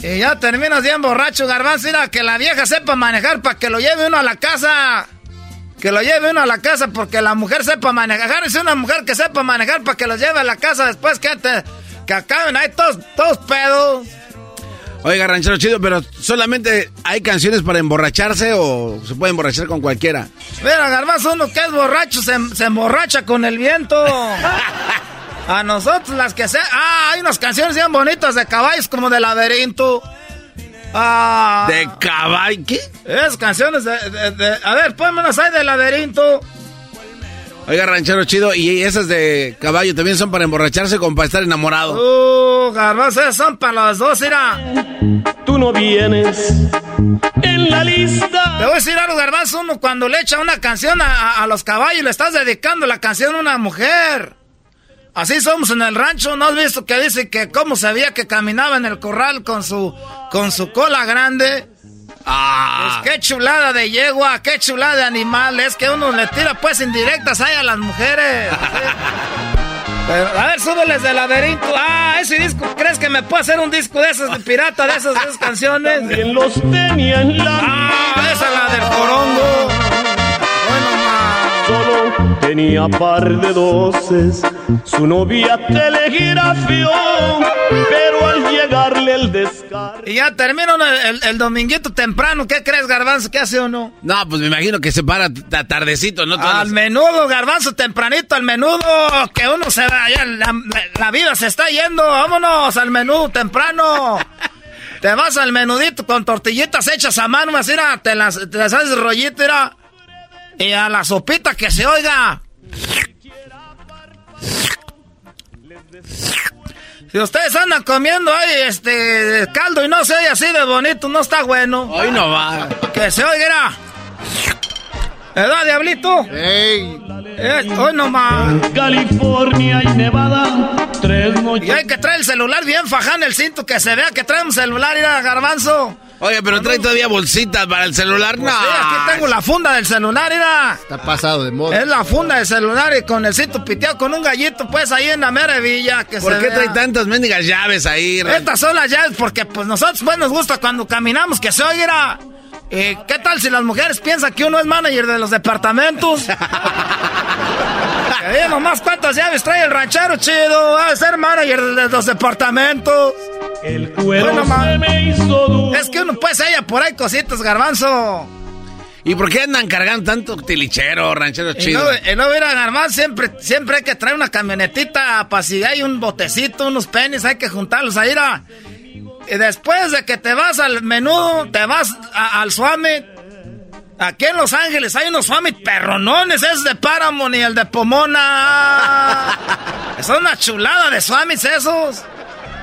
y ya terminas bien borracho, garbanzo. Mira, que la vieja sepa manejar para que lo lleve uno a la casa. Que lo lleve uno a la casa porque la mujer sepa manejar. Es una mujer que sepa manejar para que lo lleve a la casa después que, te, que acaben ahí todos, todos pedos. Oiga, ranchero chido, pero solamente hay canciones para emborracharse o se puede emborrachar con cualquiera. Mira, Garbanzo, uno que es borracho se, emborracha con el viento. A nosotros las que se... Ah, hay unas canciones bien bonitas de caballos como de laberinto. Ah, ¿De caballo? ¿Qué? Es canciones de, A ver, pónmelas ahí de laberinto. Oiga, ranchero chido, y esas de caballo también son para emborracharse como para estar enamorado. Uh, garbanzo, esas son para los dos, mira. Tú no vienes en la lista. Te voy a decir algo, garbanzo, uno cuando le echa una canción a, los caballos, le estás dedicando la canción a una mujer. Así somos en el rancho, ¿no has visto que dice que cómo sabía que caminaba en el corral con su, con su cola grande? Ah. Pues qué chulada de yegua, qué chulada de animal. Es que uno le tira pues indirectas ahí a las mujeres. a ver, súbeles del laberinto. Ah, ese disco, ¿crees que me puede hacer un disco de esos de pirata, de esas, canciones? También los tenía en la Ah, esa es la del corongo. Tenía par de doces, su novia telegrafió, pero al llegarle el descargo... Y ya termina el, el, dominguito temprano, ¿qué crees, Garbanzo? ¿Qué hace o no? No, pues me imagino que se para tardecito, ¿no? al menudo, Garbanzo, tempranito, al menudo, que uno se va, ya la, vida se está yendo, vámonos al menudo temprano. Te vas al menudito con tortillitas hechas a mano, mira, te las, te las haces rollito, mira. Y a la sopita que se oiga. Si ustedes andan comiendo ahí este caldo y no se oye así de bonito, no está bueno. Hoy no va. Que se oiga. ¿Edad, diablito? ¡Ey! Eh, hoy nomás. California y Nevada, tres noches. Y hay que traer el celular bien faján el cinto, que se vea que trae un celular, y a garbanzo. Oye, pero trae todavía bolsitas para el celular, pues no. Sí, aquí tengo la funda del celular, mira. Está pasado de moda. Es la funda del celular y con el cinto piteado con un gallito, pues ahí en la mera villa. Que ¿Por qué trae tantas mendigas llaves ahí? Estas son las llaves porque pues nosotros pues nos gusta cuando caminamos que se oiga. ¿Y qué tal si las mujeres piensan que uno es manager de los departamentos? que nomás cuántas llaves trae el ranchero chido, va a ser manager de los departamentos. El cuero se me hizo duro. Es que uno pues haya por ahí cositas, garbanzo. ¿Y por qué andan cargando tanto tilichero, ranchero chido? Y no, no garbanzo, siempre, siempre hay que traer una camionetita para si hay un botecito, unos penis, hay que juntarlos ahí. A... Y después de que te vas al menudo, te vas al Summit. Aquí en Los Ángeles hay unos Summit perronones, es de Paramount y el de Pomona. es una chulada de Summits esos.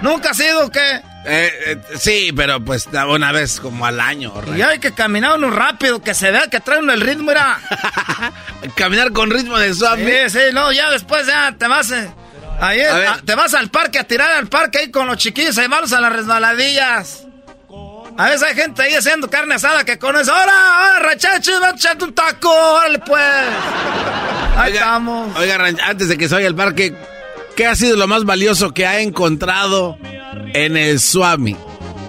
¿Nunca ha sido qué? Eh, eh, sí, pero pues una vez como al año. Y hay que caminar uno rápido, que se vea que trae uno el ritmo, mira. Caminar con ritmo de Summit. Sí, sí, no, ya después ya te vas... Eh. Ahí te vas al parque a tirar al parque ahí con los chiquillos, ahí vamos a las resbaladillas. A veces hay gente ahí haciendo carne asada que con eso. ¡Ahora, ahora, rachachos! ¡Va a echarte un taco! ¡Órale, pues! Ahí estamos. Oiga, antes de que se vaya al parque, ¿qué ha sido lo más valioso que ha encontrado en el Swami?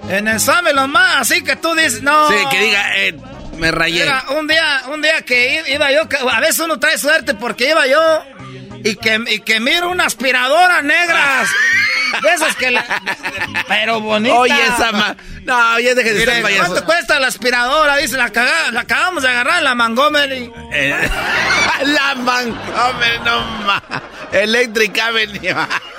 En el Swami lo más, así que tú dices, no. Sí, que diga, eh, me rayé. Mira, un día, un día que iba yo, a veces uno trae suerte porque iba yo y que, y que miro una aspiradora negras. De esas que la... Pero bonita. Oye, esa ma... No, ya deje de Mire, estar payaso. ¿Cuánto cuesta la aspiradora? Dice, la, caga... la acabamos de agarrar en la Montgomery. Eh, la Montgomery, no más. Electric Avenue.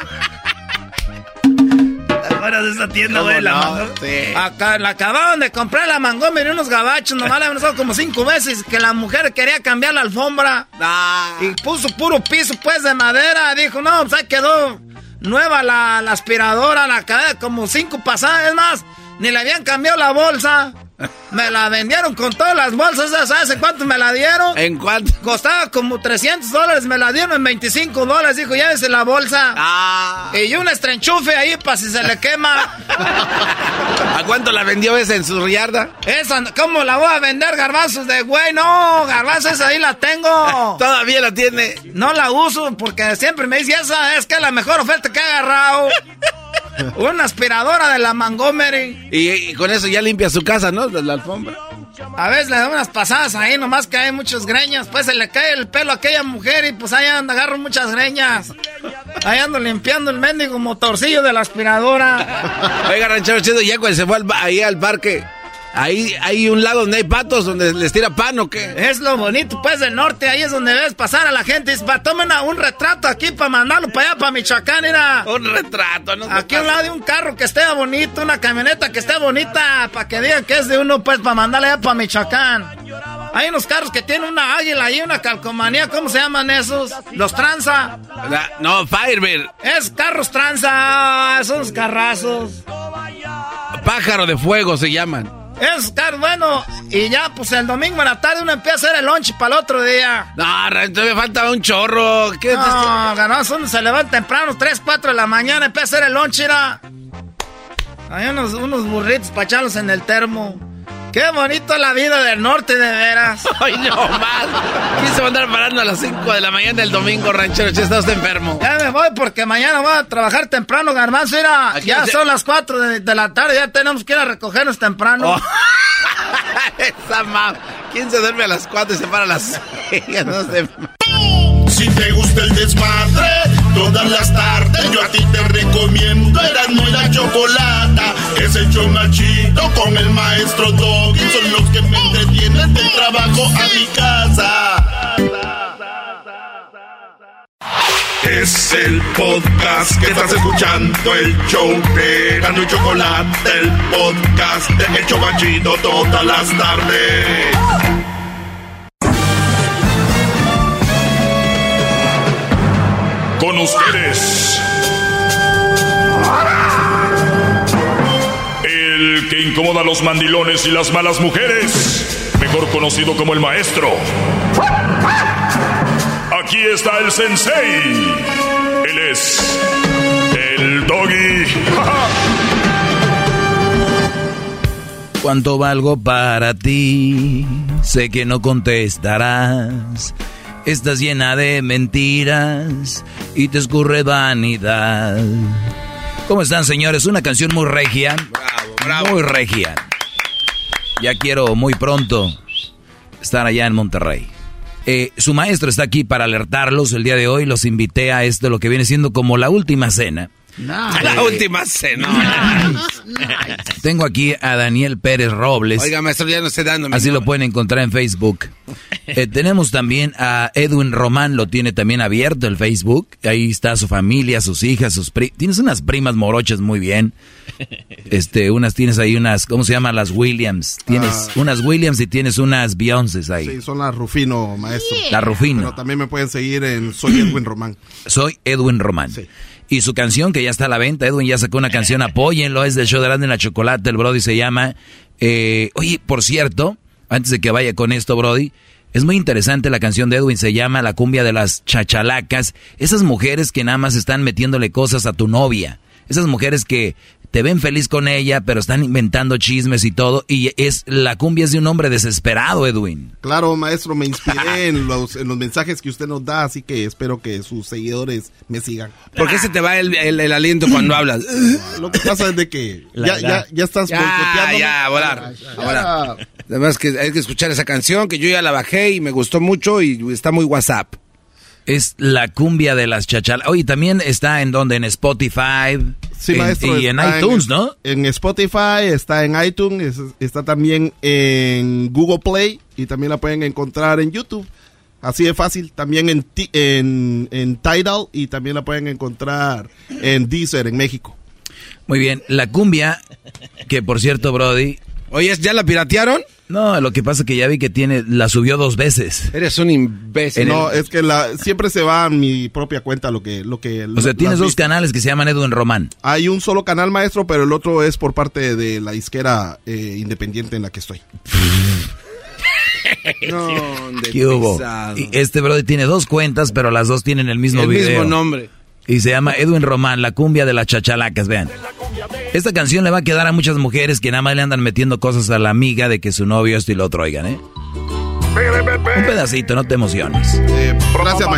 ¿Te acuerdas de esa tienda, güey? La no? Sí. Acá, la acababan de comprar la Montgomery unos gabachos, nomás habían usado como cinco veces que la mujer quería cambiar la alfombra. Ah. Y puso puro piso, pues, de madera. Dijo, no, pues ahí quedó nueva la, la aspiradora, la cadena, como cinco pasadas. Es más, ni le habían cambiado la bolsa. Me la vendieron con todas las bolsas, ¿sabes en cuánto me la dieron? ¿En cuánto? Costaba como 300 dólares, me la dieron en 25 dólares, dijo, llévese la bolsa. Ah. Y un estrenchufe ahí para si se le quema. ¿A cuánto la vendió esa en su yarda? Esa, ¿cómo la voy a vender, garbanzos de güey? No, garbanzos, ahí la tengo. Todavía la tiene. No la uso porque siempre me dice, esa es que es la mejor oferta que he agarrado. Una aspiradora de la Montgomery. Y, y con eso ya limpia su casa, ¿no? De la alfombra. A veces le da unas pasadas ahí, nomás que hay muchas greñas. Pues se le cae el pelo a aquella mujer y pues ahí anda, agarro muchas greñas. Ahí ando limpiando el mendigo motorcillo de la aspiradora. Oiga, ranchero chido, ya cuando se fue al, ahí al parque, ahí hay un lado donde hay patos, donde les tira pan o qué. Es lo bonito, pues, del norte. Ahí es donde ves pasar a la gente. Y dice, "Pa, tomen a- un retrato aquí para mandarlo para allá, para Michoacán, mira. Un retrato, ¿no? Aquí a un lado de un carro que esté bonito, una camioneta que esté bonita, para que digan que es de uno, pues, para mandarle allá para Michoacán. Hay unos carros que tienen una águila y una calcomanía, ¿cómo se llaman esos? Los tranza. La- no, Firebird. Es carros tranza, esos carrazos. Pájaro de fuego se llaman. Es carros, bueno, y ya, pues el domingo en la tarde uno empieza a hacer el lunch para el otro día. No, ranchero, me falta un chorro. ¿Qué No, ganoso, uno se levanta temprano, 3, 4 de la mañana, empieza a hacer el lunch, mira. Hay unos, unos burritos para echarlos en el termo. Qué bonito la vida del norte, de veras. Ay, no más. ¿Quién se va a andar parando a las 5 de la mañana del domingo, ranchero? Si está usted enfermo. Ya me voy porque mañana voy a trabajar temprano, garbanzo. Mira, Aquí ya son las 4 de, de la tarde, ya tenemos que ir a recogernos temprano. Oh. Esa ma... ¿Quién se duerme a las 4 y se para a las 6? No sé. Si te gusta el desmadre, todas las tardes yo a ti te recomiendo Eran y la chocolata. Es el chido con el maestro Doggy. Son los que me entretienen del trabajo a mi casa. Es el podcast que estás escuchando, el show de y Chocolate, el podcast de El Chobachito todas las tardes. Con ustedes. El que incomoda a los mandilones y las malas mujeres. Mejor conocido como el maestro. Aquí está el sensei. Él es el doggy. ¿Cuánto valgo para ti? Sé que no contestarás. Estás llena de mentiras y te escurre vanidad. ¿Cómo están, señores? Una canción muy regia. Muy regia. Ya quiero muy pronto estar allá en Monterrey. Eh, su maestro está aquí para alertarlos el día de hoy. Los invité a esto, lo que viene siendo como la última cena. La última cena. Tengo aquí a Daniel Pérez Robles. Oiga, maestro, ya no estoy dando. mi Así lo pueden encontrar en Facebook. Eh, tenemos también a Edwin Román, lo tiene también abierto el Facebook. Ahí está su familia, sus hijas, sus primas. Tienes unas primas morochas muy bien. Este, unas tienes ahí unas, ¿cómo se llaman? Las Williams. Tienes Ah. unas Williams y tienes unas Beyoncés ahí. Sí, son las Rufino, maestro. La Rufino. Pero también me pueden seguir en Soy Edwin Román. Soy Edwin Román. Y su canción que ya está a la venta, Edwin ya sacó una canción, apóyenlo, es del show de Grande en la Chocolate, el Brody se llama. eh, oye, por cierto, antes de que vaya con esto, Brody, es muy interesante la canción de Edwin, se llama La cumbia de las chachalacas, esas mujeres que nada más están metiéndole cosas a tu novia. Esas mujeres que te ven feliz con ella, pero están inventando chismes y todo. Y es la cumbia es de un hombre desesperado, Edwin. Claro, maestro, me inspiré en los, en los mensajes que usted nos da, así que espero que sus seguidores me sigan. ¿Por qué se te va el, el- el aliento cuando hablas? Lo que pasa es de que ya, ya, ya estás Ya, ya, a volar. a volar. Además que hay que escuchar esa canción que yo ya la bajé y me gustó mucho y está muy WhatsApp. Es la cumbia de las chachalas. Oye, también está en donde, en Spotify. Sí, en- maestro. Y en iTunes, ¿no? En Spotify, está en iTunes, es- está también en Google Play y también la pueden encontrar en YouTube. Así de fácil. También en, en, en Tidal y también la pueden encontrar en Deezer en México. Muy bien. La cumbia, que por cierto, Brody. Oye, ¿ya la piratearon? No, lo que pasa es que ya vi que tiene, la subió dos veces. Eres un imbécil. No, es que la, siempre se va a mi propia cuenta lo que... Lo que O sea, tienes dos canales que se llaman Edwin Román. Hay un solo canal maestro, pero el otro es por parte de la disquera eh, independiente en la que estoy. No, de ¿Qué hubo? Y este Brody tiene dos cuentas, pero las dos tienen el mismo El video. mismo nombre. Y se llama Edwin Román, la cumbia de las chachalacas, vean. Esta canción le va a quedar a muchas mujeres que nada más le andan metiendo cosas a la amiga de que su novio esto y lo otro, oigan, ¿eh? Un pedacito, no te emociones. gracias,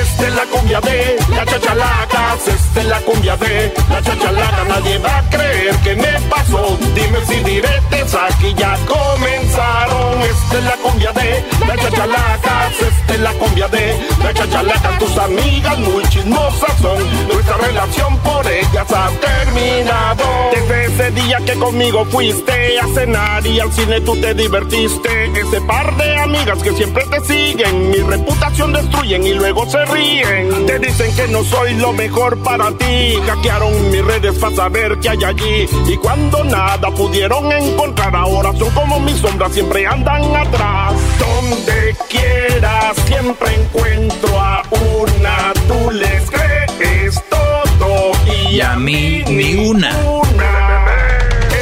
Esta es la cumbia de la chachalacas, esta es la cumbia de la chachalaca. Nadie va a creer que me pasó. Dime si diretes aquí ya comenzaron. Esta es la cumbia de la chachalacas, es la cumbia de la chachalaca. Tus amigas muy chismosas son. Nuestra relación por ellas ha terminado. Desde ese día que conmigo fuiste a cenar y al cine tú te divertiste. Ese par de amigas que siempre te siguen, mi reputación destruyen y luego se ríen. Te dicen que no soy lo mejor para ti. Hackearon mis redes para saber qué hay allí. Y cuando nada pudieron encontrar, ahora son como mis sombras, siempre andan atrás. Donde quiera siempre encuentro a una. Tú les crees todo y, Y a mí ni una.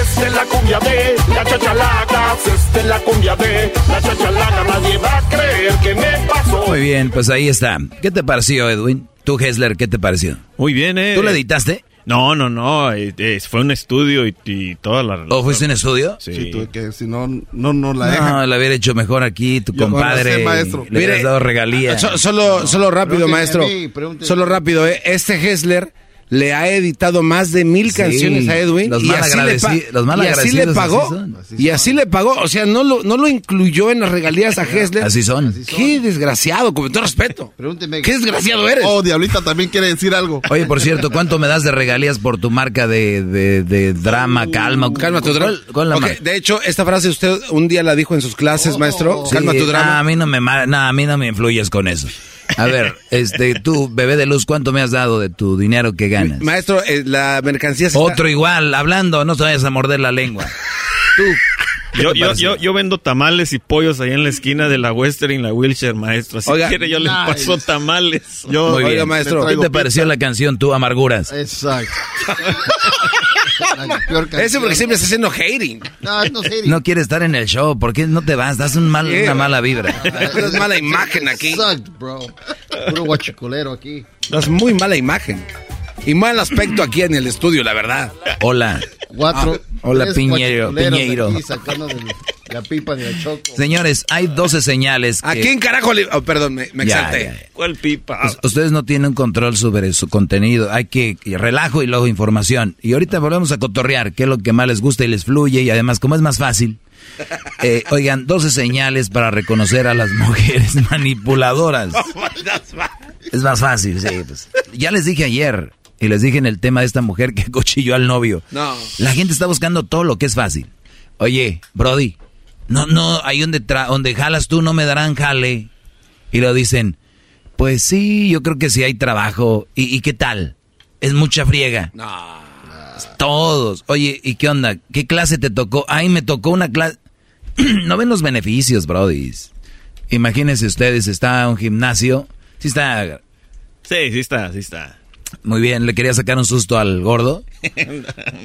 esta es la cumbia de la chachalacas, esta es la cumbia de la chachalaca. Nadie va a creer que me pasó. Muy bien, pues ahí está. ¿Qué te pareció, Edwin? Tú, Hessler, ¿qué te pareció? Muy bien, ¿eh? ¿Tú la editaste? No, no, no. eh, eh, fue un estudio y, y toda la. ¿O fuiste un estudio? Sí. Sí, tuve que, si no, no, no la dejan. No, la hubiera hecho mejor aquí, tu Yo compadre. maestro. Le hubieras dado regalías. So- solo, solo rápido, Pregúnteme maestro. mí. Solo rápido, ¿eh? Este Hessler le ha editado más de mil Sí, canciones a Edwin. los y mal así le los y así le pagó. así son. y así le pagó. O sea, no lo, no lo incluyó en las regalías a Hessler. Así son. Qué desgraciado, con todo respeto. Pregúnteme. Qué desgraciado eres. Oh, Diablita también quiere decir algo. Oye, por cierto, ¿cuánto me das de regalías por tu marca de, de, de drama, calma? Calma tu drama. ¿Cuál, cuál la Ok, marca? de hecho, esta frase usted un día la dijo en sus clases, maestro. Sí, Calma tu drama. a mí no me no, a mí no me influyes con eso. A ver, este, tú, bebé de luz, ¿cuánto me has dado de tu dinero que ganas? Maestro, eh, la mercancía se está- Otro igual, hablando, no te vayas a morder la lengua. Tú, ¿qué Yo, yo, yo, yo vendo tamales y pollos ahí en la esquina de la Western y la Wilshire, maestro. Si Oiga, quiere, yo le nice. paso tamales. Yo, Muy Oiga, bien. maestro. ¿Qué te pareció la canción, tú, Amarguras? Exacto. La peor canción. Ese porque siempre está haciendo hating. No, no sé. No quieres estar en el show, ¿por qué no te vas? Das un mal, una mala vibra. Das mala imagen aquí. Exacto, bro. Puro guachicolero aquí. Das muy mala imagen. Y mal aspecto aquí en el estudio, la verdad. Hola. Cuatro. Hola, tres Piñero, Piñeiro. aquí sacando de la pipa de la choco. Señores, hay 12 señales que... ¿A quién carajo le.? oh, perdón, me, me Ya, exalté. ya, ya. ¿Cuál pipa? Us- Ustedes no tienen control sobre su contenido. Hay que relajo y luego información. Y ahorita volvemos a cotorrear, qué es lo que más les gusta y les fluye. Y además, como es más fácil, eh, oigan, 12 señales para reconocer a las mujeres manipuladoras. Es más fácil, sí. pues. Ya les dije ayer, y les dije en el tema de esta mujer que cochilló al novio. No. La gente está buscando todo lo que es fácil. Oye, Brody, no, no, ahí donde, tra- donde jalas tú no me darán jale. Y lo dicen, pues sí, yo creo que sí hay trabajo. ¿Y, y qué tal? Es mucha friega. No. Todos. Oye, ¿y qué onda? ¿Qué clase te tocó? Ay, me tocó una clase. no ven los beneficios, Brody. Imagínense ustedes, está un gimnasio. Sí está Sí, sí está, sí está. Muy bien. ¿Le quería sacar un susto al gordo?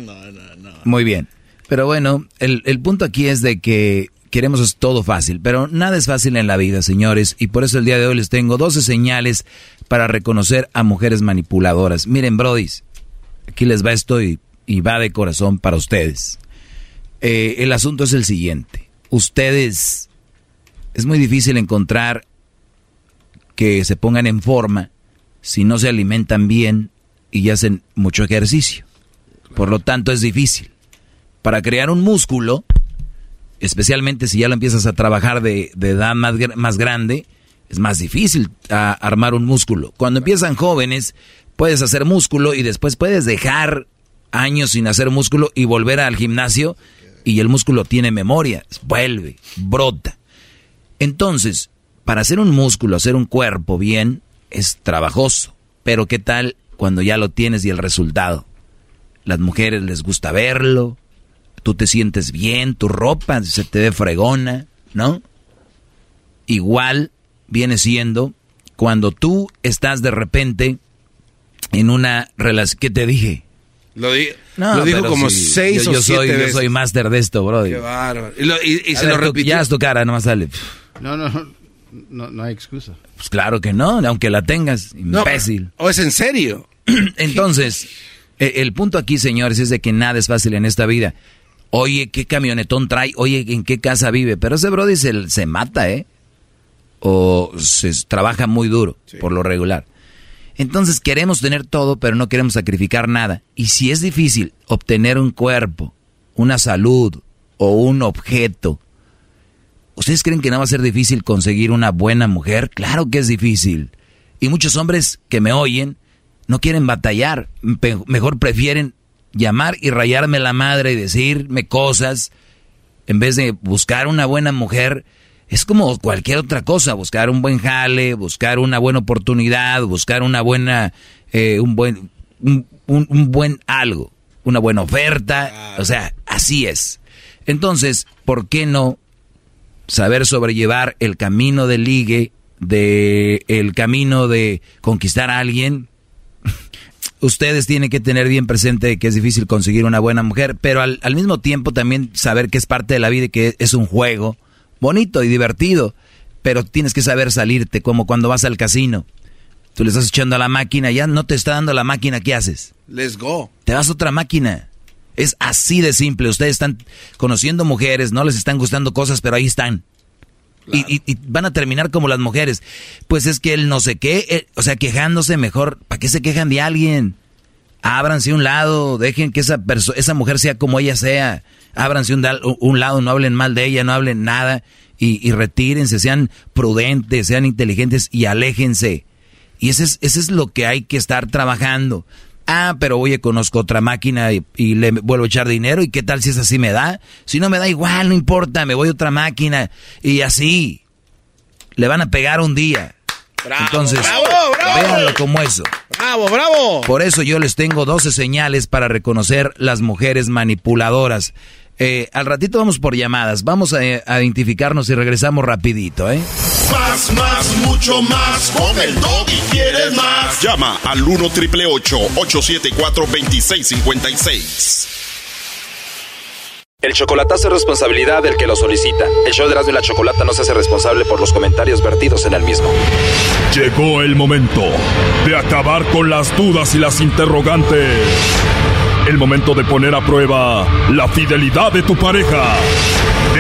no, no, no. Muy bien. Pero bueno, el, el punto aquí es de que queremos es todo fácil, pero nada es fácil en la vida, señores, y por eso el día de hoy les tengo 12 señales para reconocer a mujeres manipuladoras. Miren, brodis, aquí les va esto y, va de corazón para ustedes. Eh, el asunto es el siguiente. Ustedes, es muy difícil encontrar que se pongan en forma si no se alimentan bien y hacen mucho ejercicio. Por lo tanto, es difícil. Para crear un músculo, especialmente si ya lo empiezas a trabajar de, edad más, más, grande, es más difícil armar un músculo. Cuando empiezan jóvenes, puedes hacer músculo y después puedes dejar años sin hacer músculo y volver al gimnasio y el músculo tiene memoria, vuelve, brota. Entonces, para hacer un músculo, hacer un cuerpo bien, es trabajoso. Pero ¿qué tal cuando ya lo tienes y el resultado? Las mujeres les gusta verlo, tú te sientes bien, tu ropa se te ve fregona, ¿no? Igual viene siendo cuando tú estás de repente en una relación... ¿Qué te dije? Lo, dijo como seis yo, o siete soy, veces. Yo soy máster de esto, bro. Qué bárbaro. Y, se lo repitió. Ya es tu cara, nomás sale. No, no, no, no hay excusa. Pues claro que no, aunque la tengas, imbécil. ¿O es en serio? Entonces, e, el punto aquí, señores, es de que nada es fácil en esta vida. Oye, ¿qué camionetón trae? Oye, ¿en qué casa vive? Pero ese brody se, se mata, ¿eh? O se trabaja muy duro, por lo regular. Entonces queremos tener todo, pero no queremos sacrificar nada. Y si es difícil obtener un cuerpo, una salud o un objeto, ¿ustedes creen que no va a ser difícil conseguir una buena mujer? Claro que es difícil. Y muchos hombres que me oyen no quieren batallar, mejor prefieren llamar y rayarme la madre y decirme cosas en vez de buscar una buena mujer es como cualquier otra cosa, buscar un buen jale, buscar una buena oportunidad, buscar una buena, eh, un buen, un, buen algo, una buena oferta, o sea, así es. Entonces, ¿por qué no saber sobrellevar el camino de ligue, de el camino de conquistar a alguien? Ustedes tienen que tener bien presente que es difícil conseguir una buena mujer, pero al, al mismo tiempo también saber que es parte de la vida y que es un juego bonito y divertido, pero tienes que saber salirte, como cuando vas al casino. Tú le estás echando a la máquina, ya no te está dando la máquina, ¿qué haces? Let's go. Te vas a otra máquina. Es así de simple. Ustedes están conociendo mujeres, no les están gustando cosas, pero ahí están. Y, van a terminar como las mujeres. Pues es que él no sé qué, o sea, quejándose mejor. ¿Para qué se quejan de alguien? Ábranse un lado, dejen que esa, esa mujer sea como ella sea ábranse un, un, lado, no hablen mal de ella, no hablen nada y, retírense, sean prudentes, sean inteligentes y aléjense. Y ese es, ese es lo que hay que estar trabajando. Ah, pero oye, conozco otra máquina y, y, le vuelvo a echar dinero. ¿Y qué tal si es así me da? Si no me da igual, no importa, me voy a otra máquina. Y así. Le van a pegar un día. Entonces, véanlo como eso. Bravo, bravo. Por eso yo les tengo 12 señales para reconocer las mujeres manipuladoras. Eh, al ratito vamos por llamadas. Vamos a, identificarnos y regresamos rapidito, ¿eh? Más, más, mucho más. Con el y quieres más. Llama al 1 triple 874 2656. El chocolatazo es responsabilidad del que lo solicita. El show de Erasmo y la Chocolata no se hace responsable por los comentarios vertidos en el mismo. Llegó el momento de acabar con las dudas y las interrogantes el momento de poner a prueba la fidelidad de tu pareja.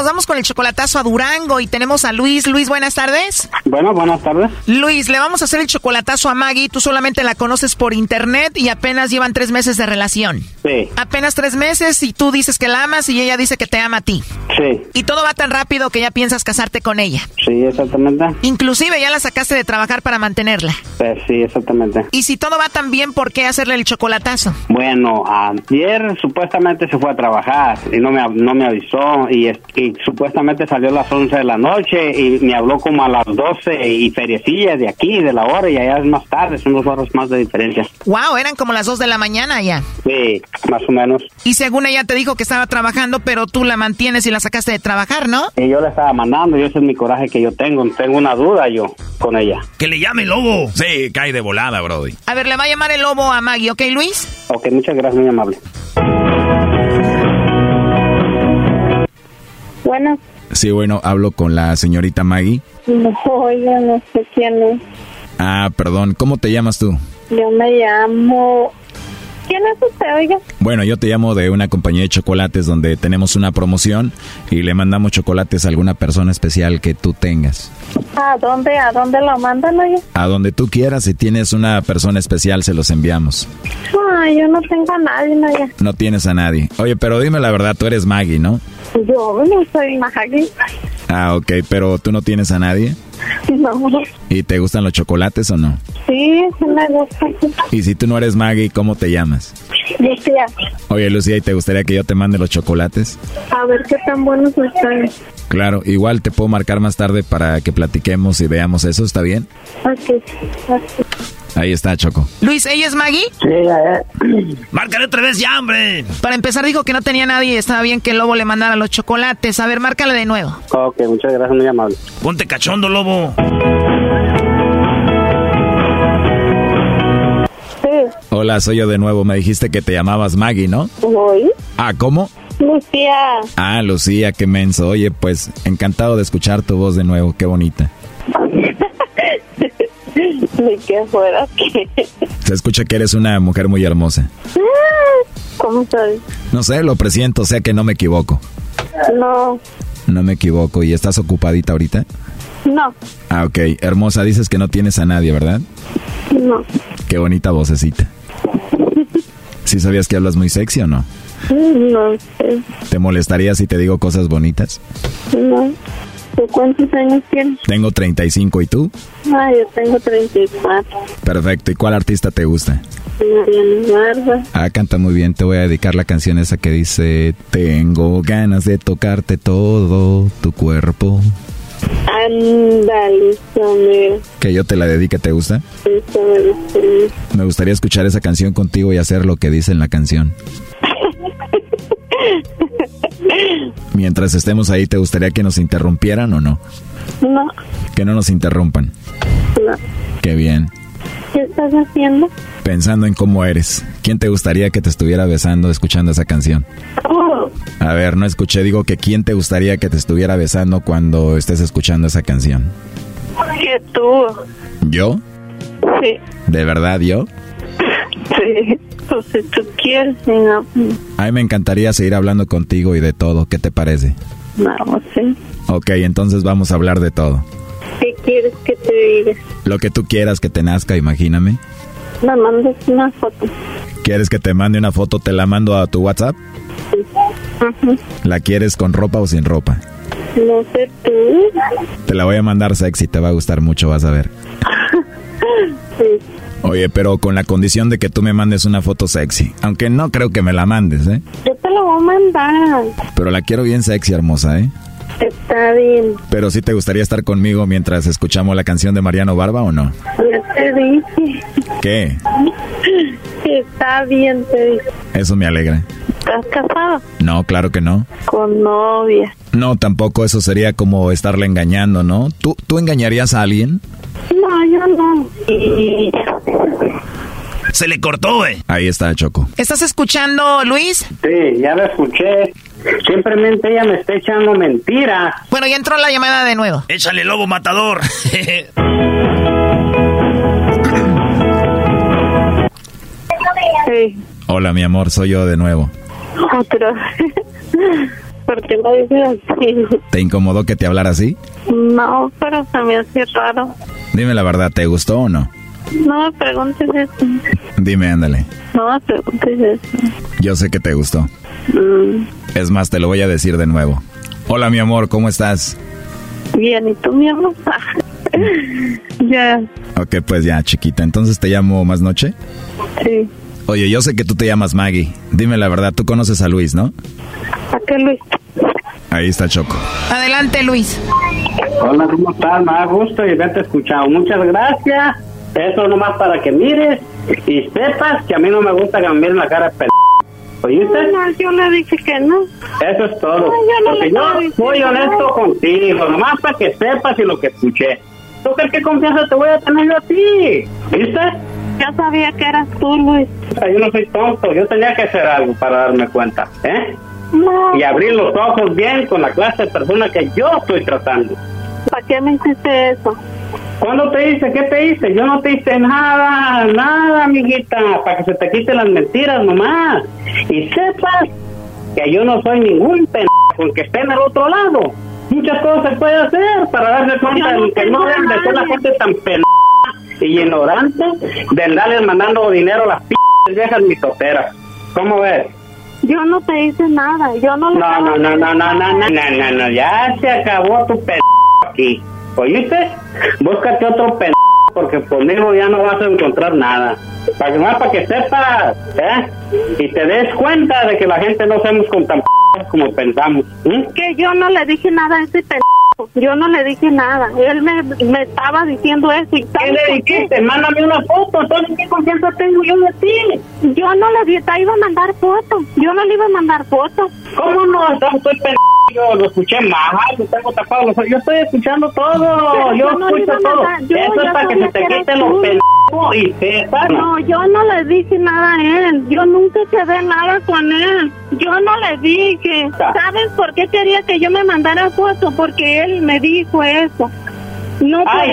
Nos vamos con el chocolatazo a Durango y tenemos a Luis. Luis, buenas tardes. Bueno, buenas tardes. Luis, le vamos a hacer el chocolatazo a Maggie. Tú solamente la conoces por internet y apenas llevan tres meses de relación. Sí. Apenas tres meses y tú dices que la amas y ella dice que te ama a ti. Sí. Y todo va tan rápido que ya piensas casarte con ella. Sí, exactamente. Inclusive ya la sacaste de trabajar para mantenerla. Pues sí, exactamente. Y si todo va tan bien, ¿por qué hacerle el chocolatazo? Bueno, ayer supuestamente se fue a trabajar y no me, no me avisó y, y y supuestamente salió a las 11 de la noche y me habló como a las 12 y feriecillas de aquí, de la hora, y allá es más tarde, son dos horas más de diferencia. Wow, eran como las 2 de la mañana ya. Sí, más o menos. Y según ella te dijo que estaba trabajando, pero tú la mantienes y la sacaste de trabajar, ¿no? Y yo la estaba mandando, y ese es mi coraje que yo tengo, tengo una duda yo con ella. Que le llame el lobo. Sí, cae de volada, Brody. A ver, le va a llamar el lobo a Maggie, ¿ok, Luis? Ok, muchas gracias, muy amable. Bueno, Sí, bueno, hablo con la señorita Maggie. no, oiga, no sé quién es. Ah, perdón, ¿cómo te llamas tú? Yo me llamo... ¿Quién es usted, oiga? Bueno, yo te llamo de una compañía de chocolates donde tenemos una promoción y le mandamos chocolates a alguna persona especial que tú tengas. ¿A dónde, a dónde lo mandan, oiga? A donde tú quieras, si tienes una persona especial, se los enviamos. Ay, yo no tengo a nadie, oiga. No tienes a nadie. Oye, pero dime la verdad, tú eres Maggie, ¿no? Yo no soy Maggie. Ah, ok, pero tú no tienes a nadie. No. ¿Y te gustan los chocolates o no? Sí, me gusta. Y si tú no eres Maggie, ¿cómo te llamas? Lucía, Oye, Lucía, ¿y te gustaría que yo te mande los chocolates? a ver qué tan buenos están. Claro, igual te puedo marcar más tarde para que platiquemos y veamos eso, ¿está bien? Ok, ok. Ahí está, Choco. Luis, ¿ella es Maggie? Sí, Márcale otra vez ya, hombre. Para empezar dijo que no tenía nadie y estaba bien que el lobo le mandara los chocolates. A ver, márcale de nuevo. Ok, muchas gracias, muy amable. Ponte cachondo, lobo. Hola, soy yo de nuevo. Me dijiste que te llamabas Maggie, ¿no? Voy. Ah, ¿cómo? Lucía. Ah, Lucía, qué menso. Oye, pues encantado de escuchar tu voz de nuevo. Qué bonita. Ni que fuera que... Se escucha que eres una mujer muy hermosa. ¿Cómo soy? No sé, lo presiento, sé que no me equivoco. No, No me equivoco. ¿Y estás ocupadita ahorita? no, Ah, ok. Hermosa, dices que no tienes a nadie, ¿verdad? no. Qué bonita vocecita. ¿Sí sabías que hablas muy sexy o no? No sé, ¿Te molestaría si te digo cosas bonitas? no. ¿Tú cuántos años tienes? Tengo 35 y tú? Ah, yo tengo 34. Perfecto. ¿Y cuál artista te gusta? Mariana Barba. Ah, canta muy bien. Te voy a dedicar la canción esa que dice Tengo ganas de tocarte todo tu cuerpo. Ándale, Samuel. Que yo te la dedique, ¿te gusta? Gustaría. Me gustaría escuchar esa canción contigo y hacer lo que dice en la canción. Mientras estemos ahí, ¿te gustaría que nos interrumpieran o no? No, Que no nos interrumpan. no. Qué bien. ¿Qué estás haciendo? Pensando en cómo eres. ¿Quién te gustaría que te estuviera besando escuchando esa canción? Oh, A ver, no escuché, digo que quién te gustaría que te estuviera besando cuando estés escuchando esa canción. que tú. ¿Yo? Sí, ¿De verdad yo? sí. Pues si tú quieres, si no, A mí me encantaría seguir hablando contigo y de todo. ¿Qué te parece? no, sí. Ok, entonces vamos a hablar de todo. ¿Qué quieres que te diga? Lo que tú quieras que te nazca, imagíname. Me mandas una foto. ¿Quieres que te mande una foto? ¿Te la mando a tu WhatsApp? Ujú. ¿La quieres con ropa o sin ropa? No sé tú. Te la voy a mandar sexy, te va a gustar mucho, vas a ver. Sí. Oye, pero con la condición de que tú me mandes una foto sexy. Aunque no creo que me la mandes, ¿eh? Yo te lo voy a mandar. Pero la quiero bien sexy, hermosa, ¿eh? Está bien. Pero sí te gustaría estar conmigo mientras escuchamos la canción de Mariano Barba o no? Ya te dije. ¿Qué? Está bien, te dije. Eso me alegra. ¿Estás casado? No, claro que no. Con novia. No, tampoco eso sería como estarle engañando, ¿no? ¿Tú, ¿Tú engañarías a alguien? No, yo no. Y... Se le cortó, güey. Ahí está, Choco. ¿Estás escuchando, Luis? Sí, ya la escuché. Simplemente ella me está echando mentiras. Bueno, ya entró la llamada de nuevo. Échale lobo matador. Sí, Hola, mi amor, soy yo de nuevo. otro. ¿Por qué lo dices así? ¿Te incomodó que te hablara así? No, pero se me hace raro. Dime la verdad, ¿te gustó o no? No me preguntes eso. Dime, ándale. No me preguntes eso. Yo sé que te gustó. Mm, Es más, te lo voy a decir de nuevo. Hola, mi amor, ¿cómo estás? bien, ¿y tú, mi amor? ya, Ok, pues ya, chiquita. Entonces te llamo más noche. sí. Oye, yo sé que tú te llamas Maggie. Dime la verdad, tú conoces a Luis, ¿no? ¿A qué Luis? Ahí está Choco. Adelante, Luis. Hola, ¿cómo estás? Me da gusto y haberte escuchado. Muchas gracias. Eso nomás para que mires y sepas que a mí no me gusta que me miren la cara de p... ¿Oíste? No, yo le dije que no. Eso es todo. No, yo no Porque yo soy honesto contigo, nomás para que sepas y lo que escuché. ¿Tú crees que confianza te voy a tener yo a ti? ¿Viste? Yo sabía que eras tú, Luis. O sea, yo no soy tonto, yo tenía que hacer algo para darme cuenta, ¿eh? No. Y abrir los ojos bien con la clase de persona que yo estoy tratando. ¿Para qué me hiciste eso? ¿Cuándo te hice? ¿Qué te hice? Yo no te hice nada, nada, amiguita, para que se te quiten las mentiras nomás. Y sepas que yo no soy ningún pendejo que esté en el otro lado. Muchas cosas se puede hacer para darse cuenta no de que no deben de ser la gente tan pendeja y ignorante de andarles mandando dinero a las p viejas mitoteras. ¿Cómo ves? Yo no te hice nada. Yo no le No, no, no, no, no, no, no, no, no, no, ya se acabó tu p aquí. ¿Oíste? Búscate otro p porque conmigo ya no vas a encontrar nada. Para que más para que sepas, ¿eh? Y te des cuenta de que la gente no somos con tan p como pensamos. Que yo no le dije nada a ese pendejo. Yo no le dije nada. Él me, me estaba diciendo eso. ¿Y ¿Qué le dijiste? Mándame una foto, entonces ¿qué confianza tengo yo de ti? Yo no le iba a mandar fotos. Yo no le iba a mandar fotos. ¿Cómo no? Estoy p yo lo escuché mal, lo tengo tapado los. Yo estoy escuchando todo, yo yo no escucho todo. yo Eso es para que se te quiten los pendejos y sepas. No, yo no le dije nada a él. Yo nunca quedé nada con él. Yo no le dije. ¿Sabes por qué quería que yo me mandara foto? Porque él me dijo eso. No Ay,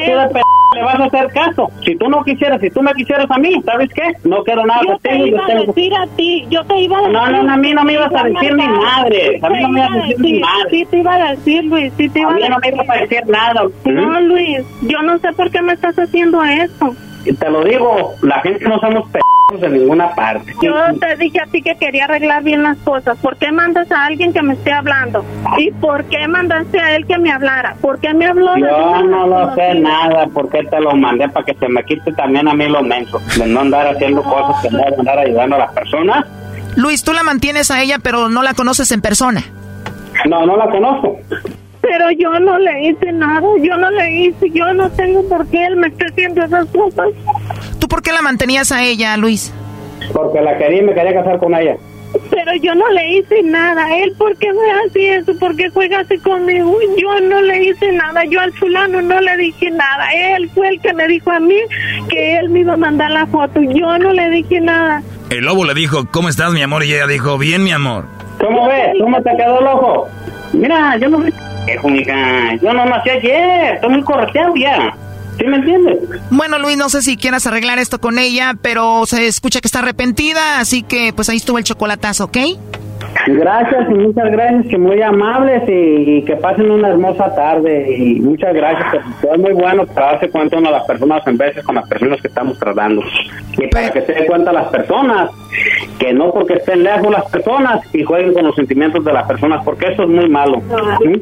le vas a hacer caso. Si tú no quisieras, si tú me quisieras a mí, ¿sabes qué? No quiero nada Yo te iba yo a decir a ti, yo te iba a decir. No, no, no, a mí no me ibas a iba decir ni mandar. madre. A mí no me ibas a decir ni madre. Sí, te iba a decir, Luis, sí te iba A a mí decir. no me ibas a decir nada. No. Luis, yo no sé por qué me estás haciendo eso. Y te lo digo, la gente no somos p de ninguna parte. Yo te dije a ti que quería arreglar bien las cosas. ¿Por qué mandas a alguien que me esté hablando? ¿Y por qué mandaste a él que me hablara? ¿Por qué me habló? de Yo no lo sé nada, porque te lo mandé para que se me quite también a mí lo menso, de no andar haciendo cosas que no andar ayudando a las personas. Luis, tú la mantienes a ella, pero no la conoces en persona. No, no la conozco. Pero yo no le hice nada, yo no le hice, yo no tengo por qué él me esté haciendo esas cosas. ¿Tú por qué la mantenías a ella, Luis? Porque la quería y me quería casar con ella. Pero yo no le hice nada. Él, ¿por qué me hace eso? ¿Por qué juega así conmigo? Yo no le hice nada. Yo al fulano no le dije nada. Él fue el que me dijo a mí que él me iba a mandar la foto. Yo no le dije nada. El lobo le dijo, ¿cómo estás, mi amor? Y ella dijo, bien, mi amor. ¿Cómo ves? ¿Cómo te quedó el ojo? Mira, yo no. Yo no nací ayer. Estoy muy correteado ya. ¿Sí me entiendes? Bueno, Luis, no sé si quieras arreglar esto con ella, pero se escucha que está arrepentida, así que pues ahí estuvo el chocolatazo, ¿ok? Gracias y muchas gracias, que muy amables y, y que pasen una hermosa tarde y muchas gracias, que es muy bueno para darse cuenta uno de las personas en veces con las personas que estamos tratando y para que se den cuenta las personas que no porque estén lejos las personas y jueguen con los sentimientos de las personas porque eso es muy malo. ¿sí?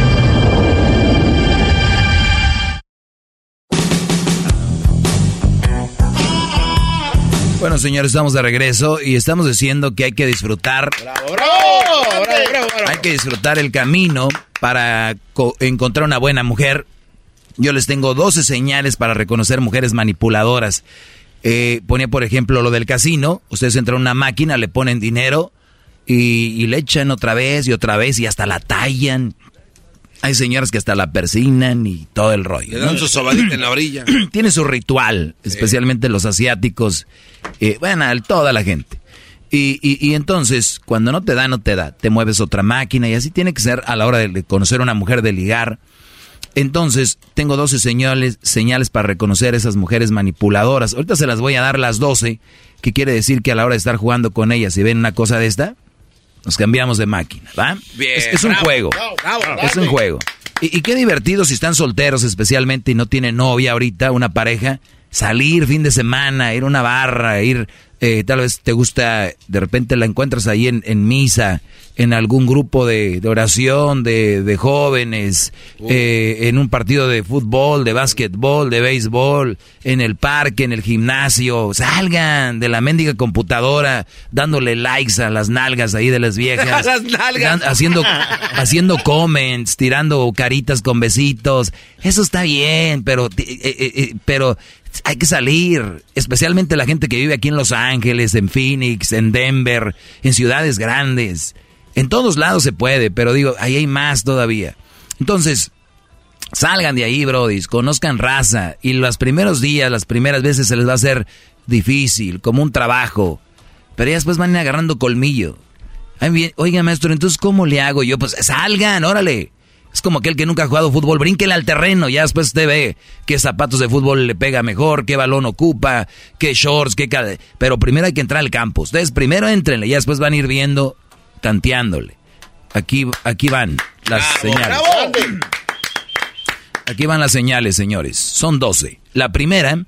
Bueno, señores, estamos de regreso y estamos diciendo que hay que disfrutar. Hay que disfrutar el camino para co- encontrar una buena mujer. Yo les tengo 12 señales para reconocer mujeres manipuladoras. Eh, ponía, por ejemplo, lo del casino. Ustedes entran a una máquina, le ponen dinero y, y le echan otra vez y otra vez y hasta la tallan. Hay señoras que hasta la persignan y todo el rollo. Le dan ¿no? su sobadita en la orilla. Tiene su ritual, especialmente los asiáticos. Eh, bueno, toda la gente. Y, y- y entonces, cuando no te da, no te da. Te mueves otra máquina y así tiene que ser a la hora de, conocer a una mujer, de ligar. Entonces, tengo 12 señales, señales para reconocer esas mujeres manipuladoras. Ahorita se las voy a dar las 12, que quiere decir que a la hora de estar jugando con ellas, si ven una cosa de esta, nos cambiamos de máquina, ¿va? Bien, es, es un bravo, juego. bravo, bravo, es un juego. Y, y qué divertido si están solteros especialmente y no tienen novia ahorita, una pareja, salir fin de semana, ir a una barra, ir, eh, tal vez te gusta, de repente la encuentras ahí en, en misa, en algún grupo de, de oración, de, de jóvenes, eh, en un partido de fútbol, de básquetbol, de béisbol, en el parque, en el gimnasio, salgan de la mendiga computadora, dándole likes a las nalgas ahí de las viejas, Las nalgas. haciendo, haciendo comments, tirando caritas con besitos, eso está bien, pero, eh, eh, pero hay que salir, especialmente la gente que vive aquí en Los Ángeles, en Phoenix, en Denver, en ciudades grandes. En todos lados se puede, pero digo, ahí hay más todavía. Entonces, salgan de ahí, brodis, conozcan raza y los primeros días, las primeras veces se les va a hacer difícil, como un trabajo, pero ya después van agarrando colmillo. Oiga, maestro, entonces, ¿cómo le hago yo? Pues salgan, órale. Es como aquel que nunca ha jugado fútbol, brínquele al terreno, ya después usted ve qué zapatos de fútbol le pega mejor, qué balón ocupa, qué shorts, qué... Pero primero hay que entrar al campo. Ustedes primero entrenle, ya después van a ir viendo, tanteándole. Aquí, aquí van las señales. Aquí van las señales, señores. Son 12. La primera,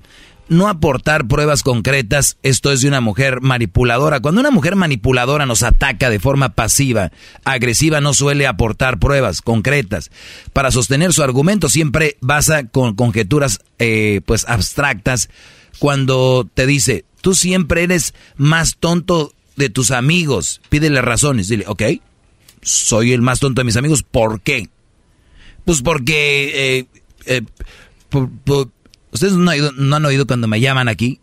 no aportar pruebas concretas. Esto es de una mujer manipuladora. Cuando una mujer manipuladora nos ataca de forma pasiva, agresiva, no suele aportar pruebas concretas. Para sostener su argumento siempre basa con conjeturas eh, pues abstractas. Cuando te dice, tú siempre eres más tonto de tus amigos, pídele razones. Dile, ok, soy el más tonto de mis amigos, ¿por qué? Pues porque... eh, eh, ¿Ustedes no han, oído, no han oído cuando me llaman aquí?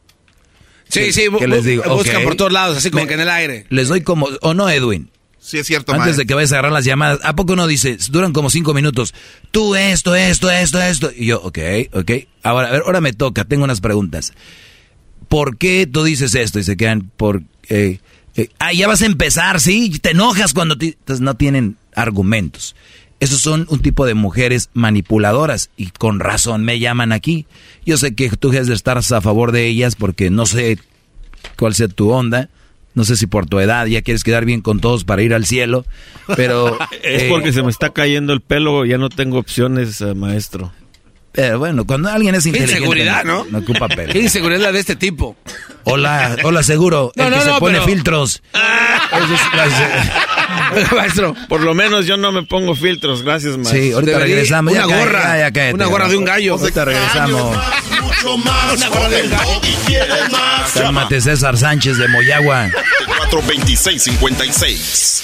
Sí, sí, ¿Qué les digo? buscan por todos lados, así como Me- que en el aire. Les doy como... ¿O no, Edwin? Sí, es cierto, Antes de que vayas a agarrar las llamadas, ¿a poco uno dice, duran como cinco minutos? Tú esto, esto, esto, esto. Y yo, ok, ok. Ahora, a ver, ahora me toca, tengo unas preguntas. ¿Por qué tú dices esto? Y se quedan por... eh, eh, ah, ya vas a empezar, ¿sí? Te enojas cuando... te- Entonces no tienen argumentos. Esos son un tipo de mujeres manipuladoras y con razón me llaman aquí. Yo sé que tú debes de estar a favor de ellas porque no sé cuál sea tu onda. No sé si por tu edad ya quieres quedar bien con todos para ir al cielo, pero... Es eh, porque se me está cayendo el pelo, ya no tengo opciones, eh, maestro. Pero bueno, cuando alguien es Qué inteligente... inseguridad, ¿no? No ocupa pelo. Qué inseguridad de este tipo. Hola, hola seguro. No, el que no, se pone pero- filtros. Eso es- maestro, por lo menos yo no me pongo filtros, gracias, maestro. Sí, ahorita regresamos. Ya Una gorra, ya, ya cállate. una gorra de un gallo. Ahorita regresamos. Mucho más. Con el Doggy quieres más. Cálmate César Sánchez de Moyagua. 426-56.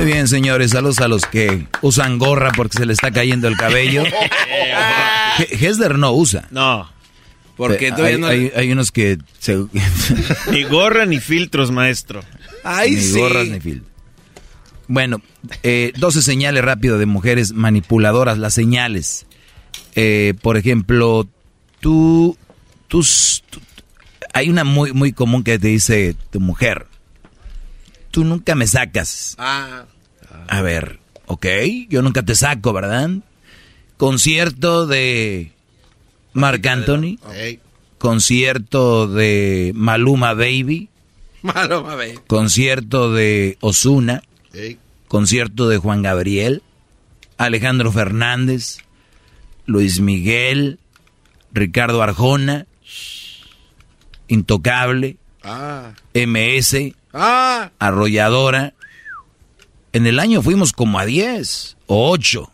Muy bien, señores. Saludos a los que usan gorra porque se le está cayendo el cabello. He- Hesder no usa. No. Porque todavía hay, no- hay- hay unos que se... Ni gorra ni filtros, maestro. ni gorras ni filtros. Bueno, eh, 12 señales rápido de mujeres manipuladoras. Las señales. Eh, por ejemplo, tú, tú- Hay una muy, muy común que te dice tu mujer. Tú nunca me sacas. Ah. A ver, ok, yo nunca te saco, ¿verdad? Concierto de Marc Anthony. Concierto de Maluma Baby. Malo, mame. Concierto de Osuna. Concierto de Juan Gabriel. Alejandro Fernández. Luis Miguel. Ricardo Arjona. Intocable. Ah. MS. Ah. Arrolladora. En el año fuimos como a 10 o 8.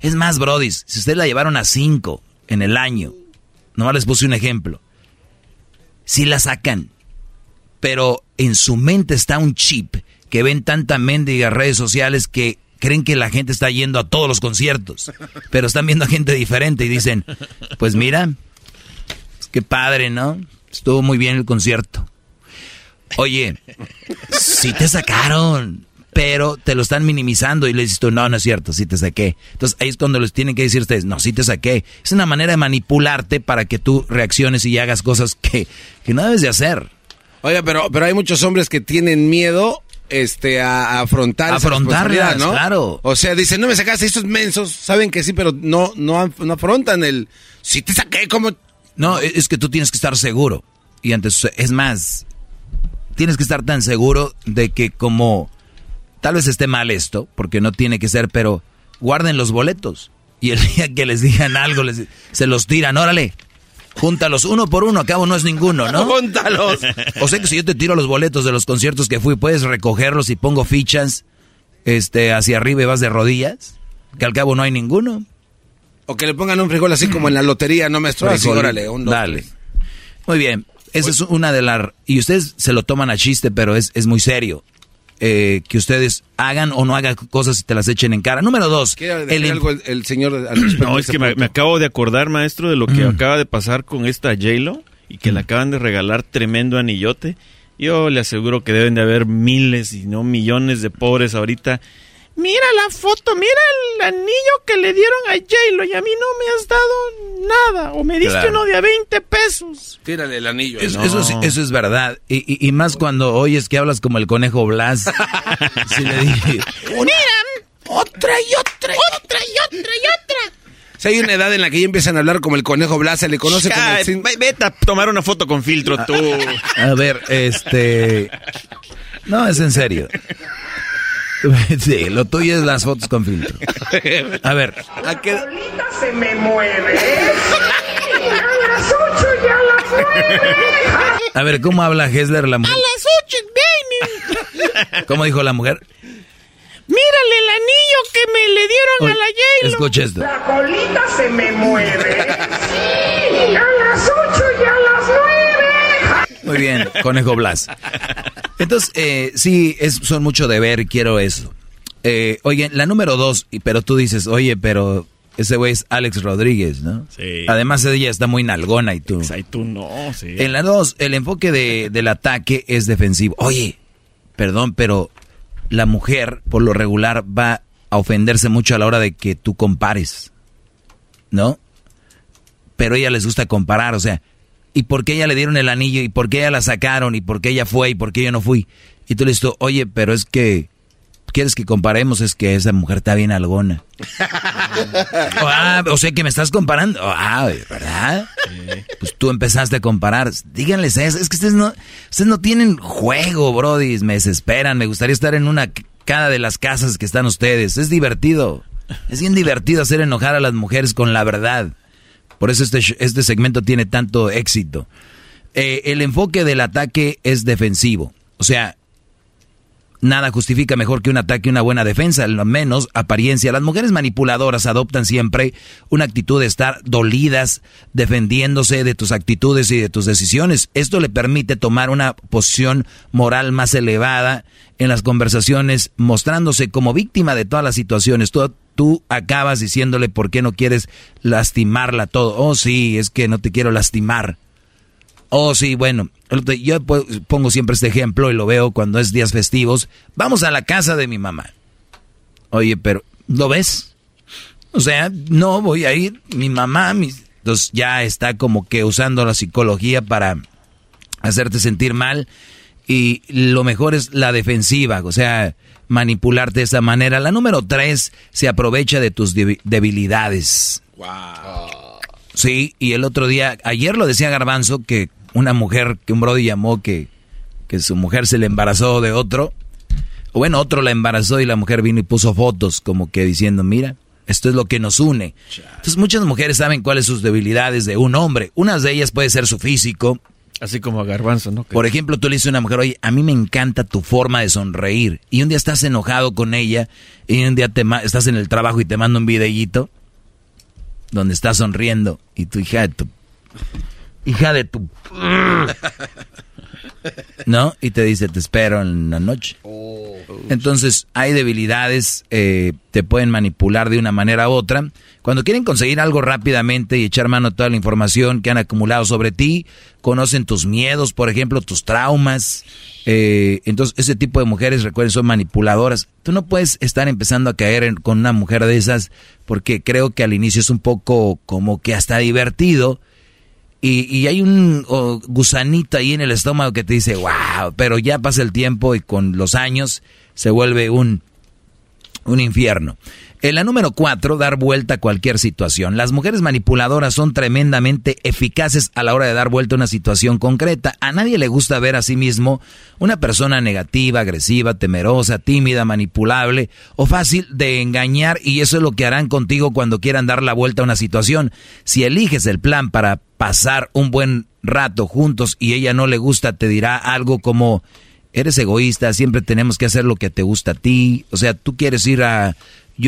Es más, brodis, si ustedes la llevaron a 5 en el año, nomás les puse un ejemplo. Si la sacan, pero en su mente está un chip que ven tanta mendiga redes sociales que creen que la gente está yendo a todos los conciertos, pero están viendo a gente diferente y dicen, pues mira, qué padre, ¿no? Estuvo muy bien el concierto. Oye, sí te sacaron, pero te lo están minimizando y le dices tú, no, no es cierto, sí te saqué. Entonces ahí es cuando les tienen que decir ustedes, no, sí te saqué. Es una manera de manipularte para que tú reacciones y hagas cosas que, que no debes de hacer. Oiga, pero, pero hay muchos hombres que tienen miedo este, a, afrontar Afrontarlas, ¿no? claro. O sea, dicen, no me sacaste estos mensos, saben que sí, pero no, no, no afrontan el, si te saqué, como... No, es que tú tienes que estar seguro. Y antes, es más, tienes que estar tan seguro de que como, tal vez esté mal esto, porque no tiene que ser, pero guarden los boletos. Y el día que les digan algo, les, se los tiran, órale, Júntalos uno por uno, acabo no es ninguno, ¿no? Júntalos. O sea que si yo te tiro los boletos de los conciertos que fui, puedes recogerlos y pongo fichas este, hacia arriba y vas de rodillas, que al cabo no hay ninguno. O que le pongan un frijol así como en la lotería, no me estoy órale, un dos, Dale. Muy bien, esa es una de las... Y ustedes se lo toman a chiste, pero es, es muy serio. eh, que ustedes hagan o no hagan cosas y te las echen en cara. Número dos, ¿Quiere el, algo el, el señor al respecto No, es este que me, acabo de acordar, maestro, de lo que Mm. acaba de pasar con esta J-Lo y que le acaban de regalar tremendo anillote. Yo le aseguro que deben de haber miles y no millones de pobres ahorita. Mira la foto, mira el anillo que le dieron a J-Lo y a mí no me has dado nada. O me diste Claro. uno de a 20 pesos. Tírale el anillo. Es- No. eso, sí- eso es verdad. Y, y- y más cuando oyes que hablas como el conejo Blas. sí le dije. Mira, otra y otra y otra y otra y otra. Si hay una edad en la que ya empiezan a hablar como el conejo Blas, se le conoce como el Vete a tomar una foto con filtro tú. A ver, este. No, es en serio. Sí, lo tuyo es las fotos con filtro. A ver, ¿A qué- Se me mueve. A las ocho y a las nueve. a ver, ¿cómo habla Hessler la A mujer? las ocho, baby. ¿Cómo dijo la mujer? Mírale el anillo que me le dieron Oye, a la J-Lo. escucha esto. La colita se me mueve. Sí, a las ocho y a las nueve. Muy bien, conejo Blas. Entonces, eh, sí, es, son mucho de ver, quiero eso. Eh, oye, la número dos, y- pero tú dices, oye, pero ese güey es Alex Rodríguez, ¿no? Sí. Además, ella está muy nalgona y tú. Ay, tú no, sí. En la dos, el enfoque de- del ataque es defensivo. Oye, perdón, pero la mujer, por lo regular, va a ofenderse mucho a la hora de que tú compares, ¿no? Pero a ella les gusta comparar, o sea, ¿y por qué ella le dieron el anillo? ¿Y por qué ella la sacaron? ¿Y por qué ella fue? ¿Y por qué yo no fui? Y tú le dices, oye, pero es que, ¿quieres que comparemos? Es que esa mujer está bien algona. Ah, o sea que me estás comparando. Ah, ¿verdad? Pues tú empezaste a comparar. Díganles eso. Es que ustedes no, ustedes no tienen juego, Brody. Me desesperan. Me gustaría estar en una cada de las casas que están ustedes. Es divertido. Es bien divertido hacer enojar a las mujeres con la verdad. Por eso este, este segmento tiene tanto éxito. Eh, el enfoque del ataque es defensivo. O sea, Nada justifica mejor que un ataque y una buena defensa, lo menos apariencia. Las mujeres manipuladoras adoptan siempre una actitud de estar dolidas, defendiéndose de tus actitudes y de tus decisiones. Esto le permite tomar una posición moral más elevada en las conversaciones, mostrándose como víctima de todas las situaciones. Tú, tú acabas diciéndole por qué no quieres lastimarla todo. Oh, sí, es que no te quiero lastimar. Oh, sí, bueno, yo po- pongo siempre este ejemplo y lo veo cuando es días festivos. Vamos a la casa de mi mamá. Oye, pero, ¿lo ves? O sea, no voy a ir, mi mamá, mis... entonces ya está como que usando la psicología para hacerte sentir mal y lo mejor es la defensiva, o sea, manipularte de esa manera. La número tres se aprovecha de tus debi- debilidades. Sí, y el otro día, ayer lo decía Garbanzo, que una mujer, que un brody llamó que, que su mujer se le embarazó de otro. O Bueno, otro la embarazó y la mujer vino y puso fotos como que diciendo, mira, esto es lo que nos une. Entonces muchas mujeres saben cuáles son sus debilidades de un hombre. Unas de ellas puede ser su físico. Así como a Garbanzo, ¿no? Por ejemplo, tú le dices a una mujer, oye, a mí me encanta tu forma de sonreír. Y un día estás enojado con ella y un día te ma- estás en el trabajo y te manda un videíto donde estás sonriendo y tu hija de tu... Hija de tu... ¿no? Y te dice, te espero en la noche. Oh. Entonces, hay debilidades, eh, te pueden manipular de una manera u otra. Cuando quieren conseguir algo rápidamente y echar mano a toda la información que han acumulado sobre ti, conocen tus miedos, por ejemplo, tus traumas. eh, entonces, ese tipo de mujeres, recuerden, son manipuladoras. Tú no puedes estar empezando a caer en- con una mujer de esas porque creo que al inicio es un poco como que hasta divertido. Y, y hay un gusanito ahí en el estómago que te dice, wow, pero ya pasa el tiempo y con los años se vuelve un, un infierno. En la número cuatro, dar vuelta a cualquier situación. Las mujeres manipuladoras son tremendamente eficaces a la hora de dar vuelta a una situación concreta. A nadie le gusta ver a sí mismo una persona negativa, agresiva, temerosa, tímida, manipulable o fácil de engañar y eso es lo que harán contigo cuando quieran dar la vuelta a una situación. Si eliges el plan para pasar un buen rato juntos y ella no le gusta, te dirá algo como eres egoísta, siempre tenemos que hacer lo que te gusta a ti. O sea, tú quieres ir a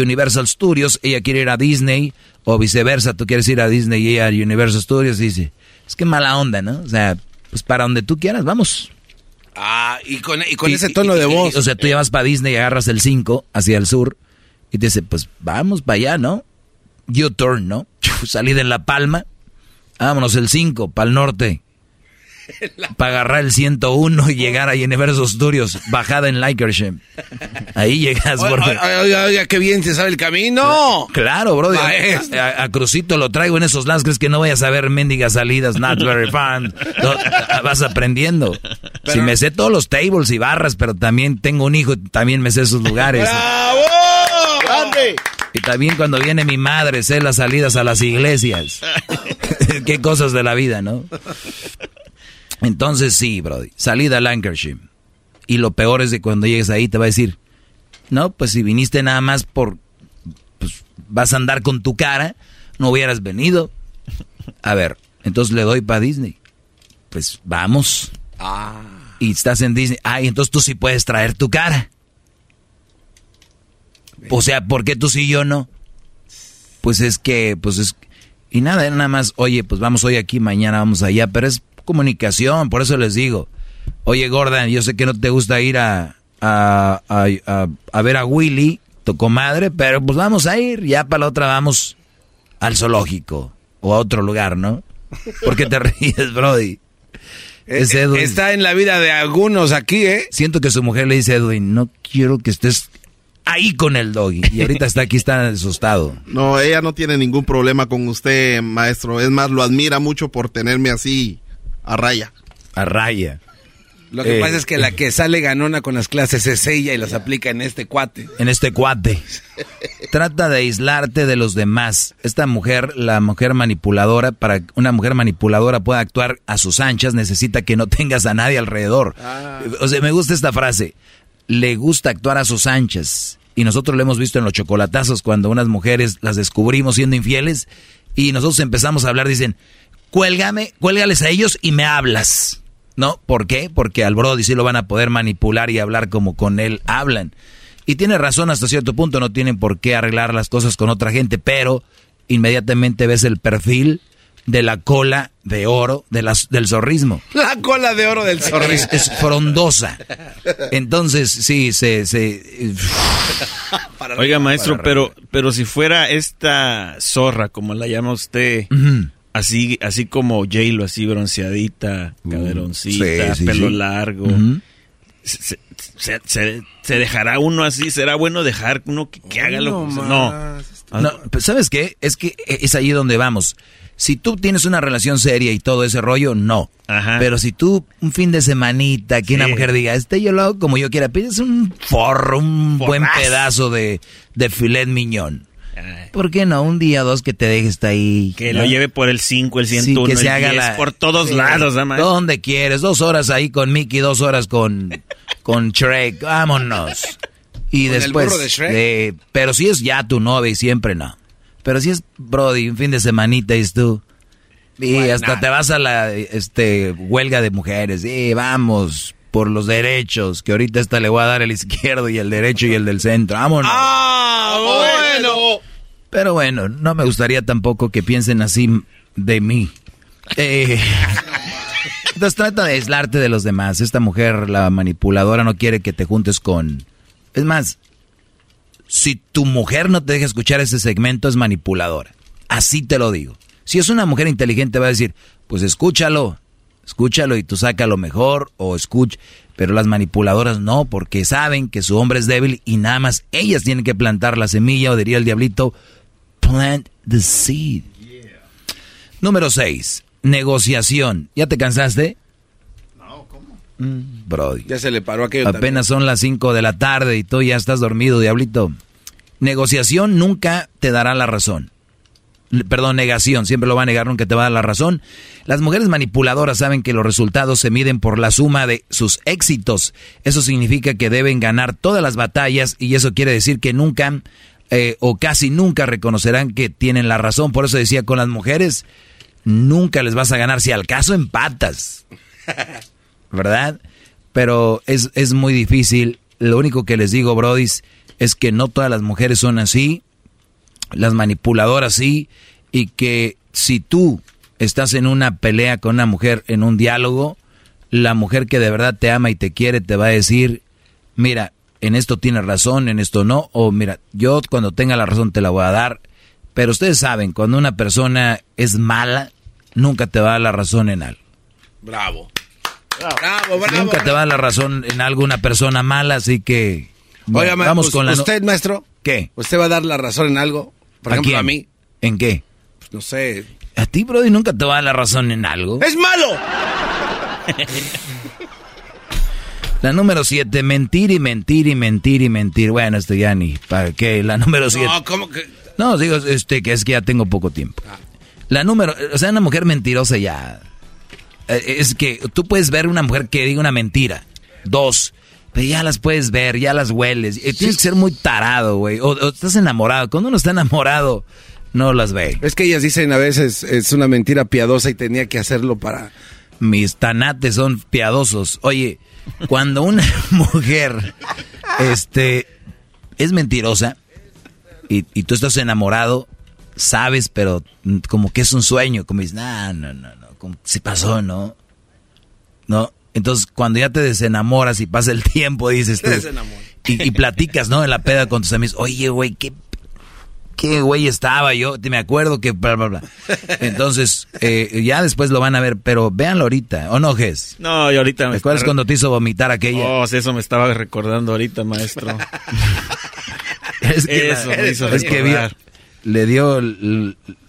Universal Studios, ella quiere ir a Disney, o viceversa, tú quieres ir a Disney y ella a Universal Studios, y dice, es que mala onda, ¿no? O sea, pues para donde tú quieras, vamos. Ah, y con, y con Y- ese y- tono de voz. O sea, tú ya vas para Disney y agarras el 5 hacia el sur, y te dice, pues vamos para allá, ¿no? U-turn, ¿no? Salida en La Palma, vámonos el 5 para el norte. Para agarrar el 101 y llegar a Universal Studios, bajada en Lancashire. Ahí llegas, porque... oiga, oiga, qué bien se sabe el camino. Claro, bro. A, a Crucito lo traigo en esos lados. ¿Crees que no vayas a ver mendigas salidas? Not very fun. No, vas aprendiendo. Si me sé todos los tables y barras, pero también tengo un hijo, también me sé esos lugares. ¡Bravo! ¡Grande! Y también cuando viene mi madre, sé las salidas a las iglesias. Qué cosas de la vida, ¿no? Entonces sí, Brody. Salida a Lancashire. Y lo peor es de cuando llegues ahí te va a decir, no, pues si viniste nada más por, pues vas a andar con tu cara, no hubieras venido. A ver, entonces le doy para Disney. Pues vamos. Y estás en Disney. Ah, y entonces tú sí puedes traer tu cara. O sea, ¿por qué tú sí y yo no? Pues es que, pues es... Y nada, era nada más, oye, pues vamos hoy aquí, mañana vamos allá, pero es comunicación, por eso les digo. Oye, Gordon, yo sé que no te gusta ir a, a, a, a- a ver a Willy, tu comadre, pero pues vamos a ir, ya para la otra vamos al zoológico o a otro lugar, ¿no? ¿Por qué te ríes, Brody? Es Eh, Edwin. Está en la vida de algunos aquí, ¿eh? Siento que su mujer le dice a Edwin, no quiero que estés ahí con el doggy. Y ahorita está aquí, está asustado. No, ella no tiene ningún problema con usted, maestro. Es más, lo admira mucho por tenerme así a raya. A raya. Lo que Eh, pasa es que la que sale ganona con las clases es ella y las aplica en este cuate. En este cuate. Trata de aislarte de los demás. Esta mujer, la mujer manipuladora, para que una mujer manipuladora pueda actuar a sus anchas, necesita que no tengas a nadie alrededor. O sea, me gusta esta frase. Le gusta actuar a sus anchas. Y nosotros lo hemos visto en los chocolatazos cuando unas mujeres las descubrimos siendo infieles y nosotros empezamos a hablar, dicen, cuélgame, cuélgales a ellos y me hablas. ¿No? ¿Por qué? Porque al Brody sí lo van a poder manipular y hablar como con él hablan. Y tiene razón hasta cierto punto, no tienen por qué arreglar las cosas con otra gente, pero inmediatamente ves el perfil de la cola de oro de las, del zorrismo. La cola de oro del zorro. Es, es frondosa. Entonces, sí, se... se Oiga, maestro, pero, pero si fuera esta zorra, como la llama usted. Así, así como J-Lo, así bronceadita, caderoncita, sí, sí, pelo sí. largo, se, se- se- se dejará uno así? ¿Será bueno dejar uno que, que haga lo que... No. No, pues, ¿sabes qué? Es que es ahí donde vamos. Si tú tienes una relación seria y todo ese rollo, no. Pero si tú un fin de semanita que una mujer diga, este yo lo hago como yo quiera, pides un forro, un buen pedazo de, de filet miñón. ¿Por qué no? Un día o dos que te dejes ahí. Que ¿no? lo lleve por el 5, el Sí, 101, que se el haga 10, la- por todos Sí, lados, ¿no, maestro? Donde quieres, dos horas ahí con Mickey, dos horas con, con Shrek, vámonos. Y ¿Con el después, burro de Shrek? de- pero si es ya tu novia y siempre no. Pero si es Brody, un fin de semanita y tú, y Why hasta not? te vas a la este huelga de mujeres, y vamos por los derechos, que ahorita esta le voy a dar el izquierdo y el derecho y el del centro, vámonos. ¡Ah, bueno! Pero bueno, no me gustaría tampoco que piensen así de mí. Eh, Entonces trata de aislarte de los demás. Esta mujer, la manipuladora, no quiere que te juntes con... Es más, si tu mujer no te deja escuchar ese segmento, es manipuladora. Así te lo digo. Si es una mujer inteligente, va a decir, pues escúchalo, escúchalo y tú saca lo mejor o escucha. Pero las manipuladoras no, porque saben que su hombre es débil y nada más ellas tienen que plantar la semilla o diría el diablito, plant the seed. Número 6. Negociación. ¿Ya te cansaste? No, ¿cómo? Mm, bro. Ya se le paró aquello Apenas son las 5 de la tarde y tú ya estás dormido, diablito. Negociación nunca te dará la razón. Perdón, negación, siempre lo va a negar, nunca te va a dar la razón. Las mujeres manipuladoras saben que los resultados se miden por la suma de sus éxitos. Eso significa que deben ganar todas las batallas y eso quiere decir que nunca eh, o casi nunca reconocerán que tienen la razón. Por eso decía con las mujeres, nunca les vas a ganar si al caso empatas. ¿Verdad? Pero es, es muy difícil. Lo único que les digo, Brody, es que no todas las mujeres son así. Las manipuladoras sí. Y que si tú estás en una pelea con una mujer, en un diálogo, la mujer que de verdad te ama y te quiere te va a decir, mira, en esto tienes razón, en esto no, o mira, yo cuando tenga la razón te la voy a dar pero ustedes saben, cuando una persona es mala, nunca te va a dar la razón en algo. Bravo. Bravo, bravo. Nunca te va a dar la razón en algo una persona mala, así que vamos con la ¿Usted, maestro? ¿Qué? ¿Usted va a dar la razón en algo? Por ejemplo, a mí. ¿En qué? Pues no sé. A ti, Brody, nunca te va a dar la razón en algo. ¡Es malo! La número siete, mentir y mentir y mentir y mentir. Bueno, esto ya ni. ¿Para qué? La número siete. No, ¿cómo que? No, digo, este, que es que ya tengo poco tiempo. La número, o sea, una mujer mentirosa ya. Eh, es que tú puedes ver una mujer que diga una mentira. Dos. Pero ya las puedes ver, ya las hueles. Eh, tienes que ser muy tarado, güey. O, estás enamorado. Cuando uno está enamorado, no las ve. Es que ellas dicen a veces es una mentira piadosa y tenía que hacerlo para. Mis tanates son piadosos. Oye, cuando una mujer este, es mentirosa, y, tú estás enamorado, sabes, pero como que es un sueño, como dices, no, no, no, no, como se pasó, ¿no? ¿No? Entonces, cuando ya te desenamoras y pasa el tiempo, dices tú, y, y, platicas, ¿no? En la peda con tus amigos, oye, güey, qué, qué güey estaba yo, te me acuerdo que bla, bla, bla. Entonces, eh, ya después lo van a ver, pero véanlo ahorita, ¿o no, Ges? No, y ahorita me ¿Recuerdas cuando te hizo vomitar aquella? Oh, eso me estaba recordando ahorita, maestro. es que, le dio,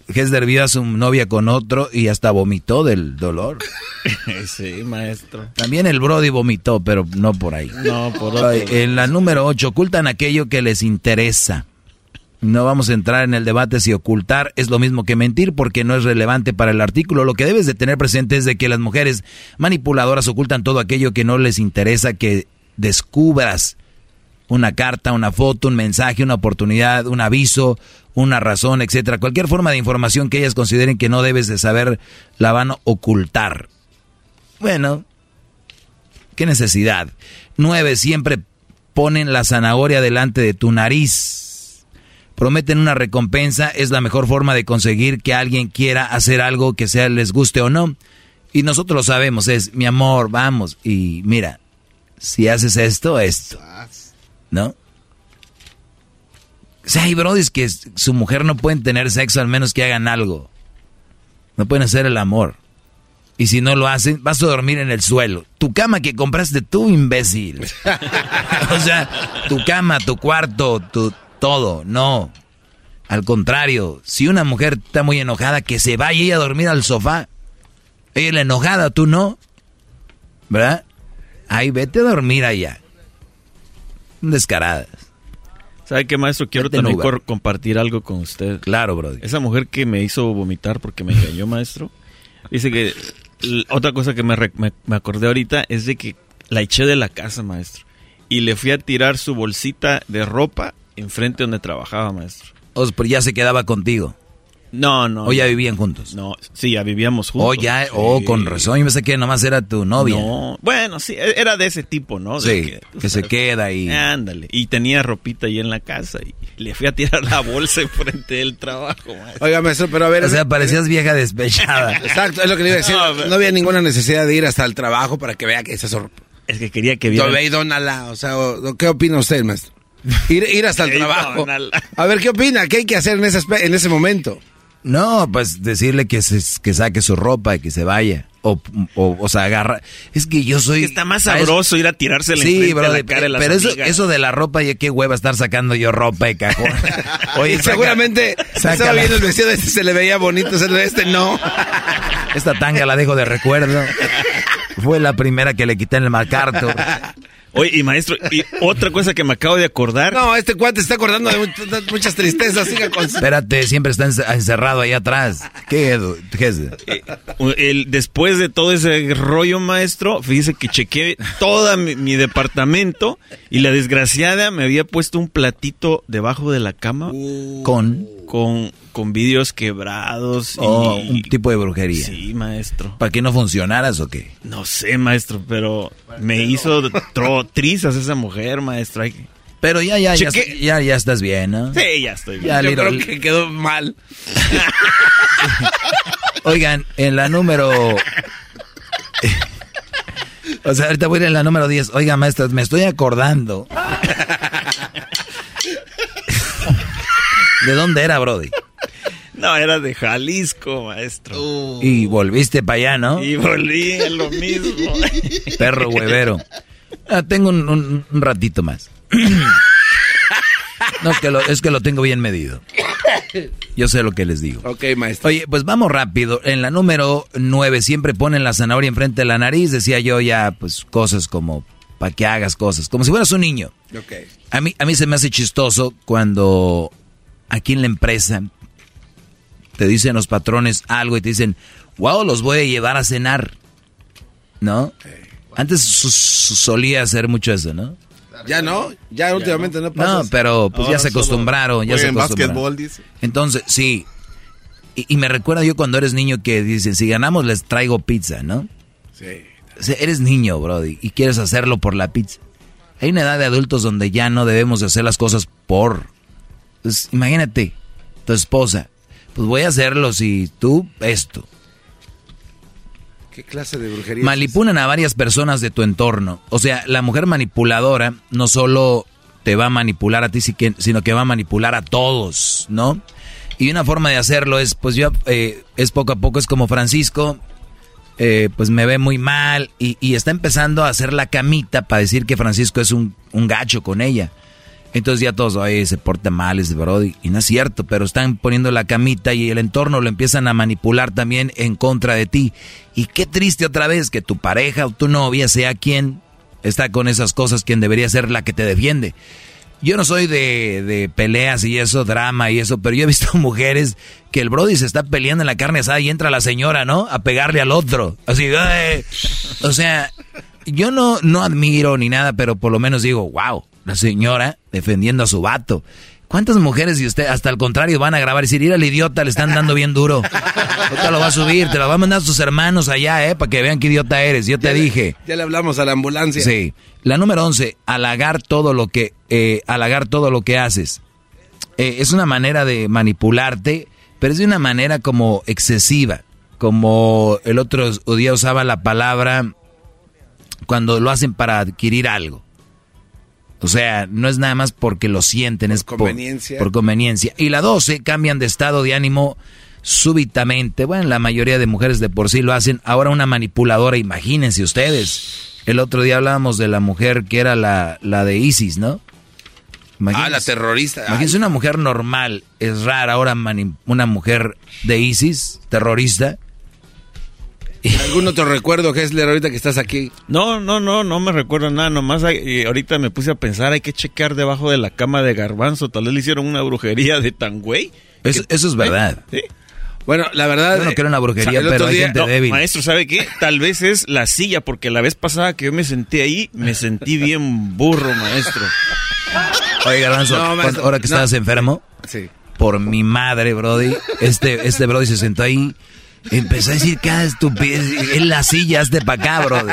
Hesder vio a su novia con otro y hasta vomitó del dolor. sí, maestro. También el Brody vomitó, pero no por ahí. No, por otro. En la número 8, ocultan aquello que les interesa. No vamos a entrar en el debate si ocultar es lo mismo que mentir porque no es relevante para el artículo. Lo que debes de tener presente es de que las mujeres manipuladoras ocultan todo aquello que no les interesa que descubras una carta, una foto, un mensaje, una oportunidad, un aviso, una razón, etcétera. Cualquier forma de información que ellas consideren que no debes de saber, la van a ocultar. Bueno, qué necesidad. Nueve, siempre ponen la zanahoria delante de tu nariz. Prometen una recompensa, es la mejor forma de conseguir que alguien quiera hacer algo que sea les guste o no. Y nosotros lo sabemos, es mi amor, vamos. Y mira, si haces esto, esto. ¿no? O sea, hay brodis que su mujer no pueden tener sexo al menos que hagan algo. No pueden hacer el amor. Y si no lo hacen, vas a dormir en el suelo. Tu cama que compraste tú, imbécil. o sea, tu cama, tu cuarto, tu todo. No. Al contrario, si una mujer está muy enojada, que se vaya ella a dormir al sofá. Ella es la enojada, tú no. ¿Verdad? Ahí vete a dormir allá descaradas. ¿Sabe qué, maestro? Quiero también compartir algo con usted. Claro, bro. Esa mujer que me hizo vomitar porque me engañó, maestro, dice que otra cosa que me, me, acordé ahorita es de que la eché de la casa, maestro. Y le fui a tirar su bolsita de ropa enfrente donde trabajaba, maestro. O pero ya se quedaba contigo. No, no. ¿O ya vivían juntos? No, sí, ya vivíamos juntos. O ya, o con razón, yo pensé que nomás era tu novia. No, bueno, sí, era de ese tipo, ¿no? sí, que, se queda y... Ándale, y tenía ropita ahí en la casa y Le fui a tirar la bolsa enfrente del trabajo, maestro. Oiga, maestro, pero a ver. O sea, parecías vieja despechada. Exacto, es lo que le iba a decir. No, No, había ninguna necesidad de ir hasta el trabajo para que vea que esa. Es que quería que viera. O sea, ¿qué opina usted, maestro? Ir, ir hasta el y trabajo. A ver, ¿qué opina? ¿Qué hay que hacer en ese, aspe- en ese momento? No, pues decirle que, se, que saque su ropa y que se vaya. O, o, o sea, agarra. Es que yo soy. Está más sabroso ir a tirársela Sí, bro, a la cara de las pero eso, eso de la ropa, ya qué hueva estar sacando yo ropa y cajón. Oye, Y seguramente saca estaba la- viendo el vestido este, se le veía bonito, este no. Esta tanga la dejo de recuerdo. Fue la primera que le quité en el MacArthur. Oye, y maestro, y otra cosa que me acabo de acordar. No, este cuate está acordando de muchas, tristezas. Siga con Espérate, siempre está ence- encerrado ahí atrás. ¿Qué, es? El, después de todo ese rollo, maestro, fíjese que chequeé todo mi, mi departamento y la desgraciada me había puesto un platito debajo de la cama. Con. Con, con vidrios quebrados. Oh, y, un tipo de brujería. Sí, maestro. ¿Para que no funcionaras o qué? No sé, maestro, pero me hizo tro- trizas esa mujer, maestro. Pero ya, ya, ya, ya, ya estás bien, ¿no? Sí, ya estoy bien. Ya, Yo little- creo que quedó mal. Oigan, en la número... O sea, ahorita voy a ir en la número 10. Oiga, maestra, me estoy acordando. ¿De dónde era, Brody? No, era de Jalisco, maestro. Y volviste para allá, ¿no? Y volví a lo mismo. Perro huevero. Ah, tengo un, un- un ratito más. No, que lo- es que lo tengo bien medido. Yo sé lo que les digo. Ok, maestro. Oye, pues vamos rápido. En la número 9 siempre ponen la zanahoria enfrente de la nariz. Decía yo ya, pues cosas como para que hagas cosas. Como si fueras un niño. Ok. A mí, a mí se me hace chistoso cuando aquí en la empresa te dicen los patrones algo y te dicen, wow, los voy a llevar a cenar. ¿No? Antes su- su- solía hacer mucho eso, ¿no? Ya no, ya últimamente no, pasa. No, pero pues ya se acostumbraron, ya se acostumbraron. básquetbol, dice. Entonces, sí. Y, y me recuerda yo cuando eres niño que dicen, si ganamos les traigo pizza, ¿no? Sí. O sea, eres niño, Brody, y quieres hacerlo por la pizza. Hay una edad de adultos donde ya no debemos de hacer las cosas por... Pues, imagínate, tu esposa, pues voy a hacerlo si tú esto. ¿Qué clase de brujería? Manipulan a varias personas de tu entorno. O sea, la mujer manipuladora no solo te va a manipular a ti, sino que va a manipular a todos, ¿no? Y una forma de hacerlo es, pues yo, eh, es poco a poco, es como Francisco, eh, pues me ve muy mal y, y está empezando a hacer la camita para decir que Francisco es un, un gacho con ella. Entonces ya todos, oye, se porta mal ese Brody. Y no es cierto, pero están poniendo la camita y el entorno lo empiezan a manipular también en contra de ti. Y qué triste otra vez que tu pareja o tu novia sea quien está con esas cosas, quien debería ser la que te defiende. Yo no soy de, de peleas y eso, drama y eso, pero yo he visto mujeres que el Brody se está peleando en la carne asada y entra la señora, ¿no? A pegarle al otro. Así, "Ay". o sea, yo no, no admiro ni nada, pero por lo menos digo, wow, la señora defendiendo a su vato. ¿Cuántas mujeres y usted, hasta al contrario, van a grabar y decir, ir al idiota, le están dando bien duro? Ahorita lo va a subir, te lo va a mandar a sus hermanos allá, ¿eh? Para que vean qué idiota eres. Yo te Ya le- dije. Ya le hablamos a la ambulancia. Sí. La número 11, halagar todo lo que, eh, halagar todo lo que haces. Eh, es una manera de manipularte, pero es de una manera como excesiva. Como el otro día usaba la palabra cuando lo hacen para adquirir algo. O sea, no es nada más porque lo sienten, es por- conveniencia. por conveniencia. Y la 12, cambian de estado de ánimo súbitamente. Bueno, la mayoría de mujeres de por sí lo hacen. Ahora una manipuladora, imagínense ustedes. El otro día hablábamos de la mujer que era la, la de ISIS, ¿no? Ah, la terrorista. Imagínense una mujer normal, es rara ahora una mujer de ISIS, terrorista. ¿Algún otro recuerdo, Hessler, ahorita que estás aquí? No, no, no, no me recuerdo nada. Nomás hay- y ahorita me puse a pensar, hay que checar debajo de la cama de Garbanzo. Tal vez le hicieron una brujería de tan güey. Eso, eso es verdad. Sí. Bueno, la verdad. Yo no quiero una brujería, el otro pero hay día- gente no, débil. Maestro, ¿sabe qué? Tal vez es la silla, porque la vez pasada que yo me senté ahí, me sentí bien burro, maestro. Oye, Garbanzo, No, ¿cuándo- maestro, ahora que no. estabas enfermo, Sí. por mi madre, Brody, este, este Brody se sentó ahí, empezó a decir cada estupidez, en las sillas de pa' acá, Brody.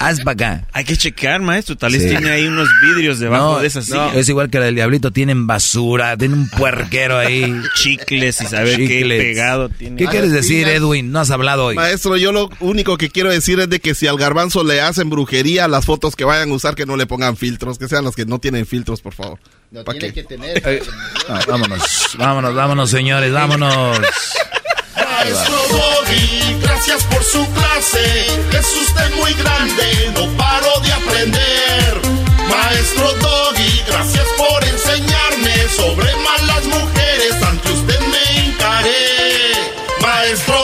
Haz para acá. Hay que checar, maestro. Tal vez Sí. tiene ahí unos vidrios debajo No, de esas no, sillas. Es igual que la del diablito, tienen basura, tienen un puerquero ahí. Chicles y saber qué Chicles. pegado tiene. ¿Qué quieres decir, Edwin? No has hablado hoy. Maestro, yo lo único que quiero decir es de que si al garbanzo le hacen brujería, las fotos que vayan a usar que no le pongan filtros, que sean las que no tienen filtros, por favor. ¿Pa' tiene qué? que tener. Eh, ah, vámonos, vámonos, vámonos, señores, vámonos. Maestro Doggy, gracias por su clase. Es usted muy grande, no paro de aprender. Maestro Doggy, gracias por enseñarme sobre malas mujeres. Ante usted me encaré. Maestro